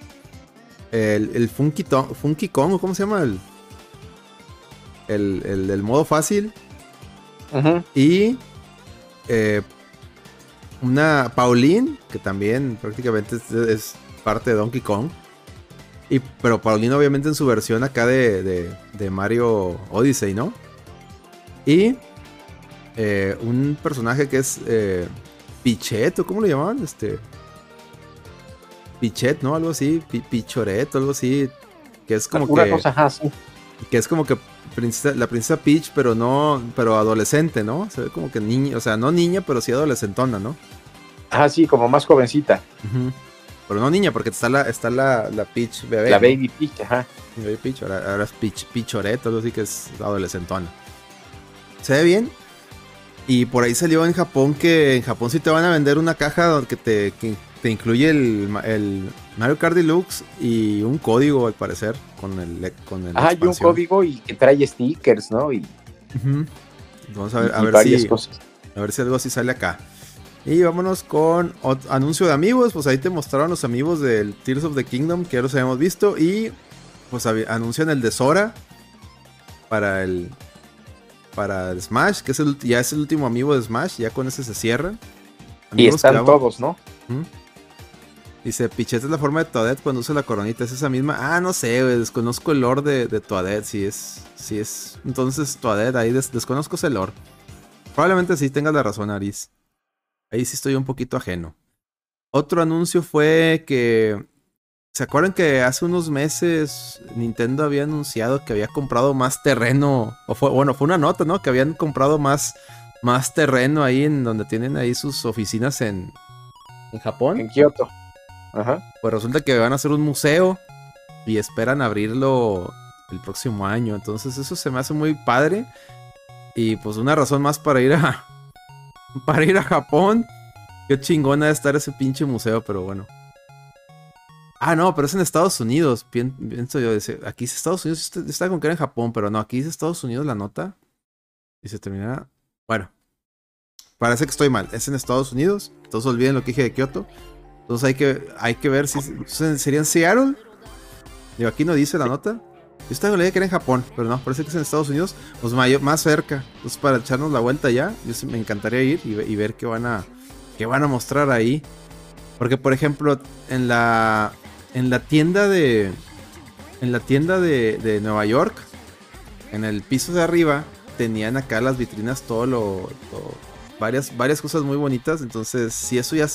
El, el Funky, Funky Kong, ¿cómo se llama? El, el, el, modo fácil. Y eh, una Pauline, que también prácticamente es, parte de Donkey Kong. Y, pero Pauline obviamente en su versión acá de, de, Mario Odyssey, ¿no? Y eh, un personaje que es eh, Pichet, cómo lo llamaban? Este. Pichet, ¿no? Algo así, Pichoret, algo así. Que es como que. Que es como que la princesa Peach, pero no, pero adolescente, ¿no? Se ve como que niña, o sea, no niña, pero sí adolescentona, ¿no? Ah, sí, como más jovencita. Pero no niña, porque está la, está la, la Peach bebé. La Baby Peach, ajá. Baby Peach, ahora, es Peach, Peachoreto, algo así que es adolescentona. Se ve bien. Y por ahí salió en Japón que en Japón sí te van a vender una caja que te, te incluye el, el, Mario Kart Deluxe y un código al parecer con el con el Ah, y un código y que trae stickers, ¿no? Y, Vamos a ver, a, ver si, a ver si algo así sale acá. Y vámonos con anuncio de amigos. Pues ahí te mostraron los amigos del Tears of the Kingdom que ya los habíamos visto. Y pues anuncian el de Sora para el para el Smash, que es el, ya es el último amigo de Smash, ya con ese se cierran. y están todos, ¿no? Dice, Pichete es la forma de Toadette cuando usa la coronita, es esa misma. Ah, no sé, desconozco el lore de, de si es, si es. Entonces Toadette, ahí desconozco ese lore. Probablemente sí tengas la razón, Aris. Ahí sí estoy un poquito ajeno. Otro anuncio fue que ¿Se acuerdan que hace unos meses Nintendo había anunciado que había comprado más terreno? O fue, bueno, fue una nota, ¿no? Que habían comprado más, más terreno ahí en donde tienen ahí sus oficinas en, en Japón. En Kioto. Pues resulta que van a hacer un museo y esperan abrirlo el próximo año. Entonces eso se me hace muy padre. Y pues una razón más para ir a. [LAUGHS] Para ir a Japón. Qué chingona de estar ese pinche museo, pero bueno. Ah, no, pero es en Estados Unidos. Pienso yo, aquí es Estados Unidos. Está con que era en Japón, pero no, aquí es Estados Unidos la nota. Y se termina. Bueno, parece que estoy mal. Es en Estados Unidos. Todos olviden lo que dije de Kioto. Entonces hay que, hay que ver si sería en Seattle. Digo, aquí no dice la nota. Yo estaba con la idea que era en Japón, pero no, parece que es en Estados Unidos, pues más cerca. Entonces para echarnos la vuelta ya, yo me encantaría ir y, y ver qué van a, qué van a mostrar ahí. Porque por ejemplo, en la en la tienda de. En la tienda de, Nueva York, en el piso de arriba, tenían acá las vitrinas todo lo. varias, varias cosas muy bonitas. Entonces, si eso ya.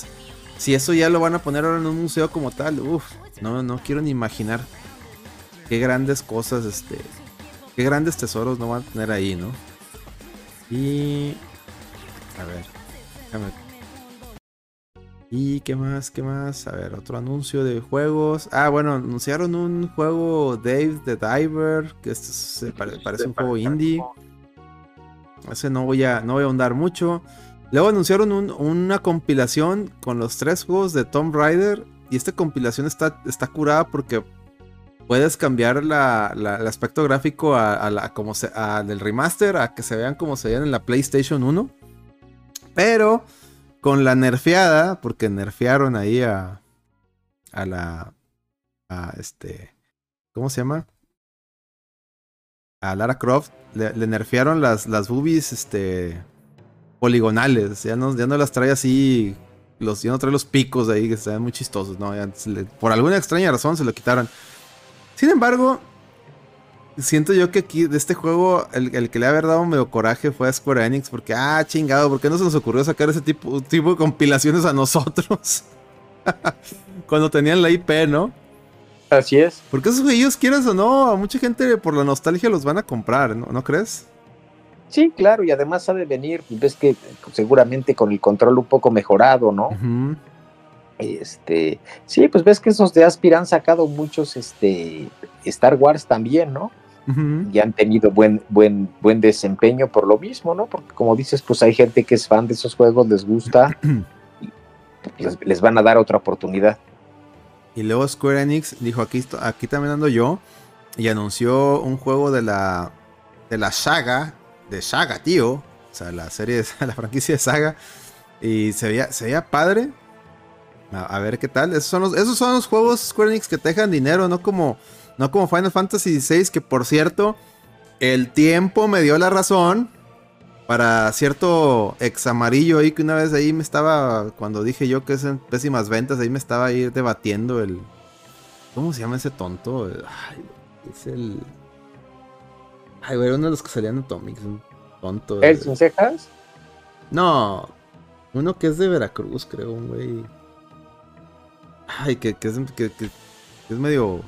Si eso ya lo van a poner ahora en un museo como tal, uff, no, no quiero ni imaginar qué grandes cosas, este. Qué grandes tesoros no van a tener ahí, ¿no? Y. A ver, déjame ¿Y qué más? ¿Qué más? A ver, otro anuncio de juegos. Ah, bueno, anunciaron un juego Dave the Diver, que este parece un juego indie. Ese no voy a, no voy a ahondar mucho. Luego anunciaron una compilación con los tres juegos de Tomb Raider. Y esta compilación está, está curada porque puedes cambiar el aspecto gráfico a, del remaster a que se vean como se veían en la PlayStation 1. Pero con la nerfeada, porque nerfearon ahí a, a la, a este, ¿cómo se llama? A Lara Croft, le, nerfearon las, las boobies, este, poligonales, ya no, ya no las trae así, los, ya no trae los picos de ahí que se muy chistosos, ¿no? por alguna extraña razón se lo quitaron. Sin embargo, siento yo que aquí de este juego el, que le ha haber dado medio coraje fue a Square Enix porque, ah, chingado, ¿por qué no se nos ocurrió sacar ese tipo, tipo de compilaciones a nosotros? [LAUGHS] Cuando tenían la IP, ¿no? Así es. Porque esos ellos quieras o no, a mucha gente por la nostalgia los van a comprar, ¿no, ¿No crees? Sí, claro, y además ha de venir, ves que seguramente con el control un poco mejorado, ¿no? Este, sí, pues ves que esos de Aspir han sacado muchos este Star Wars también, ¿no? y han tenido buen, buen, buen desempeño por lo mismo, ¿no? Porque como dices, pues hay gente que es fan de esos juegos, les gusta, y les, van a dar otra oportunidad. Y luego Square Enix dijo, aquí, aquí también ando yo, y anunció un juego de la, de la saga, de Saga, tío, o sea, la serie, de, [LAUGHS] la franquicia de Saga, y se veía, se veía padre. A, ver qué tal. Esos son, los, esos son los juegos Square Enix que te dejan dinero, no como no como Final Fantasy XVI, que por cierto, el tiempo me dio la razón para cierto ex amarillo ahí que una vez ahí me estaba, cuando dije yo que es en pésimas ventas, ahí me estaba ahí debatiendo el... ¿Cómo se llama ese tonto? Es el... Ay, güey, uno de los que salían en Atomics, un tonto. ¿El sin cejas? No, uno que es de Veracruz, creo, un güey. Ay, que, es, que es medio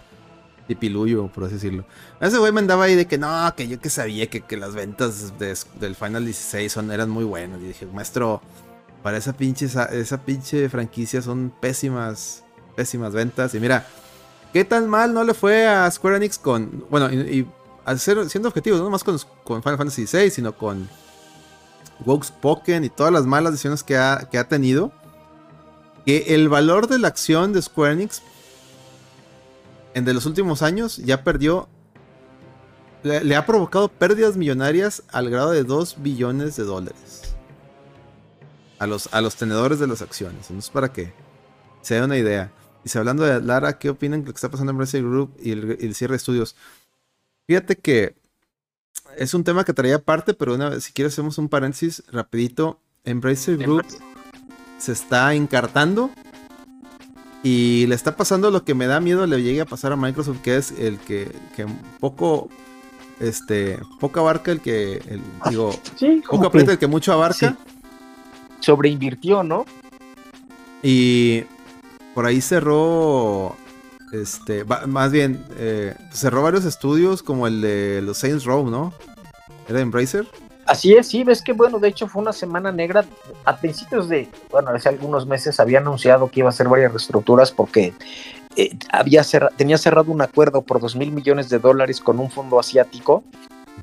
piluyo, por así decirlo. Ese güey me andaba ahí de que no, que yo que sabía que, que las ventas del Final 16 son, eran muy buenas. Y dije, maestro, para esa pinche, esa, pinche franquicia son pésimas, pésimas ventas. Y mira, ¿qué tan mal no le fue a Square Enix con, bueno, y, al ser, siendo objetivos, no más con, con Final Fantasy XVI, sino con Vox Pokémon y todas las malas decisiones que ha, que ha tenido? Que el valor de la acción de Square Enix en de los últimos años ya perdió, le, ha provocado pérdidas millonarias al grado de 2 billones de dólares. A los, a los tenedores de las acciones. Entonces, para que se dé una idea. Dice, hablando de Lara, ¿qué opinan de lo que está pasando en Embracer Group y el, cierre de estudios? Fíjate que es un tema que traía aparte, pero una vez, si quieres hacemos un paréntesis rapidito. Embracer Group se está encartando y le está pasando lo que me da miedo le llegue a pasar a Microsoft, que es el que, que poco este, poco abarca el que, el, digo, poco aprieta el que mucho abarca. Sobreinvirtió, ¿no? Y por ahí cerró, este, más bien, eh, cerró varios estudios como el de los Saints Row, ¿no? ¿Era Embracer? Así es, sí, ves que bueno, de hecho fue una semana negra. A principios de, bueno, hace algunos meses había anunciado que iba a hacer varias reestructuras porque eh, había tenía cerrado un acuerdo por dos mil millones de dólares con un fondo asiático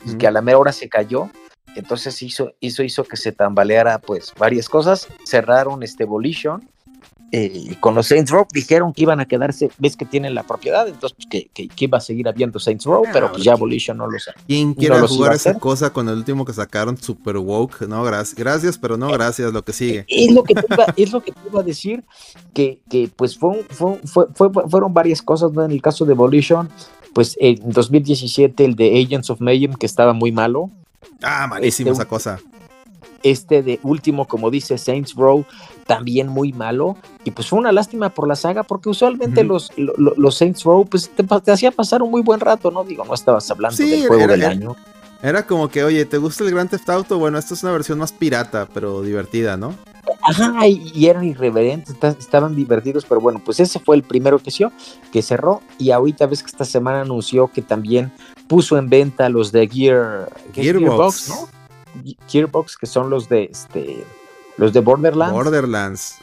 y que a la mera hora se cayó. Entonces hizo, hizo, hizo que se tambaleara pues varias cosas. Cerraron este Volition eh, con los Saints Row dijeron que iban a quedarse, ves que tienen la propiedad, entonces pues, que, que, iba a seguir habiendo Saints Row, pero pues ya Volition no lo sabe. ¿Quién quiere jugar esa cosa con el último que sacaron, Super Woke? No, gracias, gracias, pero no gracias, lo que sigue. Es lo que te iba, es lo que iba a decir, que, que pues fue, fue, fue, fueron varias cosas, ¿no? En el caso de Volition, pues en 2017 el de Agents of Mayhem, que estaba muy malo. Ah, malísimo este, esa cosa. Este de último, como dice Saints Row, también muy malo. Y pues fue una lástima por la saga, porque usualmente los, los, Saints Row pues te, hacía pasar un muy buen rato, ¿no? Digo, no estabas hablando del juego del año. Era como que, oye, ¿te gusta el Grand Theft Auto? Bueno, esta es una versión más pirata, pero divertida, ¿no? Ajá, y, eran irreverentes, estaban divertidos, pero bueno, pues ese fue el primero que, que cerró. Y ahorita ves que esta semana anunció que también puso en venta los de Gear, Gearbox, ¿no? Gearbox, que son los de este los de Borderlands. Borderlands.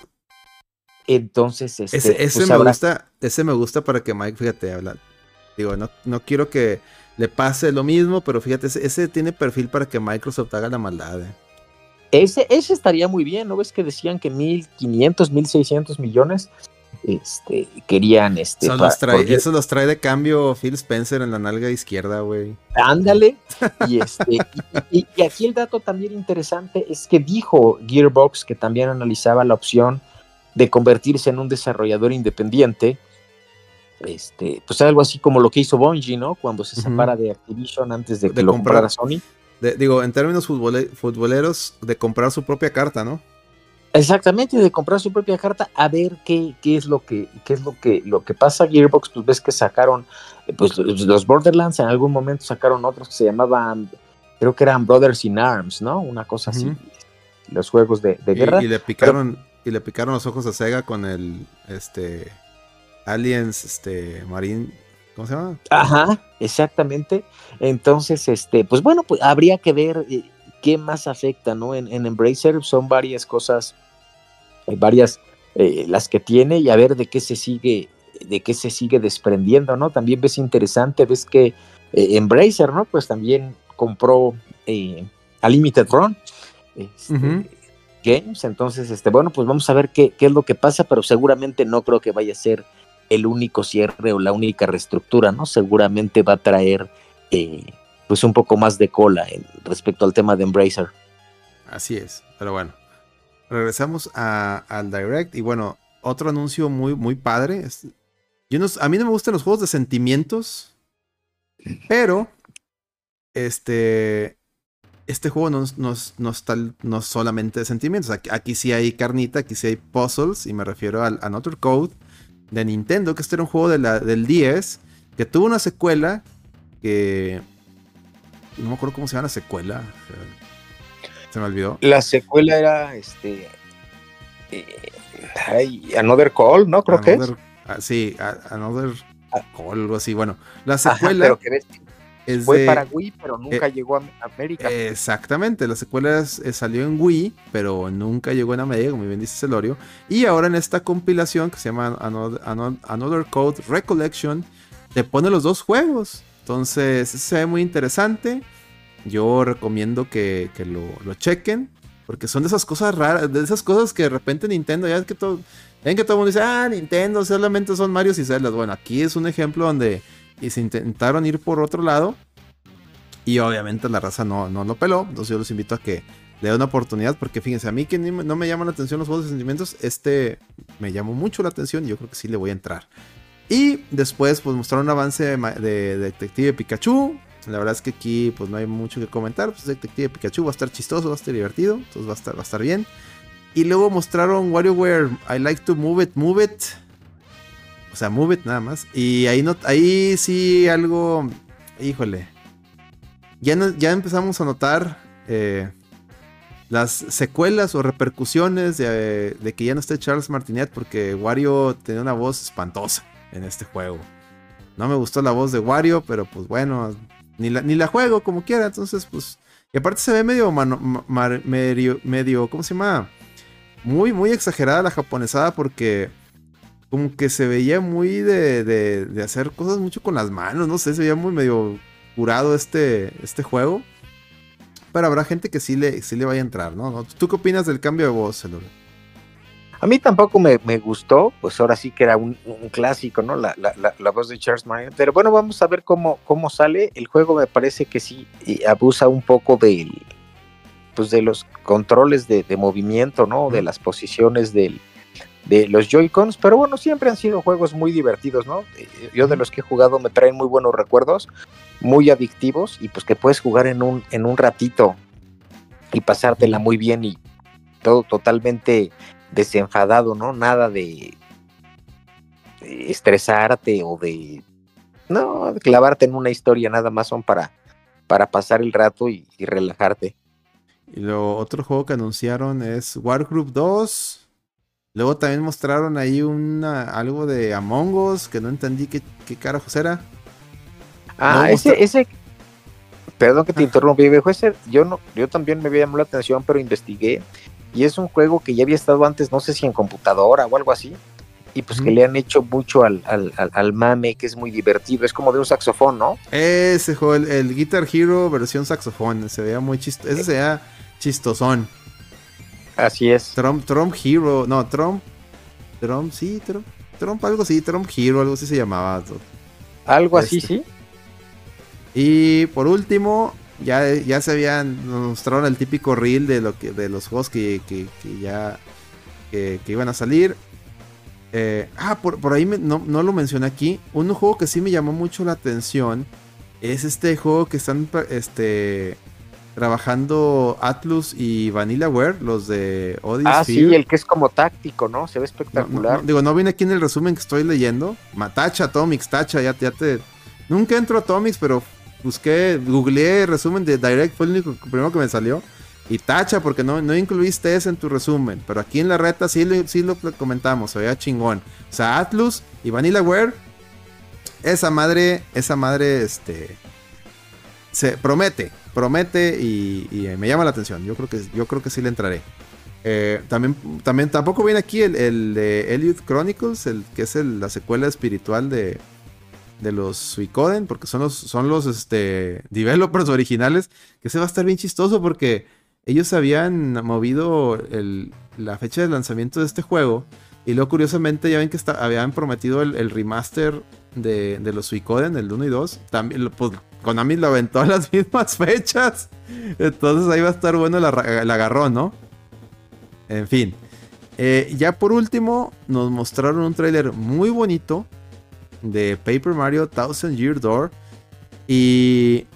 Entonces, este, ese, pues me gusta, ese me gusta para que Mike, fíjate, habla. Digo, no, no quiero que le pase lo mismo, pero fíjate, ese, tiene perfil para que Microsoft haga la maldad. Eh. Ese, ese estaría muy bien, ¿no ves que decían que 1500, 1600 millones? Este, querían este. Eso los, trae, eso los trae de cambio Phil Spencer en la nalga izquierda, güey. Ándale. [LAUGHS] Y, este, y, aquí el dato también interesante es que dijo Gearbox que también analizaba la opción de convertirse en un desarrollador independiente. Este, pues algo así como lo que hizo Bungie, ¿no? Cuando se separa de Activision antes de que lo comprara Sony. digo, en términos futboleros, de comprar su propia carta, ¿no? Exactamente, de comprar su propia carta a ver qué, qué es lo que qué es lo que lo que pasa. Gearbox, pues ves que sacaron eh, pues los Borderlands en algún momento sacaron otros que se llamaban creo que eran Brothers in Arms, ¿no? Una cosa así. Los juegos de, guerra. Y, le picaron y le picaron los ojos a Sega con el este Aliens este Marine ¿Cómo se llama? Ajá, exactamente. Entonces, este, pues bueno, pues habría que ver eh, ¿qué más afecta, no? En, Embracer son varias cosas, hay varias eh, las que tiene y a ver de qué se sigue, de qué se sigue desprendiendo, ¿no? También ves interesante, ves que eh, Embracer, ¿no? Pues también compró eh, a Limited Run este, Games, entonces, este, bueno, pues vamos a ver qué, qué es lo que pasa, pero seguramente no creo que vaya a ser el único cierre o la única reestructura, ¿no? Seguramente va a traer pues un poco más de cola respecto al tema de Embracer. Así es, pero bueno. Regresamos al Direct y bueno, otro anuncio muy, muy padre. Yo a mí no me gustan los juegos de sentimientos, pero este, este juego no, no, está no solamente de sentimientos. Aquí, sí hay carnita, aquí sí hay puzzles, y me refiero al Another Code de Nintendo, que este era un juego del 10, que tuvo una secuela que no me acuerdo cómo se llama la secuela. Se me olvidó. La secuela era este. Eh, Another Call, ¿no? Creo que es. Ah, sí, Another ah. Call, algo así. Bueno, la secuela. fue para Wii, pero nunca eh, llegó a América. Exactamente, la secuela eh, salió en Wii, pero nunca llegó en América, como bien dice Celorio. Y ahora en esta compilación que se llama Another Code Recollection, te pone los dos juegos. Entonces, se ve muy interesante. Yo recomiendo que, lo, chequen. Porque son de esas cosas raras, de esas cosas que de repente Nintendo, ya es que todo, ven que todo el mundo dice, ah, Nintendo solamente son Mario y Zelda. Bueno, aquí es un ejemplo donde se intentaron ir por otro lado. Y obviamente la raza no, no lo peló. Entonces yo los invito a que le doy una oportunidad, porque fíjense, a mí que no me llaman la atención los juegos de sentimientos, este me llamó mucho la atención y yo creo que sí le voy a entrar. Y después, pues mostraron un avance de, Detective Pikachu. La verdad es que aquí, pues no hay mucho que comentar. Pues Detective Pikachu va a estar chistoso, va a estar divertido, entonces va a estar, va a estar bien. Y luego mostraron WarioWare I Like to Move It, Move It. O sea, Move It nada más. Y ahí, no, ahí sí algo. Híjole. Ya, ya empezamos a notar eh, las secuelas o repercusiones de, de, que ya no esté Charles Martinet porque Wario tenía una voz espantosa en este juego. No me gustó la voz de Wario, pero pues bueno, ni la, ni la juego como quiera, entonces pues... Y aparte se ve medio, medio, medio, ¿cómo se llama? Muy, muy exagerada la japonesada porque como que se veía muy de, de, hacer cosas mucho con las manos, no sé, se veía muy medio curado este, este juego. Pero habrá gente que sí le, sí le vaya a entrar, ¿no? ¿Tú qué opinas del cambio de voz, Elore? A mí tampoco me, gustó, pues ahora sí que era un, clásico, ¿no? La, voz de Charles Martin. Pero bueno, vamos a ver cómo, cómo sale. El juego me parece que sí abusa un poco de, pues de los controles de, movimiento, ¿no? De las posiciones de los Joy-Cons. Pero bueno, siempre han sido juegos muy divertidos, ¿no? Eh, yo de los que he jugado me traen muy buenos recuerdos, muy adictivos y pues que puedes jugar en un, en un ratito y pasártela muy bien y todo totalmente desenfadado, ¿no? Nada de, estresarte o de no clavarte en una historia, nada más son para, para pasar el rato y, relajarte. Y lo otro juego que anunciaron es Wargroup 2. Luego también mostraron ahí una, algo de Among Us que no entendí qué, qué carajos era. Ah, ese, ese, perdón que te interrumpí, viejo, ese, yo no, yo también me había llamado la atención, pero investigué y es un juego que ya había estado antes, no sé si en computadora o algo así. Y pues que le han hecho mucho al, al, mame, que es muy divertido. Es como de un saxofón, ¿no? Ese juego, el, Guitar Hero versión saxofón. Se veía muy chistoso. Ese se veía chistosón. Así es. Trump, Trump Hero. No, Trump. Trump, sí, Trump. Trump, algo así. Trump Hero, algo así se llamaba. Algo así, este. sí. Y por último, ya, ya se habían mostraron el típico reel de lo que de los juegos que, ya que, iban a salir. Eh, ah, por, ahí no, lo mencioné aquí. Un juego que sí me llamó mucho la atención es este juego que están este, trabajando Atlus y VanillaWare, los de Odyssey. Ah, sí, el que es como táctico, ¿no? Se ve espectacular. digo, no viene aquí en el resumen que estoy leyendo. Matacha, Atomics, Tacha, ya, ya te. Nunca entro a Atomics, pero busqué, googleé resumen de Direct, fue el único primero que me salió. Y tacha, porque no, no incluiste ese en tu resumen. Pero aquí en la reta sí, sí lo comentamos, se veía chingón. O sea, Atlus y VanillaWare, esa madre, esa madre, este. Se promete, promete y, me llama la atención. Yo creo que, yo creo que sí le entraré. Eh, también, también tampoco viene aquí el, de Elliot Chronicles, el que es la secuela espiritual de, de los Suicoden, porque son los, son los este, developers originales, que se va a estar bien chistoso porque ellos habían movido la fecha de lanzamiento de este juego. Y luego, curiosamente, ya ven que habían prometido el, remaster de, los Suicoden, el 1 y 2. También, pues, Konami lo aventó a las [LAUGHS] mismas fechas. Entonces ahí va a estar bueno el, agarrón, ¿no? En fin. Eh, ya por último, nos mostraron un tráiler muy bonito de Paper Mario Thousand Year Door. Y,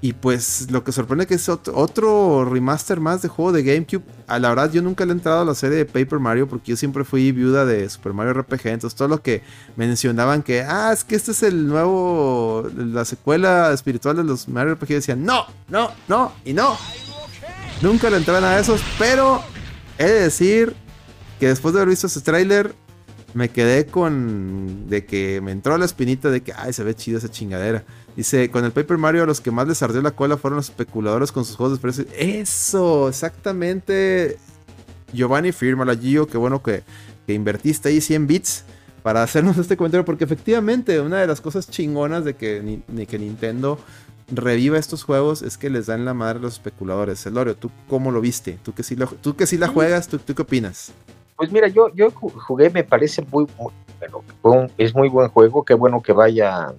y pues lo que sorprende que es otro, remaster más de juego de GameCube. A la verdad yo nunca le he entrado a la serie de Paper Mario porque yo siempre fui viuda de Super Mario RPG. Entonces todo lo que mencionaban que, ah, es que este es el nuevo, la secuela espiritual de los Mario RPG, decían, no, no, no y no. Nunca le entraban a esos, pero he de decir que después de haber visto ese tráiler, me quedé con de que me entró la espinita de que, ay, se ve chido esa chingadera. Dice, con el Paper Mario a los que más les ardió la cola fueron los especuladores con sus juegos de precio. Eso, exactamente. Giovanni, la Gio, qué bueno que, invertiste ahí 100 bits para hacernos [LAUGHS] este comentario, porque efectivamente una de las cosas chingonas de que, que Nintendo reviva estos juegos es que les dan la madre a los especuladores. Elorio, ¿tú cómo lo viste? ¿Tú que sí, tú que sí la juegas? ¿tú, ¿Tú qué opinas? Pues mira, yo, yo jugué, me parece muy, bueno, es muy buen juego, qué bueno que vaya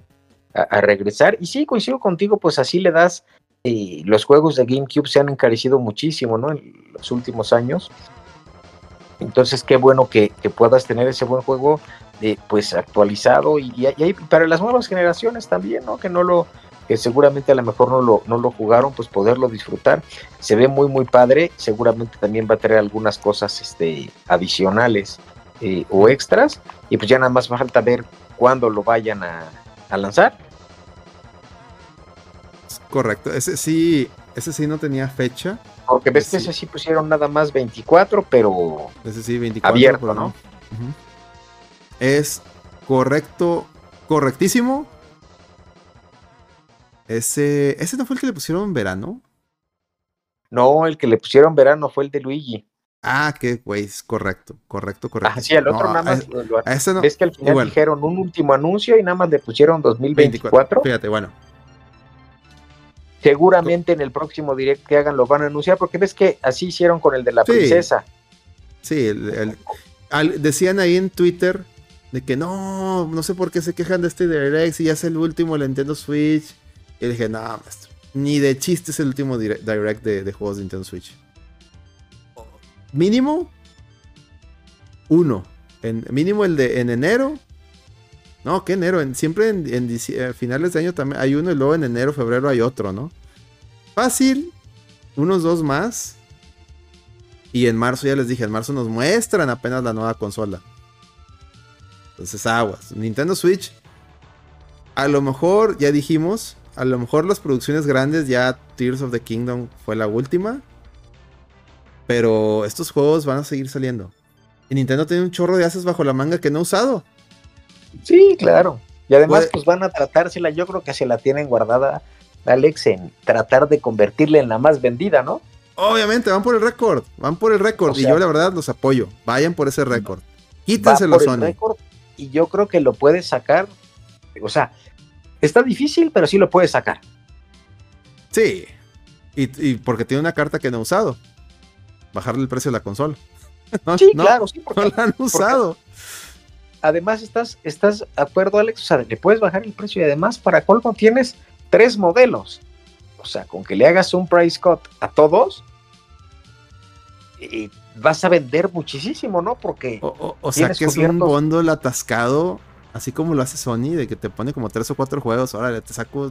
a, regresar. Y sí, coincido contigo, pues así le das eh, los juegos de GameCube se han encarecido muchísimo, ¿no? En los últimos años. Entonces, qué bueno que, puedas tener ese buen juego de, pues actualizado y, y, para las nuevas generaciones también, ¿no? Que no lo, que seguramente a lo mejor no lo, no lo jugaron, pues poderlo disfrutar. Se ve muy, muy padre. Seguramente también va a traer algunas cosas este, adicionales eh, o extras. Y pues ya nada más falta ver cuándo lo vayan a, a lanzar. Correcto, ese sí, ese sí no tenía fecha. Porque ves que ese sí pusieron nada más 24, pero ese sí 24 abierto, ¿no? Es correcto, correctísimo. Ese, ese no fue el que le pusieron en verano. No, el que le pusieron verano fue el de Luigi. Ah, qué güey, correcto, correcto, correcto. Ah, sí, el otro nada más. Es que al final dijeron un último anuncio y nada más le pusieron 2024. fíjate, bueno. Seguramente en el próximo direct que hagan lo van a anunciar, porque ves que así hicieron con el de la princesa. Sí, decían ahí en Twitter de que no, no sé por qué se quejan de este direct, si ya es el último el Nintendo Switch. Y dije, no, ni de chiste es el último direct de juegos de Nintendo Switch mínimo uno. En, mínimo el de en enero. No, ¿qué enero? En, siempre en, eh, finales de año también hay uno y luego en enero, febrero hay otro, ¿no? Fácil. Unos dos más. Y en marzo ya les dije, en marzo nos muestran apenas la nueva consola. Entonces aguas. Nintendo Switch. A lo mejor, ya dijimos, a lo mejor las producciones grandes ya Tears of the Kingdom fue la última. Pero estos juegos van a seguir saliendo. Y Nintendo tiene un chorro de haces bajo la manga que no ha usado. Sí, claro. Y además, pues van a tratársela, yo creo que se la tienen guardada, Alex, en tratar de convertirla en la más vendida, ¿no? Obviamente, van por el récord, van por el récord. y yo la verdad los apoyo. Vayan por ese récord. Quítenselo, Sony. y yo creo que lo puedes sacar. O sea, está difícil, pero sí lo puedes sacar. Sí. Y, y porque tiene una carta que no ha usado bajarle el precio de la consola. [LAUGHS] sí, claro, sí, porque, no la han usado. Además, estás, estás de acuerdo, Alex, o sea, le puedes bajar el precio y además para colmo tienes tres modelos. O sea, con que le hagas un price cut a todos, y vas a vender muchísimo, ¿no? Porque. O, sea, que es un bundle atascado, así como lo hace Sony, de que te pone como tres o cuatro juegos. Órale, te saco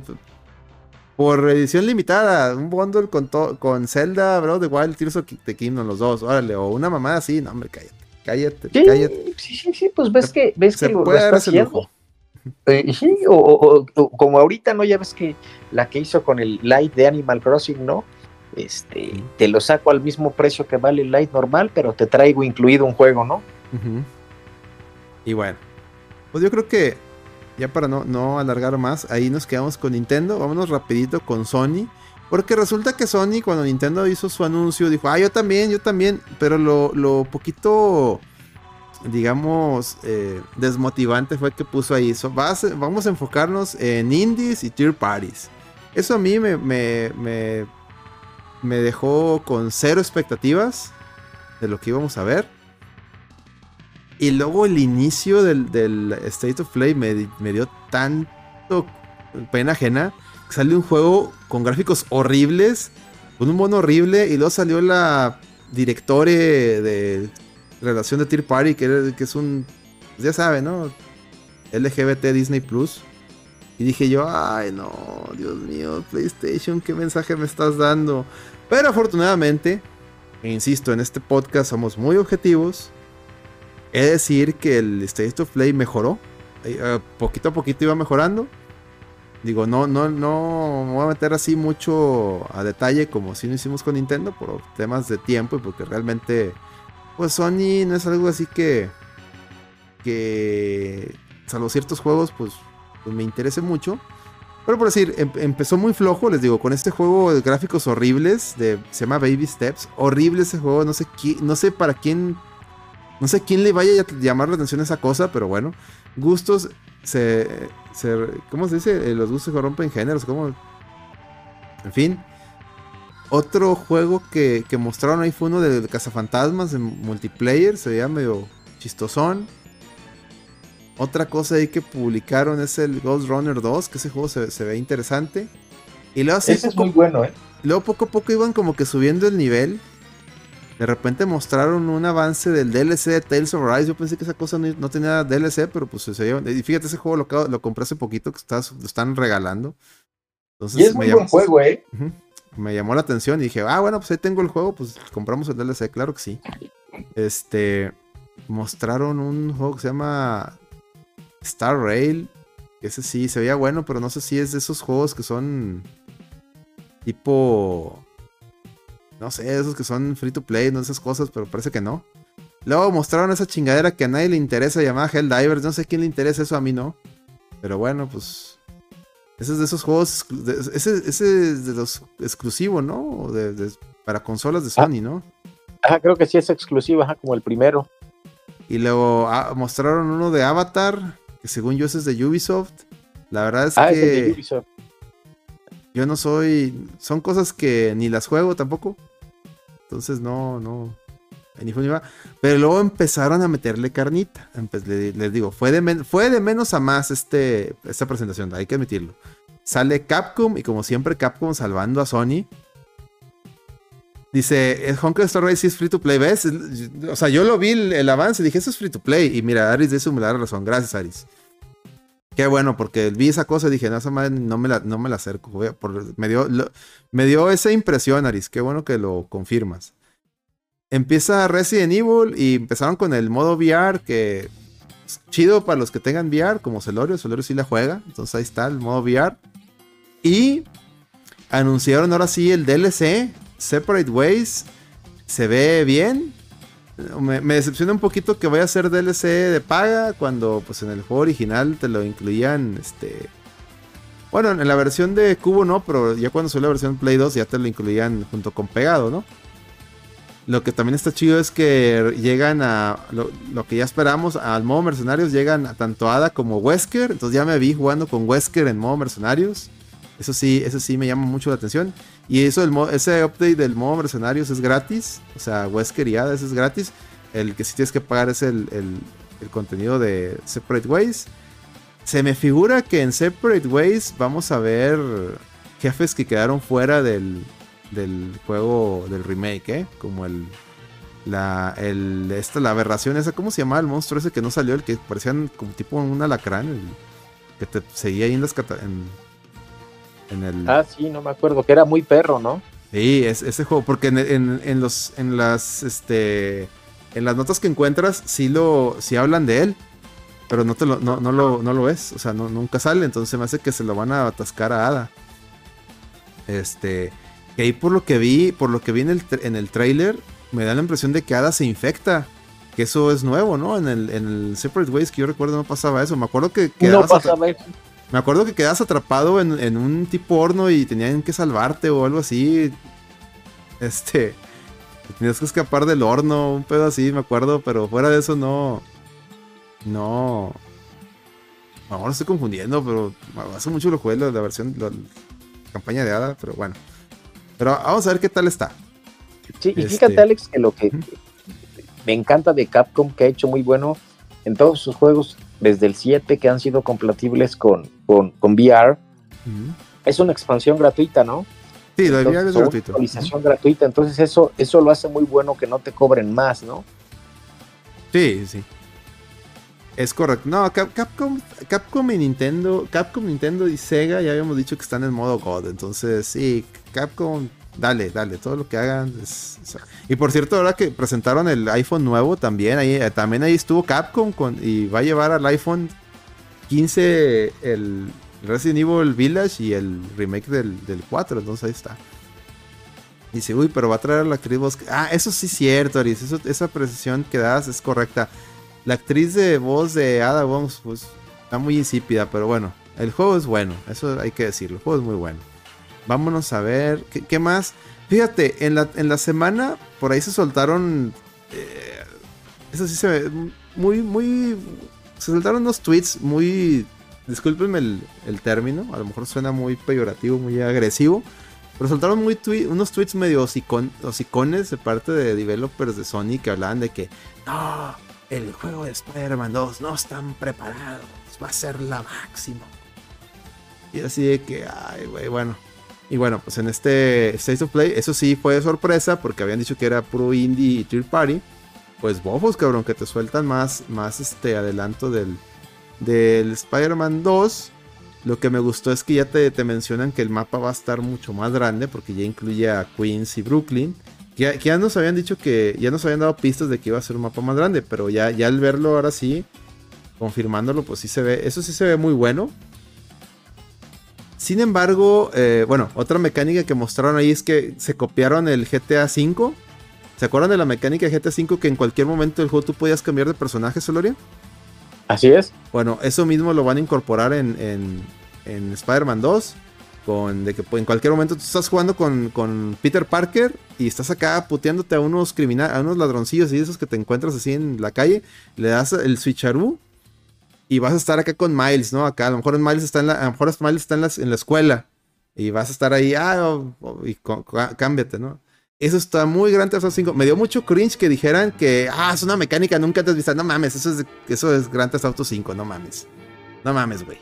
por edición limitada, un bundle con, con Zelda, bro, de Wild Tears of the Kingdom, los dos, órale, o una mamada así, no, hombre, cállate, cállate, sí, cállate. Sí, sí, sí, pues ves que, ves que lo, puede está haciendo. Eh, sí, o, como ahorita, ¿no? Ya ves que la que hizo con el Light de Animal Crossing, ¿no? Este, te lo saco al mismo precio que vale el Light normal, pero te traigo incluido un juego, ¿no? Y bueno, pues yo creo que ya para no, no alargar más, ahí nos quedamos con Nintendo. Vámonos rapidito con Sony. Porque resulta que Sony, cuando Nintendo hizo su anuncio, dijo, ah, yo también, yo también. Pero lo, poquito, digamos, eh, desmotivante fue que puso ahí. eso vamos a enfocarnos en indies y tier parties. Eso a mí me, me, me dejó con cero expectativas de lo que íbamos a ver. Y luego el inicio del, State of Play me, dio tanto pena ajena. Que salió un juego con gráficos horribles, con un mono horrible, y luego salió la directore de relación de Tier Party, que, es un, pues ya saben, ¿no? LGBT Disney Plus. Y dije yo, ay no, Dios mío, PlayStation, ¿qué mensaje me estás dando? Pero afortunadamente, insisto, en este podcast somos muy objetivos He decir que el State of Play mejoró. Eh, eh, poquito a poquito iba mejorando. Digo, no, no, no me voy a meter así mucho a detalle como si no hicimos con Nintendo por temas de tiempo y porque realmente, pues Sony no es algo así que, que, salvo ciertos juegos, pues, pues me interese mucho. Pero por decir, em, empezó muy flojo, les digo, con este juego de gráficos horribles, de, se llama Baby Steps, horrible ese juego, no sé, no sé para quién no sé quién le vaya a llamar la atención a esa cosa, pero bueno. Gustos se. ¿Cómo se dice? Eh, los gustos se rompen géneros. ¿Cómo? En fin. Otro juego que, mostraron ahí fue uno de, cazafantasmas en multiplayer. Se veía medio chistosón. Otra cosa ahí que publicaron es el Ghost Runner 2, que ese juego se, ve interesante. Y luego así. Ese es muy bueno, ¿eh? Luego poco a poco iban como que subiendo el nivel. De repente mostraron un avance del DLC de Tales of Rise. Yo pensé que esa cosa no, tenía DLC, pero pues se Y fíjate, ese juego lo, lo compré hace poquito, que lo están regalando. Entonces, y es muy buen juego, ¿eh? Me llamó la atención y dije, ah, bueno, pues ahí tengo el juego, pues compramos el DLC, claro que sí. Este. Mostraron un juego que se llama Star Rail. Ese sí, se veía bueno, pero no sé si es de esos juegos que son tipo no sé, esos que son free to play, no esas cosas, pero parece que no. Luego mostraron esa chingadera que a nadie le interesa llamada Helldivers. No sé quién le interesa eso, a mí no. Pero bueno, pues. Ese es de esos juegos. ese, es de los exclusivos, ¿no? para consolas de Sony, ¿no? Ajá, creo que sí es exclusivo, ajá, como el primero. Y luego ah, mostraron uno de Avatar, que según yo ese es de Ubisoft. La verdad es ah, que. de Ubisoft. Yo no soy. Son cosas que ni las juego tampoco. Entonces no, no. Ni fue. Pero luego empezaron a meterle carnita. les, digo, fue de, fue de menos a más este, esta presentación, hay que admitirlo. Sale Capcom y como siempre Capcom salvando a Sony. Dice, el Honkai Star Race es free to play, ¿ves? O sea, yo lo vi el, avance y dije, eso es free to play. Y mira, Aris de eso me da razón. Gracias, Aris. Qué bueno, porque vi esa cosa y dije, no, esa madre no me la, no me la acerco. me, dio, me dio esa impresión, Aris. Qué bueno que lo confirmas. Empieza Resident Evil y empezaron con el modo VR que chido para los que tengan VR, como Celorio. Celorio sí la juega. Entonces ahí está el modo VR. Y anunciaron ahora sí el DLC, Separate Ways. Se ve bien. Me, decepciona un poquito que vaya a ser DLC de paga cuando pues en el juego original te lo incluían este bueno, en la versión de Cubo no, pero ya cuando salió la versión Play 2 ya te lo incluían junto con pegado, ¿no? Lo que también está chido es que llegan a lo, que ya esperamos, al modo mercenarios llegan a tanto Ada como Wesker, entonces ya me vi jugando con Wesker en modo mercenarios. Eso sí, eso sí me llama mucho la atención. Y eso, el ese update del modo mercenarios es gratis. O sea, Wesker y ese es gratis. El que sí tienes que pagar es el, contenido de Separate Ways. Se me figura que en Separate Ways vamos a ver jefes que quedaron fuera del, juego del remake, ¿eh? Como el. La, el, esta, la aberración esa, ¿cómo se llamaba el monstruo ese que no salió? El que parecían como tipo un alacrán, el que te seguía ahí en las, en, Ah, sí, no me acuerdo, que era muy perro, ¿no? Sí, es, ese juego, porque en, los, en las, este, en las notas que encuentras, sí lo, sí hablan de él, pero no te lo, no, lo, no lo ves, o sea, no, nunca sale, entonces se me hace que se lo van a atascar a Ada. Este, que ahí por lo que vi, por lo que vi en el, en el trailer, me da la impresión de que Ada se infecta. Que eso es nuevo, ¿no? En el, en el Separate Ways que yo recuerdo no pasaba eso. Me acuerdo que... no pasaba eso. Me acuerdo que quedas atrapado en, un tipo horno y tenían que salvarte o algo así. Este. Tenías que escapar del horno, un pedo así, me acuerdo, pero fuera de eso no. No. Ahora estoy confundiendo, pero hace mucho lo jugué la, la versión, la, campaña de Hada, pero bueno. Pero vamos a ver qué tal está. Sí, y fíjate, este, Alex, que lo que me encanta de Capcom, que ha hecho muy bueno en todos sus juegos, desde el 7 que han sido compatibles con, con, VR. Es una expansión gratuita, ¿no? Sí, la VR es gratuita. Actualización gratuita, entonces eso, eso lo hace muy bueno que no te cobren más, ¿no? Sí, sí. Es correcto. No, Capcom, Capcom y Nintendo, Capcom, Nintendo y Sega ya habíamos dicho que están en modo God. Entonces, sí, Capcom, dale, dale, todo lo que hagan. Y por cierto, ahora que presentaron el iPhone nuevo, también ahí, eh, también ahí estuvo Capcom con, y va a llevar al iPhone 15 el Resident Evil Village y el remake del, 4, entonces ahí está. Dice, uy, pero va a traer a la actriz voz. Ah, eso sí es cierto, Aris. esa precisión que das es correcta. La actriz de voz de Ada Wong pues, está muy insípida, pero bueno, el juego es bueno. Eso hay que decirlo. El juego es muy bueno. Vámonos a ver. ¿Qué, más? Fíjate, en la, en la semana por ahí se soltaron. Eh, eso sí se ve. Muy, muy se soltaron unos tweets muy. Discúlpenme el, término, a lo mejor suena muy peyorativo, muy agresivo. Pero soltaron muy unos tweets medio hocicones de parte de developers de Sony que hablaban de que no, el juego de Spider-Man 2 no están preparados, va a ser la máxima. Y así de que, ay, güey, bueno. Y bueno, pues en este State of Play, eso sí fue sorpresa porque habían dicho que era puro indie y third party. Pues bofos, cabrón, que te sueltan más, más este adelanto del, del Spider-Man 2. Lo que me gustó es que ya te, te, mencionan que el mapa va a estar mucho más grande porque ya incluye a Queens y Brooklyn. Que, ya nos habían dicho que ya nos habían dado pistas de que iba a ser un mapa más grande, pero ya, ya al verlo ahora sí, confirmándolo, pues sí se ve, eso sí se ve muy bueno. Sin embargo, eh, bueno, otra mecánica que mostraron ahí es que se copiaron el GTA V. ¿Se acuerdan de la mecánica de GTA V que en cualquier momento del juego tú podías cambiar de personaje, Soloria? Así es. Bueno, eso mismo lo van a incorporar en, en, Spider-Man 2. Con, de que en cualquier momento tú estás jugando con, Peter Parker y estás acá puteándote a unos criminales, a unos ladroncillos y esos que te encuentras así en la calle, le das el switcheroo y vas a estar acá con Miles, ¿no? Acá a lo mejor Miles está en la, a lo mejor Miles está en la, escuela y vas a estar ahí, ah, y cámbiate, ¿no? Eso está muy grande Theft 5. Me dio mucho cringe que dijeran que, ah, es una mecánica nunca te has visto. No mames, eso es, eso es Grand Theft Auto 5, no mames. No mames, güey.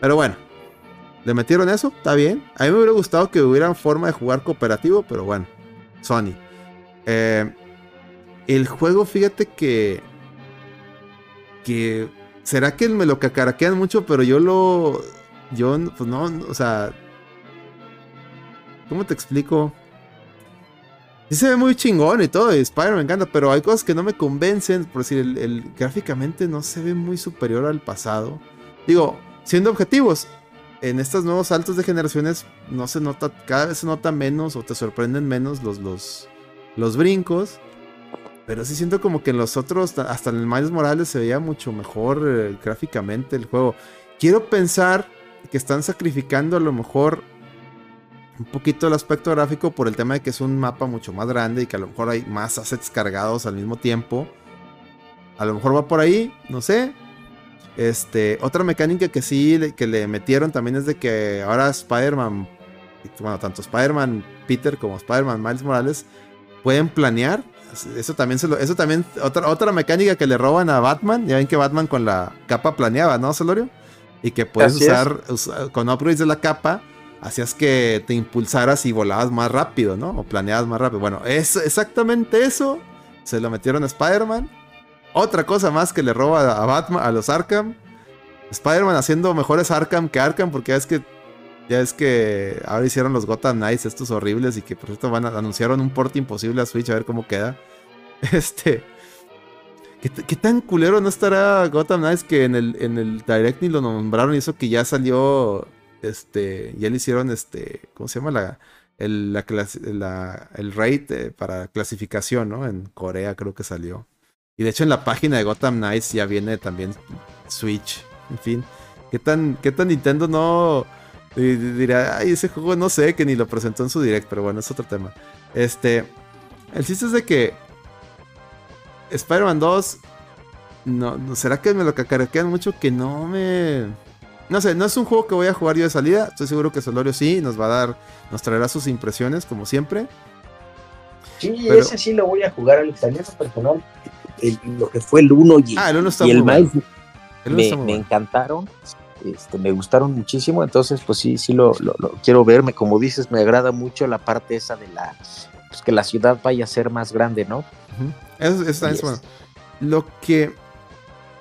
Pero bueno, le metieron eso, está bien. A mí me hubiera gustado que hubiera forma de jugar cooperativo, pero bueno, Sony. Eh, el juego, fíjate que. Que ¿Será que me lo cacaraquean mucho? Pero yo lo. Yo, pues no, o sea. ¿Cómo te explico? Sí se ve muy chingón y todo, y Spider me encanta, pero hay cosas que no me convencen. Por decir, el, gráficamente no se ve muy superior al pasado. Digo, siendo objetivos, en estos nuevos saltos de generaciones no se nota, cada vez se nota menos o te sorprenden menos los, los, los brincos. Pero sí siento como que en los otros, hasta en el Miles Morales se veía mucho mejor eh, gráficamente el juego. Quiero pensar que están sacrificando a lo mejor un poquito el aspecto gráfico por el tema de que es un mapa mucho más grande y que a lo mejor hay más assets cargados al mismo tiempo. A lo mejor va por ahí, no sé. Este, otra mecánica que sí que le metieron también es de que ahora Spider-Man, bueno, tanto Spider-Man Peter como Spider-Man Miles Morales pueden planear eso también se lo, eso también, otra, otra mecánica que le roban a Batman. Ya ven que Batman con la capa planeaba, ¿no, Celorio? Y que puedes usar, con upgrades de la capa, hacías que te impulsaras y volabas más rápido, ¿no? O planeabas más rápido. Bueno, es exactamente eso. Se lo metieron a Spider-Man. Otra cosa más que le roba a Batman, a los Arkham. Spider-Man haciendo mejores Arkham que Arkham, porque es que ya es que ahora hicieron los Gotham Knights estos horribles y que por cierto van a, anunciaron un port imposible a Switch a ver cómo queda. [LAUGHS] Este. ¿Qué, tan culero no estará Gotham Knights que en el, en el Direct ni lo nombraron y eso que ya salió. Este. Ya le hicieron este. ¿Cómo se llama? La, el, la, el rate para clasificación, ¿no? En Corea creo que salió. Y de hecho en la página de Gotham Knights ya viene también Switch. En fin. ¿Qué tan, qué tan Nintendo no y dirá, ay, ese juego no sé, que ni lo presentó en su direct, pero bueno, es otro tema. Este, el chiste es de que Spider-Man 2, no, ¿será que me lo cacarequean mucho? Que no me... No sé, no es un juego que voy a jugar yo de salida. Estoy seguro que Solorio sí, nos va a dar, nos traerá sus impresiones, como siempre. Sí, ese sí lo voy a jugar al italiano personal. lo que fue el 1 y, ah, el, uno está y el me, me encantaron. Este, me gustaron muchísimo, entonces pues sí, sí lo, quiero verme, como dices, me agrada mucho la parte esa de la, pues que la ciudad vaya a ser más grande, ¿no? Eso, es bueno. Lo que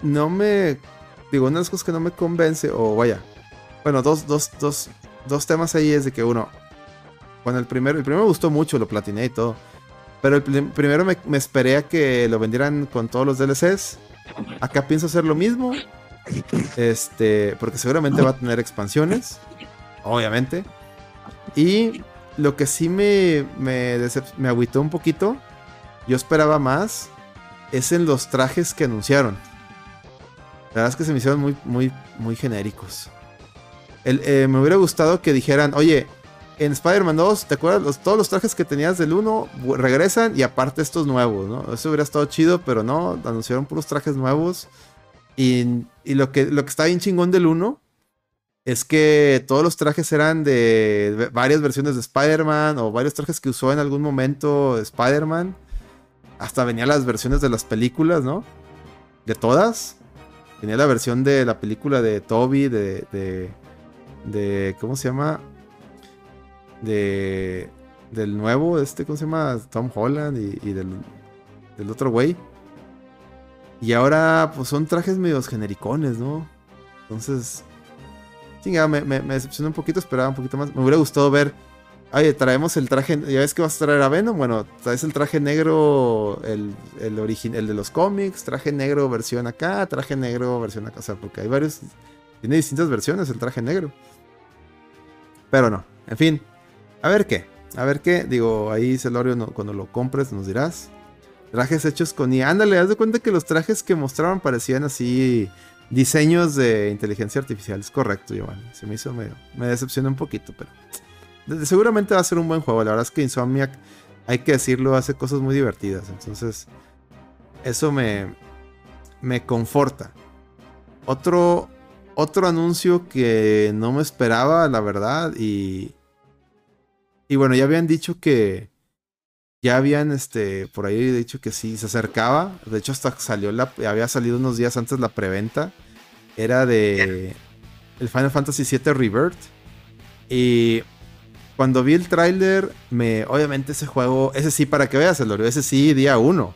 no me, digo, una de las cosas que no me convence, o vaya, bueno, dos, dos, dos, dos temas ahí es de que uno, bueno, el primero, el primero me gustó mucho, lo platiné y todo, pero el primero me, me esperé a que lo vendieran con todos los DLCs. Acá pienso hacer lo mismo. Este, porque seguramente va a tener expansiones, obviamente. Y lo que sí me, me, agüitó un poquito, yo esperaba más, es en los trajes que anunciaron. La verdad es que se me hicieron muy, muy, muy genéricos. Eh, me hubiera gustado que dijeran, oye, en Spider-Man 2, ¿te acuerdas? todos los trajes que tenías del 1 regresan y aparte estos nuevos, ¿no? Eso hubiera estado chido, pero no, anunciaron puros trajes nuevos. Y, lo, que, lo que está bien chingón del 1 es que todos los trajes eran de varias versiones de Spider-Man o varios trajes que usó en algún momento Spider-Man. Hasta venía las versiones de las películas, ¿no? De todas. Tenía la versión de la película de Toby, de, de, de ¿cómo se llama? de del nuevo, este, ¿cómo se llama? Tom Holland y, del, del otro güey. Y ahora, pues son trajes medios genericones, ¿no? Entonces, chingada, me, me, decepcionó un poquito, esperaba un poquito más. Me hubiera gustado ver Oye, traemos el traje. ¿Ya ves que vas a traer a Venom? Bueno, traes el traje negro, el, el, el de los cómics, traje negro versión acá, traje negro versión acá. O sea, porque hay varios. Tiene distintas versiones el traje negro. Pero no, en fin. A ver qué. A ver qué. Digo, ahí Celorio, cuando lo compres nos dirás. Trajes hechos con IA. Ándale, haz de cuenta que los trajes que mostraban parecían así. Diseños de inteligencia artificial. Es correcto, Giovanni. Se me hizo medio. Me decepcionó un poquito, pero seguramente va a ser un buen juego. La verdad es que Insomniac, hay que decirlo, hace cosas muy divertidas. Entonces, eso me, me conforta. Otro, otro anuncio que no me esperaba, la verdad. Y, y bueno, ya habían dicho que ya habían este por ahí dicho que sí se acercaba. De hecho, hasta salió la. Había salido unos días antes la preventa. Era de el Final Fantasy VII Rebirth. Y cuando vi el tráiler, me, obviamente ese juego, ese sí para que veas, el ese sí día uno.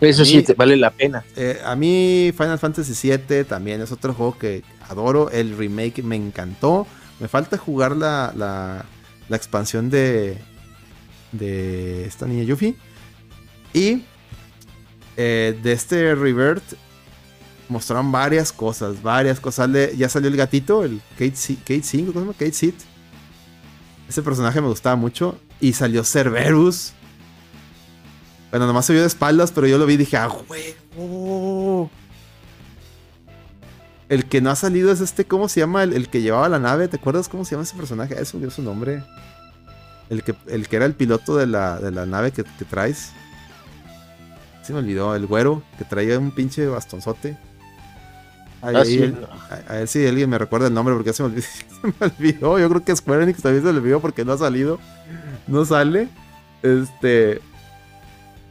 Eso sí, vale la pena. Eh, a mí Final Fantasy VII también es otro juego que adoro. El remake me encantó. Me falta jugar la, la, la expansión de, de esta niña Yuffie. Y eh, de este Revert mostraron varias cosas, varias cosas. ya salió el gatito, el Kate, Kate 5, ¿cómo se llama? Kate Seat ese personaje me gustaba mucho. Y salió Cerberus. Bueno, nomás se vio de espaldas, pero yo lo vi y dije, ¡ah, huevo! El que no ha salido es este, ¿cómo se llama? El, que llevaba la nave. ¿Te acuerdas cómo se llama ese personaje? Eso dio su nombre. El que, el que era el piloto de la, de la nave que, que traes. Se me olvidó. El güero que traía un pinche bastonzote. Ah, a, ver si alguien me recuerda el nombre porque [LAUGHS] se me, olvidó, Yo creo que Square Enix también se le olvidó porque no ha salido. No sale. Este.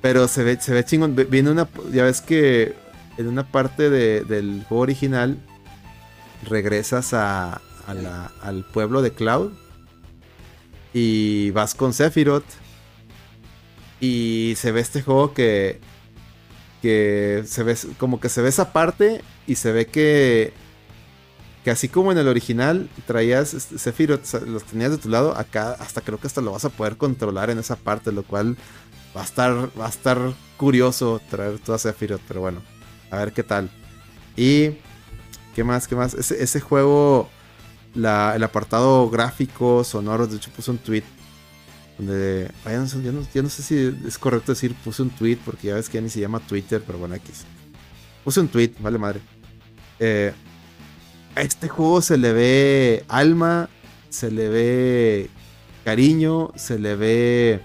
Pero se ve, se ve chingón. Viene una. Ya ves que en una parte del juego original regresas a, al pueblo de Cloud. Y vas con Sephiroth. Y se ve este juego que. Que se ve como que se ve esa parte y se ve que, que así como en el original traías Sephiroth, los tenías de tu lado, acá hasta creo que hasta lo vas a poder controlar en esa parte, lo cual va a estar, va a estar curioso traer toda Sephiroth, pero bueno, a ver qué tal. Y, ¿qué más? ¿Qué más? Ese, juego, el apartado gráfico, sonoro, de hecho puse un tweet donde, vayan, yo no, yo no sé si es correcto decir puse un tweet porque ya ves que ya ni se llama Twitter, pero bueno, X. Puse un tweet, vale madre. Eh, a este juego se le ve alma, se le ve cariño, se le ve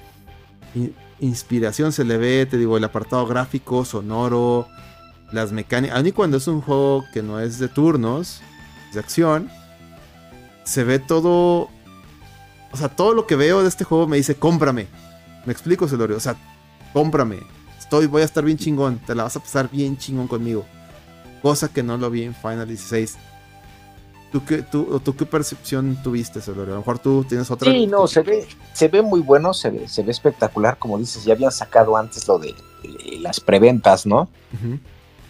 inspiración, se le ve, te digo, el apartado gráfico, sonoro, las mecánicas. Aun y cuando es un juego que no es de turnos, de acción, se ve todo. O sea, todo lo que veo de este juego me dice, cómprame. Me explico, Celorio. O sea, cómprame estoy, voy a estar bien chingón, te la vas a pasar bien chingón conmigo. Cosa que no lo vi en Final 16. ¿Tú qué, tú, ¿tú qué percepción tuviste, Celorio? A lo mejor tú tienes otra. Sí, no, se ve, se ve muy bueno, se ve, se ve espectacular. Como dices, ya habían sacado antes lo de, las preventas, ¿no?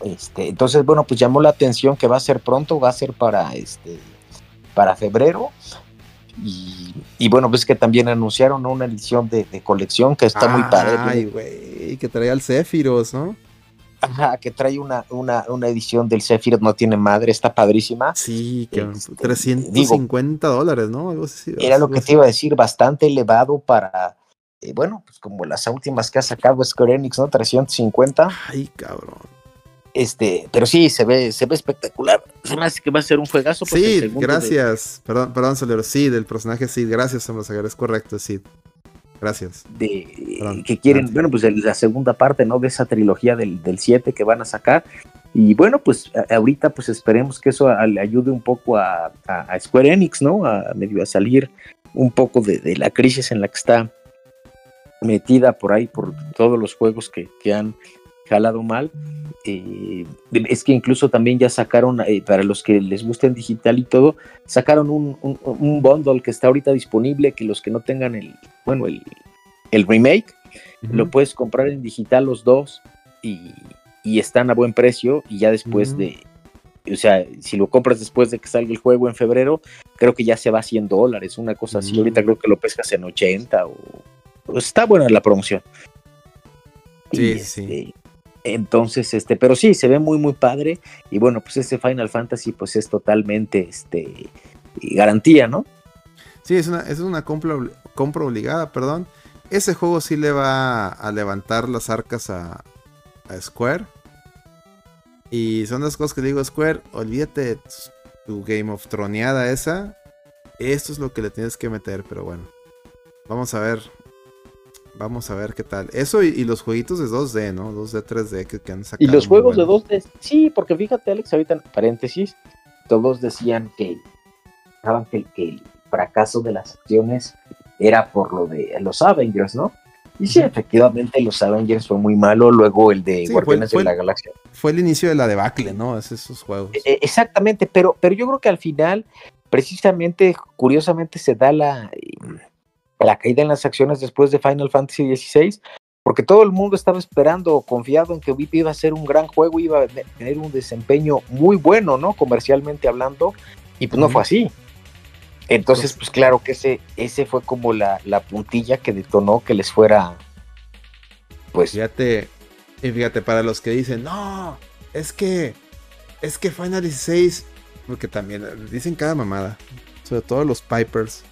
este, entonces, bueno, pues llamó la atención que va a ser pronto, va a ser para este para febrero. Y, bueno, pues que también anunciaron una edición de, colección que está muy padre. Ay, güey, que trae al Sephiroth, ¿no? Ajá, que trae una, una, una, edición del Sephiroth, no tiene madre, está padrísima. Sí, que 350 este, dólares, ¿no? era lo que te iba a decir, bastante elevado para, eh, bueno, pues como las últimas que ha sacado Square Enix, ¿no? 350. Ay, cabrón. Este, pero sí, se ve, se ve espectacular. Se me hace que va a ser un juegazo. Sí, gracias. Perdón, perdón, Solero. Sí, del personaje sí, gracias, Sagar, es correcto, sí. Gracias. De, que quieren, bueno, pues la segunda parte, ¿no? De esa trilogía del 7 que van a sacar. Y bueno, pues ahorita pues esperemos que eso le ayude un poco a, Square Enix, ¿no? A medio a salir un poco de, la crisis en la que está metida por ahí, por todos los juegos que, que han jalado mal. Eh, es que incluso también ya sacaron, eh, para los que les gusta en digital y todo, sacaron un, un, bundle que está ahorita disponible, que los que no tengan el, bueno, el, el remake, lo puedes comprar en digital los dos y, y están a buen precio y ya después de, o sea, si lo compras después de que salga el juego en febrero, creo que ya se va a 100 dólares, una cosa así. Ahorita creo que lo pescas en 80 o... Pues está buena la promoción. Sí, sí. Este, entonces, este, pero sí, se ve muy, muy padre. Y bueno, pues ese Final Fantasy, pues es totalmente, este, garantía, ¿no? Sí, es una, es una compra, compra obligada, perdón. Ese juego sí le va a levantar las arcas a, Square. Y son las cosas que digo, Square, olvídate tu Game of Troneada esa. Esto es lo que le tienes que meter, pero bueno. Vamos a ver. Vamos a ver qué tal. Eso y, los jueguitos de 2D, ¿no? 2D, 3D que, han sacado. Y los juegos de 2D, sí, porque fíjate, Alex, ahorita en paréntesis, todos decían que, que, que el fracaso de las acciones era por lo de los Avengers, ¿no? Y sí, efectivamente, los Avengers fue muy malo. Luego el de Guardianes de la Galaxia. Fue el inicio de la debacle, ¿no? Es esos juegos. E, e, exactamente, pero, pero yo creo que al final, precisamente, curiosamente, se da la, la caída en las acciones después de Final Fantasy XVI, porque todo el mundo estaba esperando, confiado en que VIP iba a ser un gran juego, iba a tener un desempeño muy bueno, ¿no? Comercialmente hablando, y pues no fue así. Entonces, pues claro que ese, ese fue como la, puntilla que detonó que les fuera. Pues. Fíjate, y fíjate, para los que dicen, no, es que. Es que Final 16. Porque también dicen cada mamada. Sobre todo los Pipers.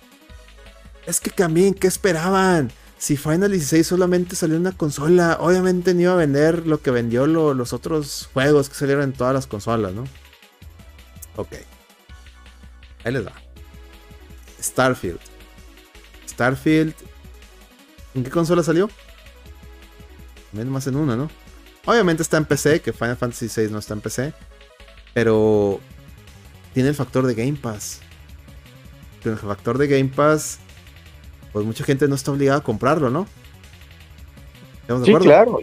Es que también, ¿qué esperaban? Si Final 16 solamente salió una consola, obviamente no iba a vender lo que vendió los otros juegos que salieron en todas las consolas, ¿no? Ok. Ahí les va. Starfield. Starfield. ¿En qué consola salió? Menos más en una, ¿no? Obviamente está en PC, que Final Fantasy VI no está en PC. Pero tiene el factor de Game Pass. Tiene el factor de Game Pass. Pues mucha gente no está obligada a comprarlo, ¿no? sí, claro.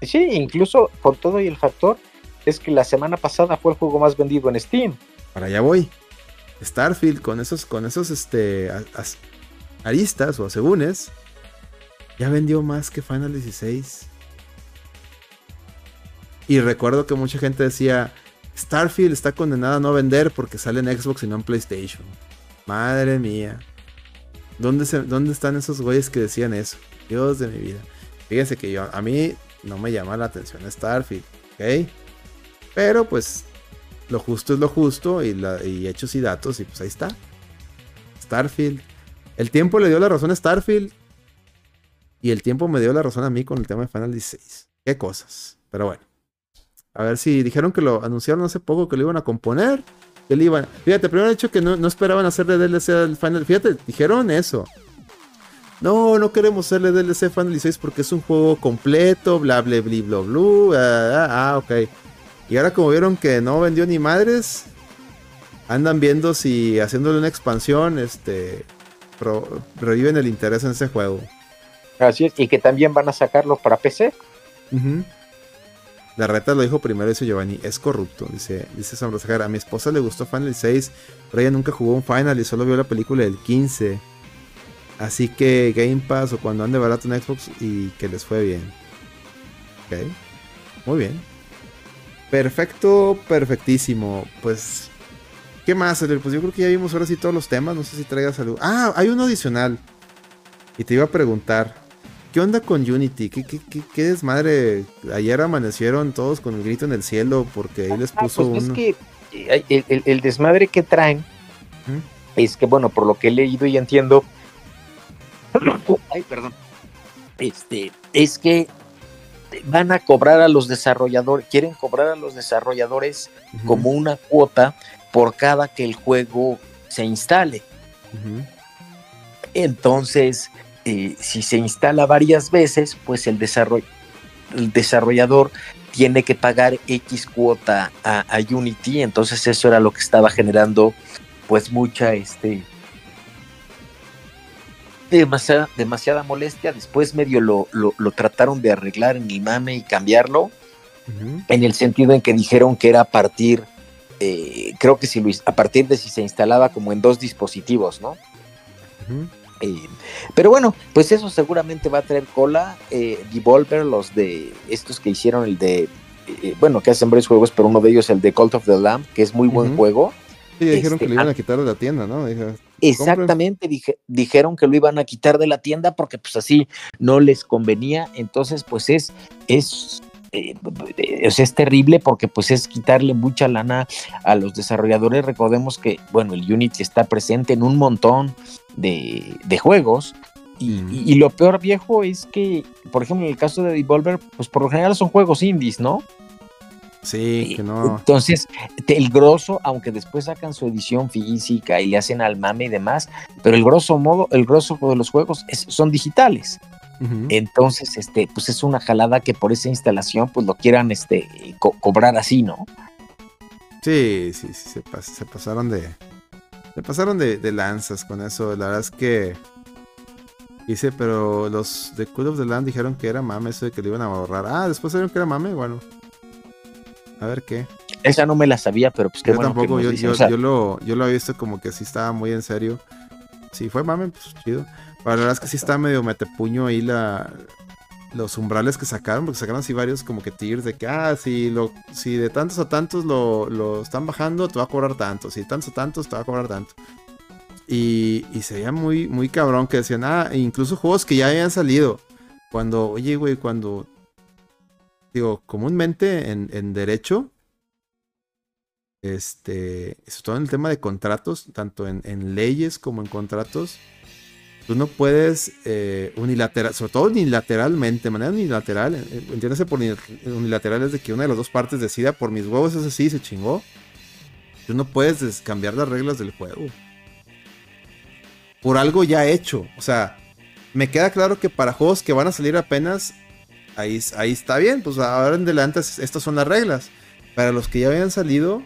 Sí, incluso por todo y el factor es que la semana pasada fue el juego más vendido en Steam. Para allá voy. Starfield con esos, con esos este, aristas o asegúnes, ya vendió más que Final 16. Y recuerdo que mucha gente decía, Starfield está condenada a no vender porque sale en Xbox y no en PlayStation. Madre mía. ¿Dónde, ¿Dónde están esos güeyes que decían eso? Dios de mi vida. Fíjense que yo, a mí no me llama la atención Starfield, ¿ok? Pero pues lo justo es lo justo y, hechos y datos y pues ahí está. Starfield. El tiempo le dio la razón a Starfield y el tiempo me dio la razón a mí con el tema de Final 16. Qué cosas. Pero bueno. A ver si dijeron que lo anunciaron hace poco que lo iban a componer. Que le iban. Fíjate, primero hecho que no, no esperaban hacerle DLC al Final. Fíjate, dijeron eso. No, no queremos hacerle DLC Final 16 porque es un juego completo, bla bla bla bla bla. Ah, ah, ah ok. Y ahora como vieron que no vendió ni madres, andan viendo si haciéndole una expansión, este, reviven el interés en ese juego. Así es, y que también van a sacarlo para PC. La reta lo dijo primero, dice Giovanni, es corrupto, dice, dice Sam A mi esposa le gustó Final 6, pero ella nunca jugó un Final y solo vio la película del 15. Así que Game Pass o cuando ande barato en Xbox y que les fue bien. Ok, muy bien. Perfecto, perfectísimo. Pues, ¿qué más, Pues yo creo que ya vimos ahora sí todos los temas. No sé si traigas salud. Ah, hay uno adicional. Y te iba a preguntar, ¿qué onda con Unity? ¿Qué, qué, desmadre? Ayer amanecieron todos con el grito en el cielo porque ahí les ah, puso pues Es que el, desmadre que traen es que, bueno, por lo que he leído y entiendo. Ay, perdón. Este, es que van a cobrar a los desarrolladores, quieren cobrar a los desarrolladores como una cuota por cada que el juego se instale. Entonces, eh, si se instala varias veces, pues el, el desarrollador tiene que pagar X cuota a, Unity, entonces eso era lo que estaba generando pues mucha este demasiada, demasiada molestia. Después medio lo, lo, trataron de arreglar en el mame y cambiarlo, en el sentido en que dijeron que era a partir, eh, creo que si lo, a partir de si se instalaba como en dos dispositivos, ¿no? Eh, pero bueno, pues eso seguramente va a traer cola. Eh, Devolver, los de estos que hicieron el de, eh, bueno, que hacen varios juegos, pero uno de ellos el de Cult of the Lamb, que es muy buen juego. Sí, dijeron que lo iban a quitar de la tienda, ¿no? exactamente, dijeron que lo iban a quitar de la tienda porque pues así no les convenía. Entonces, pues es, es eh, es terrible porque pues es quitarle mucha lana a los desarrolladores. Recordemos que, bueno, el Unity está presente en un montón de, juegos. Y, lo peor viejo es que, por ejemplo, en el caso de Devolver, pues por lo general son juegos indies, ¿no? Sí, que no. Entonces, el grosso, aunque después sacan su edición física y le hacen al mame y demás, pero el grosso modo, el grosso de los juegos son digitales. Entonces, este, pues es una jalada que por esa instalación, pues lo quieran este, cobrar así, ¿no? Sí, sí, sí, se, pasaron de. Se pasaron de, lanzas con eso. La verdad es que. Dice, pero los de Cool of the Land dijeron que era mame eso de que le iban a borrar. Ah, después dijeron que era mame, bueno. A ver qué. Esa no me la sabía, pero pues qué yo Tampoco, yo, yo, lo, yo lo había visto como que sí estaba muy en serio. Si fue mame, pues chido. La verdad es que sí está medio metepuño ahí la, los umbrales que sacaron, porque sacaron así varios como que tiers de que, ah, si, lo, si de tantos a tantos lo, están bajando, te va a cobrar tanto, si de tantos a tantos, te va a cobrar tanto. Y, y se veía muy, muy cabrón que decían, ah, incluso juegos que ya habían salido. Cuando, oye, güey, cuando, digo, comúnmente en, en derecho, este, sobre todo en el tema de contratos, tanto en, en leyes como en contratos, Tú no puedes eh, unilateral, sobre todo unilateralmente, de manera unilateral, eh, entiéndase por unilateral es de que una de las dos partes decida por mis huevos, eso sí, se chingó. Tú no puedes cambiar las reglas del juego. Por algo ya hecho. O sea, me queda claro que para juegos que van a salir apenas, ahí, ahí está bien. Pues ahora en adelante estas son las reglas. Para los que ya habían salido,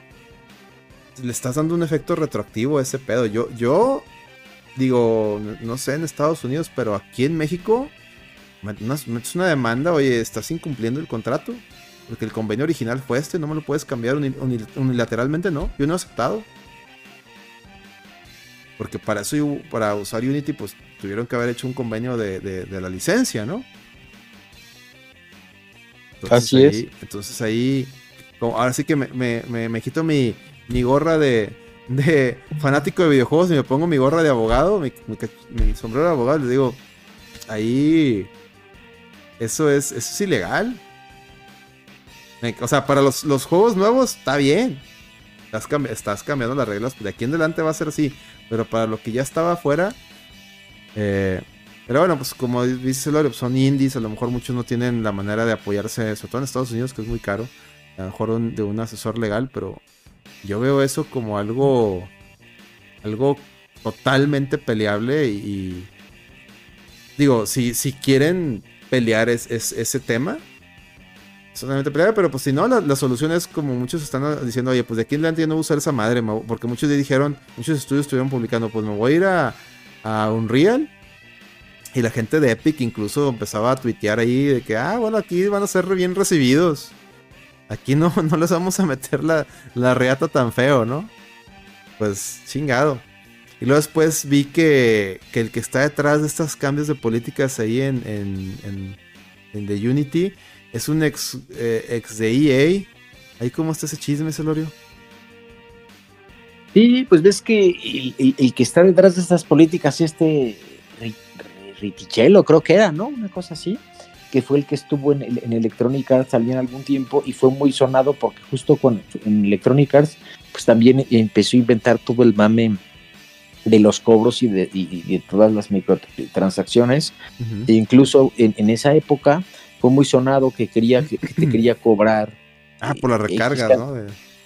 le estás dando un efecto retroactivo a ese pedo. Yo, yo digo, no sé en Estados Unidos, pero aquí en México, metes una demanda, oye, estás incumpliendo el contrato. Porque el convenio original fue este, no me lo puedes cambiar unilateralmente, no. Yo no he aceptado. Porque para eso, para usar Unity, pues tuvieron que haber hecho un convenio de, la licencia, ¿no? Así es. Entonces ahí, ahora sí que me quito mi, mi gorra de, de fanático de videojuegos y me pongo mi gorra de abogado, mi, sombrero de abogado, les digo, ahí eso es, eso es ilegal. O sea, para los, juegos nuevos está bien. Estás, estás, cambiando las reglas. De aquí en adelante va a ser así. Pero para lo que ya estaba afuera. Eh, pero bueno, pues como dice Lorio, pues son indies. A lo mejor muchos no tienen la manera de apoyarse, sobre todo en Estados Unidos, que es muy caro. A lo mejor de un asesor legal, pero yo veo eso como algo, algo totalmente peleable y, digo, si, si quieren pelear es, ese tema, totalmente peleable, pero pues si no, la, solución es como muchos están diciendo, oye, pues de aquí en adelante yo no voy a usar esa madre, porque muchos dijeron, muchos estudios estuvieron publicando, pues me voy a ir a, a Unreal. Y la gente de Epic incluso empezaba a tuitear ahí de que, ah, bueno, aquí van a ser bien recibidos. Aquí no, [LAUGHS] no les vamos a meter la, la reata tan feo, ¿no? Pues chingado. Y luego después vi que, el que está detrás de estos cambios de políticas ahí en, en, en, The Unity es un ex, eh, ex de EA. ¿Ahí cómo está ese chisme, Celorio? Sí, pues ves que el, que está detrás de estas políticas, este Ritichelo, creo que era, ¿no? Una cosa así que fue el que estuvo en, en Electronic Arts también algún tiempo y fue muy sonado porque justo con, en Electronic Arts pues también empezó a inventar todo el mame de los cobros y de, todas las microtransacciones. e incluso en, esa época fue muy sonado que quería que, te [CLEARS THROAT] quería cobrar. Ah, por la recarga, ¿no?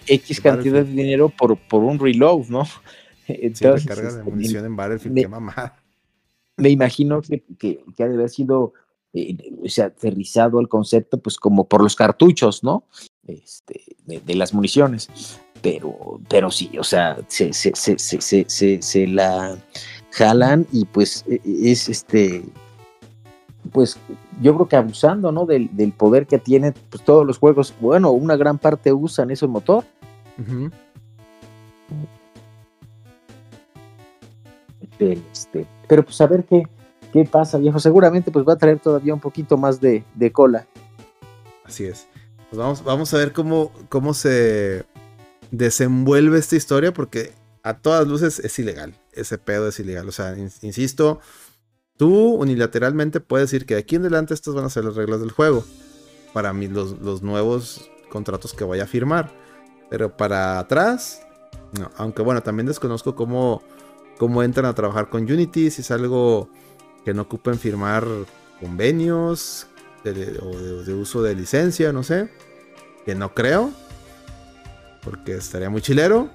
X cantidad de dinero por, por un reload, ¿no? [LAUGHS] Entonces, sí, recarga de este, munición en Battlefield, me, qué mamá. Me imagino que, que, que ha de haber sido eh, se ha aterrizado al concepto, pues como por los cartuchos, ¿no? Este, de, las municiones. Pero, pero sí, o sea, se, se, se, se, la jalan y pues e, e, es este, pues yo creo que abusando, ¿no? Del, poder que tienen pues, todos los juegos, bueno, una gran parte usan ese motor. este, pero pues a ver qué, qué pasa, viejo. Seguramente pues va a traer todavía un poquito más de, cola. Así es. Pues vamos, vamos a ver cómo, cómo se desenvuelve esta historia, porque a todas luces es ilegal. Ese pedo es ilegal. O sea, insisto, tú unilateralmente puedes decir que de aquí en adelante estas van a ser las reglas del juego. Para mí, los, los nuevos contratos que voy a firmar. Pero para atrás, no. Aunque bueno, también desconozco cómo cómo entran a trabajar con Unity, si es algo que no ocupen firmar convenios o de, uso de licencia, no sé. Que no creo, porque estaría muy chilero.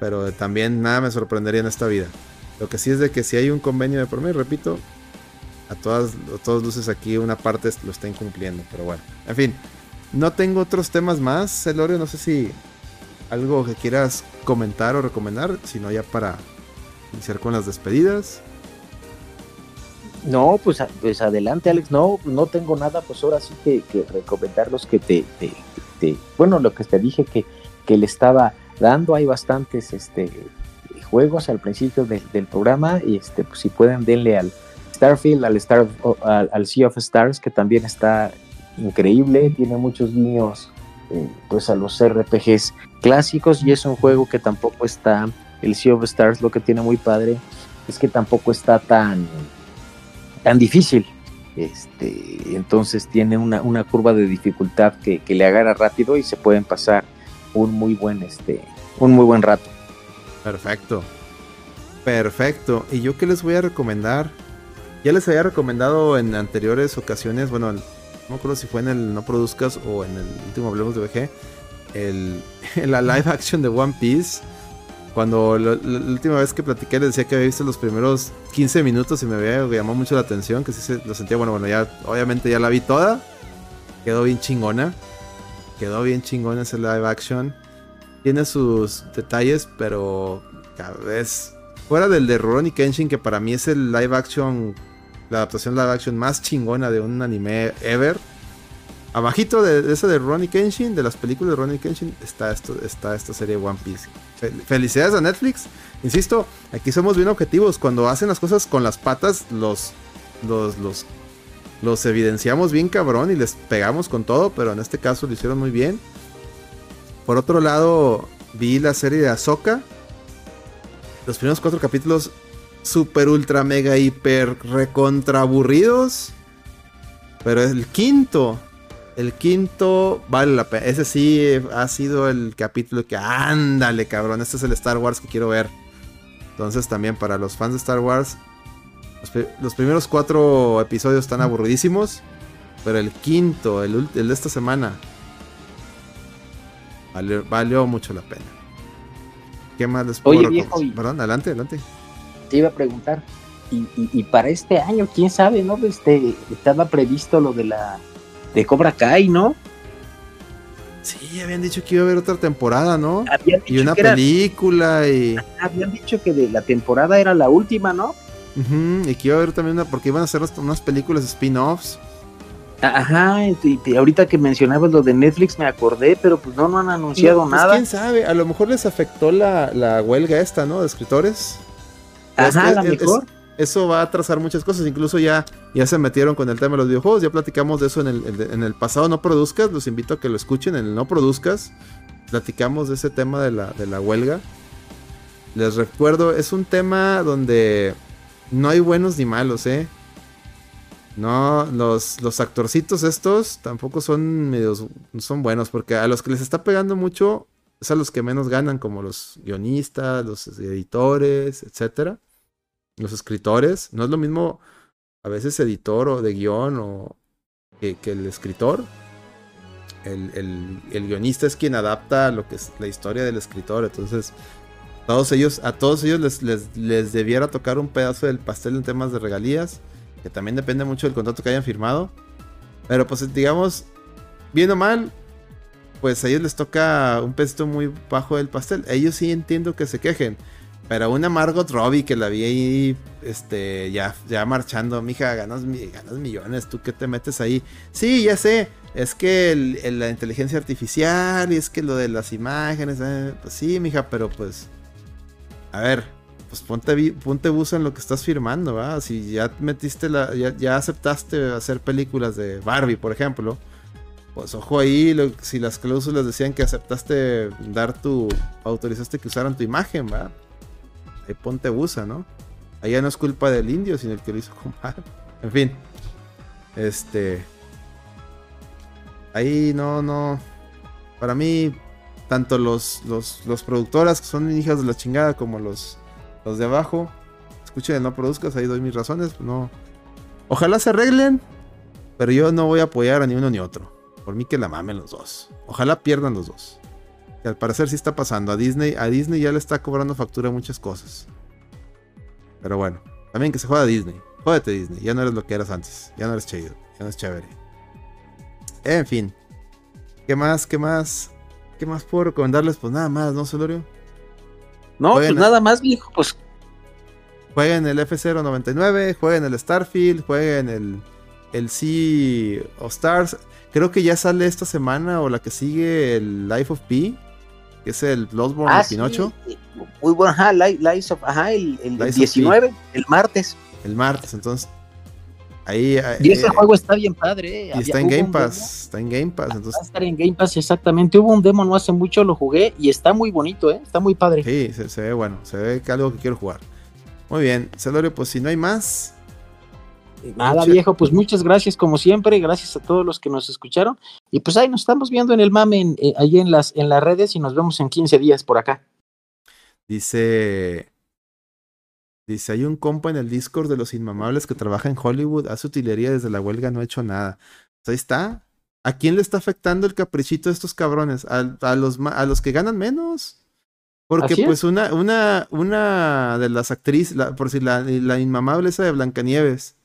Pero también nada me sorprendería en esta vida. Lo que sí es de que si hay un convenio de por mí, repito, a todas, todas luces aquí una parte lo está incumpliendo. Pero bueno, en fin, no tengo otros temas más, Elorio. No sé si algo que quieras comentar o recomendar, sino ya para iniciar con las despedidas. No, pues, pues adelante, Alex. No, no tengo nada, pues ahora sí que, que recomendar los que te, te, bueno, lo que te dije que, que le estaba dando. Hay bastantes este, juegos al principio del programa y este, pues si pueden denle al Starfield, al, Star, al, Sea of Stars, que también está increíble, tiene muchos niños eh, pues a los RPGs clásicos y es un juego que tampoco está, el Sea of Stars lo que tiene muy padre es que tampoco está tan, tan difícil. Este, entonces tiene una, una curva de dificultad que, que, le agarra rápido y se pueden pasar un muy buen, este, un muy buen rato. Perfecto. Perfecto. ¿Y yo qué les voy a recomendar? Ya les había recomendado en anteriores ocasiones, bueno, no me acuerdo si fue en el No Produzcas o en el último Hablemos de VG, el, [LAUGHS] la live action de One Piece. Cuando la, última vez que platiqué le decía que había visto los primeros 15 minutos y me había llamado mucho la atención, que sí se, lo sentía, bueno, bueno, ya obviamente ya la vi toda. Quedó bien chingona. Quedó bien chingona ese live action. Tiene sus detalles, pero cada vez fuera del de Rurouni Kenshin, que para mí es el live action, la adaptación live action más chingona de un anime ever Abajito de, esa de Ronnie Kenshin, de las películas de Ronnie Kenshin, está, esto, está esta serie One Piece. Felicidades a Netflix. Insisto, aquí somos bien objetivos. Cuando hacen las cosas con las patas, los, los, los, los evidenciamos bien cabrón y les pegamos con todo, pero en este caso lo hicieron muy bien. Por otro lado, vi la serie de Ahsoka. Los primeros cuatro capítulos super, ultra, mega, hiper, recontra aburridos. Pero el quinto el quinto vale la pena. Ese sí ha sido el capítulo que ándale, cabrón. Este es el Star Wars que quiero ver. Entonces también para los fans de Star Wars, los, primeros cuatro episodios están aburridísimos. Pero el quinto, el, de esta semana, valió, mucho la pena. ¿Qué más les puedo Oye, viejo, Perdón, adelante, adelante. Te iba a preguntar. Y, para este año, quién sabe, ¿no? Este, estaba previsto lo de la de Cobra Kai, ¿no? Sí, habían dicho que iba a haber otra temporada, ¿no? y una película y... Habían dicho que de la temporada era la última, ¿no? y que iba a haber también una... Porque iban a hacer unas películas spin-offs. Ajá, y, ahorita que mencionabas lo de Netflix me acordé, pero pues no, no han anunciado pues, nada. ¿Quién sabe? A lo mejor les afectó la, huelga esta, ¿no? De escritores. Ajá, a lo mejor eso va a atrasar muchas cosas. Incluso ya, ya se metieron con el tema de los videojuegos. Ya platicamos de eso en el, en el pasado No Produzcas. Los invito a que lo escuchen en el No Produzcas. Platicamos de ese tema de la, de la huelga. Les recuerdo, es un tema donde no hay buenos ni malos, ¿eh? No, los, los actorcitos estos tampoco son medios, son buenos, porque a los que les está pegando mucho es a los que menos ganan, como los guionistas, los editores, etcétera los escritores. No es lo mismo a veces editor o de guion o que, el escritor. El, guionista es quien adapta lo que es la historia del escritor. Entonces, todos ellos, a todos ellos les, les, debiera tocar un pedazo del pastel en temas de regalías. Que también depende mucho del contrato que hayan firmado. Pero pues digamos, bien o mal, pues a ellos les toca un pedazo muy bajo del pastel. Ellos sí entiendo que se quejen. Pero una Margot Robbie que la vi ahí, este, ya, ya marchando, mija, ganas, ganas millones, ¿tú qué te metes ahí? Sí, ya sé, es que la inteligencia artificial y es que lo de las imágenes, eh, pues sí, mija, pero pues, a ver, pues ponte, ponte buzo en lo que estás firmando, ¿va? Si ya metiste la, ya, aceptaste hacer películas de Barbie, por ejemplo, pues ojo ahí, si las cláusulas decían que aceptaste dar tu, autorizaste que usaran tu imagen, ¿va? Ahí ponte busa, ¿no? Ya no es culpa del indio, sino el que lo hizo con [LAUGHS] En fin, este, ahí no, no, para mí, tanto los, los, los productoras que son hijas de la chingada como los los de abajo, escuchen, no produzcas, ahí doy mis razones. No. Ojalá se arreglen, pero yo no voy a apoyar a ni uno ni otro. Por mí que la mamen los dos. Ojalá pierdan los dos. Que al parecer sí está pasando. A Disney, a Disney ya le está cobrando factura muchas cosas. Pero bueno, también que se juega a Disney. Jódete Disney, ya no eres lo que eras antes. Ya no eres chido, ya no es chévere. En fin. ¿Qué más? ¿Qué más? ¿Qué más puedo recomendarles? Pues nada más, ¿no, Celorio? No, pues nada más, viejo, pues. Jueguen el F099, jueguen el Starfield, jueguen el, el Sea of Stars. Creo que ya sale esta semana o la que sigue el Life of P, que es el Bloodborne ah, de Pinocho. Muy bueno, ajá, Life of, ajá, el, el 19, el martes. El martes, entonces Ahí, y ese eh, juego está bien padre. Y está en Game Pass. Está en Game Pass. Entonces... Va a estar en Game Pass, exactamente. Hubo un demo no hace mucho, lo jugué y está muy bonito, ¿eh? Está muy padre. Sí, se, ve bueno. Se ve que algo que quiero jugar. Muy bien. Celorio, pues si no hay más. Nada, viejo, pues muchas gracias como siempre, gracias a todos los que nos escucharon. Y pues ahí nos estamos viendo en el mame, eh, ahí en las, en las redes y nos vemos en 15 días por acá. Dice Dice, hay un compa en el Discord de los inmamables que trabaja en Hollywood, hace utilería desde la huelga, no ha hecho nada. Pues ahí está. ¿A quién le está afectando el caprichito de estos cabrones? A, los, a los que ganan menos. Porque pues una, una, una de las actrices, por si la, la inmamable esa de Blancanieves,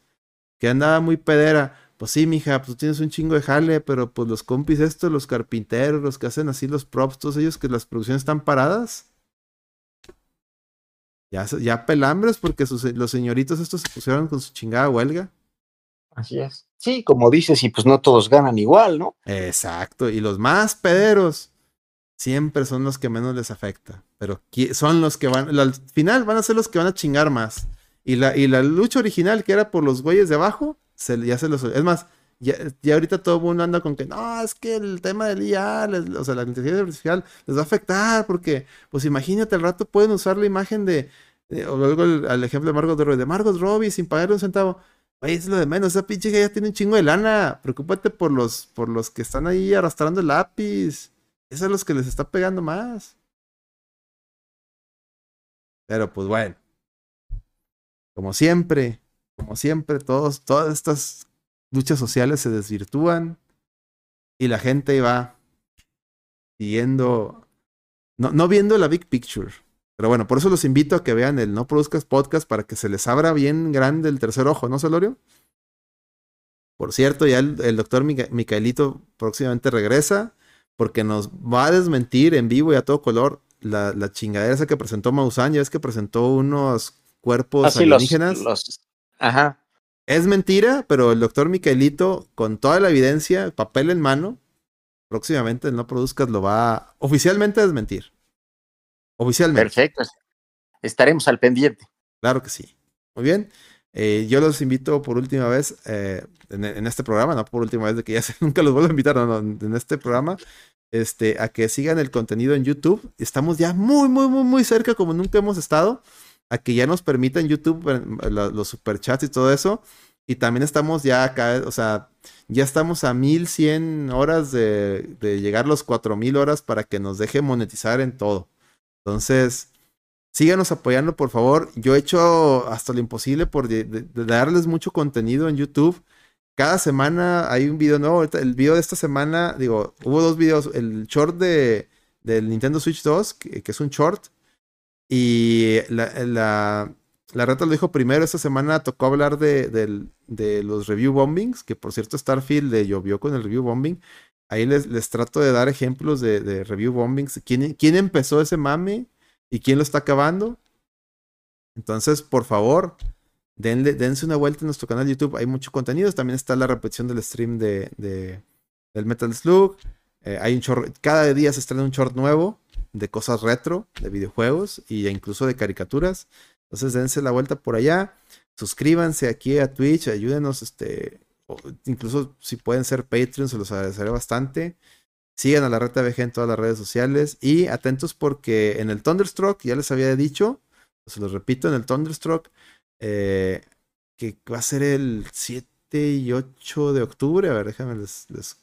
que andaba muy pedera, pues sí, mija, pues tú tienes un chingo de jale, pero pues los compis estos, los carpinteros, los que hacen así los props, todos ellos que las producciones están paradas, ya, ya pelambres porque los señoritos estos se pusieron con su chingada huelga. Así es. Sí, como dices, y pues no todos ganan igual, ¿no? Exacto. Y los más pederos siempre son los que menos les afecta. Pero son los que van, al final van a ser los que van a chingar más. Y la, y la lucha original, que era por los güeyes de abajo, se, ya se los. Es más, ya, ahorita todo el mundo anda con que no, es que el tema del IA, o sea, la inteligencia artificial les va a afectar porque, pues imagínate, al rato pueden usar la imagen de, o luego el, ejemplo de Margot Robbie, de Margot Robbie sin pagarle un centavo. Oye, es lo de menos, esa pinche ya tiene un chingo de lana. Preocúpate por los, por los que están ahí arrastrando el lápiz. Esos son los que les está pegando más. Pero pues bueno. Como siempre, como siempre, todos, todas estas luchas sociales se desvirtúan y la gente va siguiendo, no, no viendo la big picture. Pero bueno, por eso los invito a que vean el No Produzcas Podcast para que se les abra bien grande el tercer ojo, ¿no, Solorio? Por cierto, ya el, doctor Micaelito próximamente regresa porque nos va a desmentir en vivo y a todo color la, la chingadera esa que presentó Maussan. Ya es que presentó unos cuerpos ah, alienígenas. Ajá. Es mentira, pero el doctor Micaelito, con toda la evidencia, papel en mano, próximamente el No Produzcas lo va oficialmente a desmentir. Oficialmente. Perfecto. Estaremos al pendiente. Claro que sí. Muy bien. Eh, yo los invito por última vez eh, en, este programa, no por última vez de que ya [LAUGHS] nunca los vuelvo a invitar, no, en este programa, este, a que sigan el contenido en YouTube. Estamos ya muy, muy, muy, muy cerca, como nunca hemos estado a que ya nos permitan YouTube eh, los superchats y todo eso. Y también estamos ya acá, o sea, ya estamos a 1100 horas de, llegar a los 4000 horas para que nos deje monetizar en todo. Entonces, síganos apoyando, por favor. Yo he hecho hasta lo imposible por darles mucho contenido en YouTube. Cada semana hay un video nuevo. El video de esta semana, digo, hubo dos videos. El short de, del Nintendo Switch 2, que es un short, y la, la, la rata lo dijo primero, esta semana tocó hablar de, de, los review bombings, que por cierto Starfield le llovió con el review bombing. Ahí les, les trato de dar ejemplos de, de review bombings. ¿Quién, ¿Quién, empezó ese mame y quién lo está acabando? Entonces, por favor, dense una vuelta en nuestro canal de YouTube. Hay mucho contenido. También está la repetición del stream de, del Metal Slug. Eh, hay un short, cada día se estrena un short nuevo de cosas retro, de videojuegos e incluso de caricaturas. Entonces dense la vuelta por allá. Suscríbanse aquí a Twitch, ayúdenos, este, incluso si pueden ser Patreon, se los agradeceré bastante. Sigan a la Reta VG en todas las redes sociales y atentos porque en el Thunderstruck, ya les había dicho, se los repito, en el Thunderstruck, eh, que va a ser el 7 y 8 de octubre, a ver, déjame les, les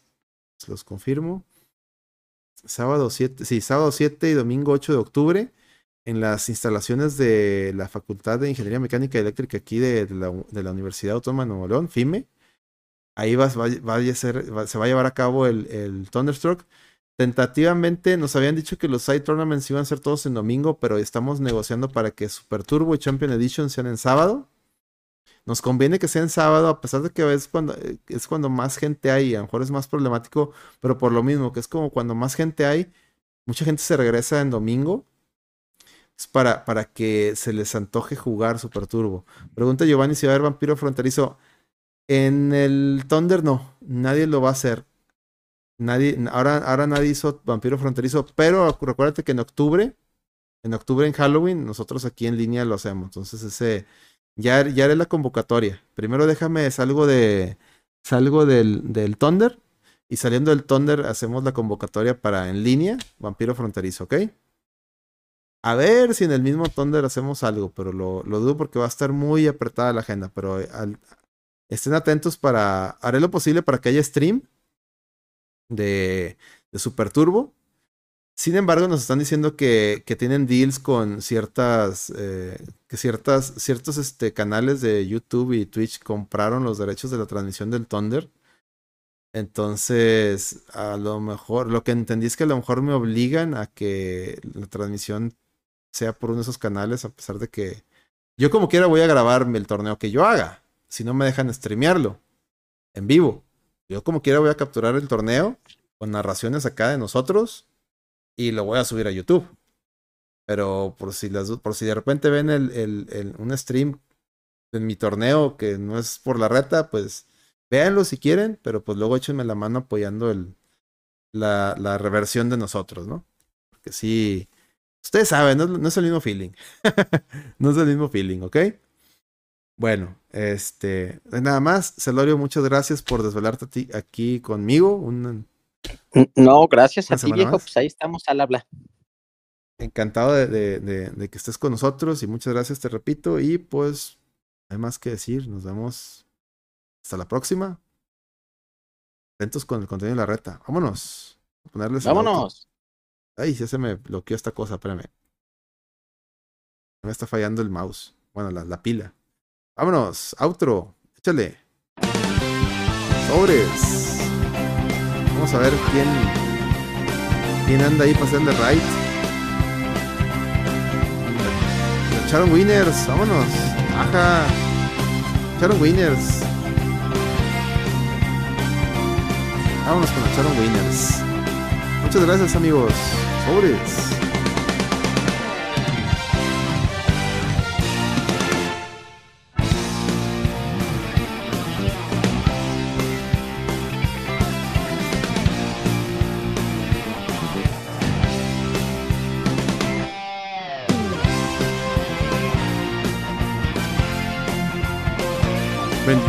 los confirmo. Sábado 7, sí, sábado 7 y domingo 8 de octubre en las instalaciones de la Facultad de Ingeniería Mecánica y Eléctrica aquí de, la, Universidad Autónoma de Nuevo León, FIME. Ahí va, a ser, se va a llevar a cabo el, el Thunderstruck. Tentativamente nos habían dicho que los side tournaments iban a ser todos en domingo, pero estamos negociando para que Super Turbo y Champion Edition sean en sábado. Nos conviene que sea en sábado, a pesar de que es cuando, eh, es cuando más gente hay, a lo mejor es más problemático, pero por lo mismo, que es como cuando más gente hay, mucha gente se regresa en domingo es para, para que se les antoje jugar Super Turbo. Pregunta Giovanni si va a haber vampiro fronterizo. En el Thunder no, nadie lo va a hacer. Nadie, ahora, ahora nadie hizo vampiro fronterizo, pero recuérdate que en octubre, en octubre en Halloween, nosotros aquí en línea lo hacemos. Entonces ese, ya, haré la convocatoria. Primero déjame, salgo de, salgo del, del Thunder y saliendo del Thunder hacemos la convocatoria para en línea, vampiro fronterizo, ¿ok? A ver si en el mismo Thunder hacemos algo, pero lo, lo dudo porque va a estar muy apretada la agenda. Pero estén atentos para. Haré lo posible para que haya stream de, de Super Turbo. Sin embargo, nos están diciendo que, que tienen deals con ciertas. Eh, que ciertas, ciertos este, canales de YouTube y Twitch compraron los derechos de la transmisión del Thunder. Entonces, a lo mejor, lo que entendí es que a lo mejor me obligan a que la transmisión sea por uno de esos canales, a pesar de que yo como quiera voy a grabarme el torneo que yo haga, si no me dejan streamearlo en vivo. Yo como quiera voy a capturar el torneo con narraciones acá de nosotros y lo voy a subir a YouTube. Pero por si, las, por si de repente ven el, el, un stream en mi torneo que no es por la reta, pues véanlo si quieren, pero pues luego échenme la mano apoyando el, la, la reversión de nosotros, ¿no? Porque sí, Ustedes saben, no, es el mismo feeling. [LAUGHS] no es el mismo feeling, ¿ok? Bueno, este, nada más, Celorio, muchas gracias por desvelarte aquí conmigo. No, gracias a ti, viejo, pues ahí estamos al habla. Encantado de, de, que estés con nosotros y muchas gracias, te repito. Y pues, hay más que decir, nos vemos hasta la próxima. Atentos con el contenido de la reta. Vámonos. Vámonos. Ay, ya se me bloqueó esta cosa, espérame. Me está fallando el mouse. Bueno, la, la pila. Vámonos, outro. Échale. Sobres. Vamos a ver quién. quién anda ahí pasando el right. Charon Winners, vámonos. Ajá. Charon Winners. Vámonos con la Charon Winners. Muchas gracias amigos. Sobres.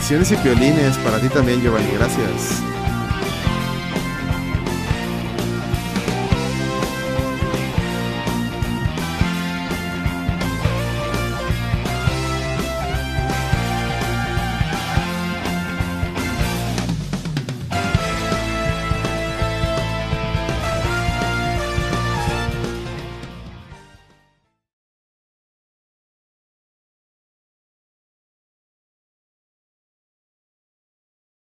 Bendiciones y violines para ti también, Giovanni. Gracias.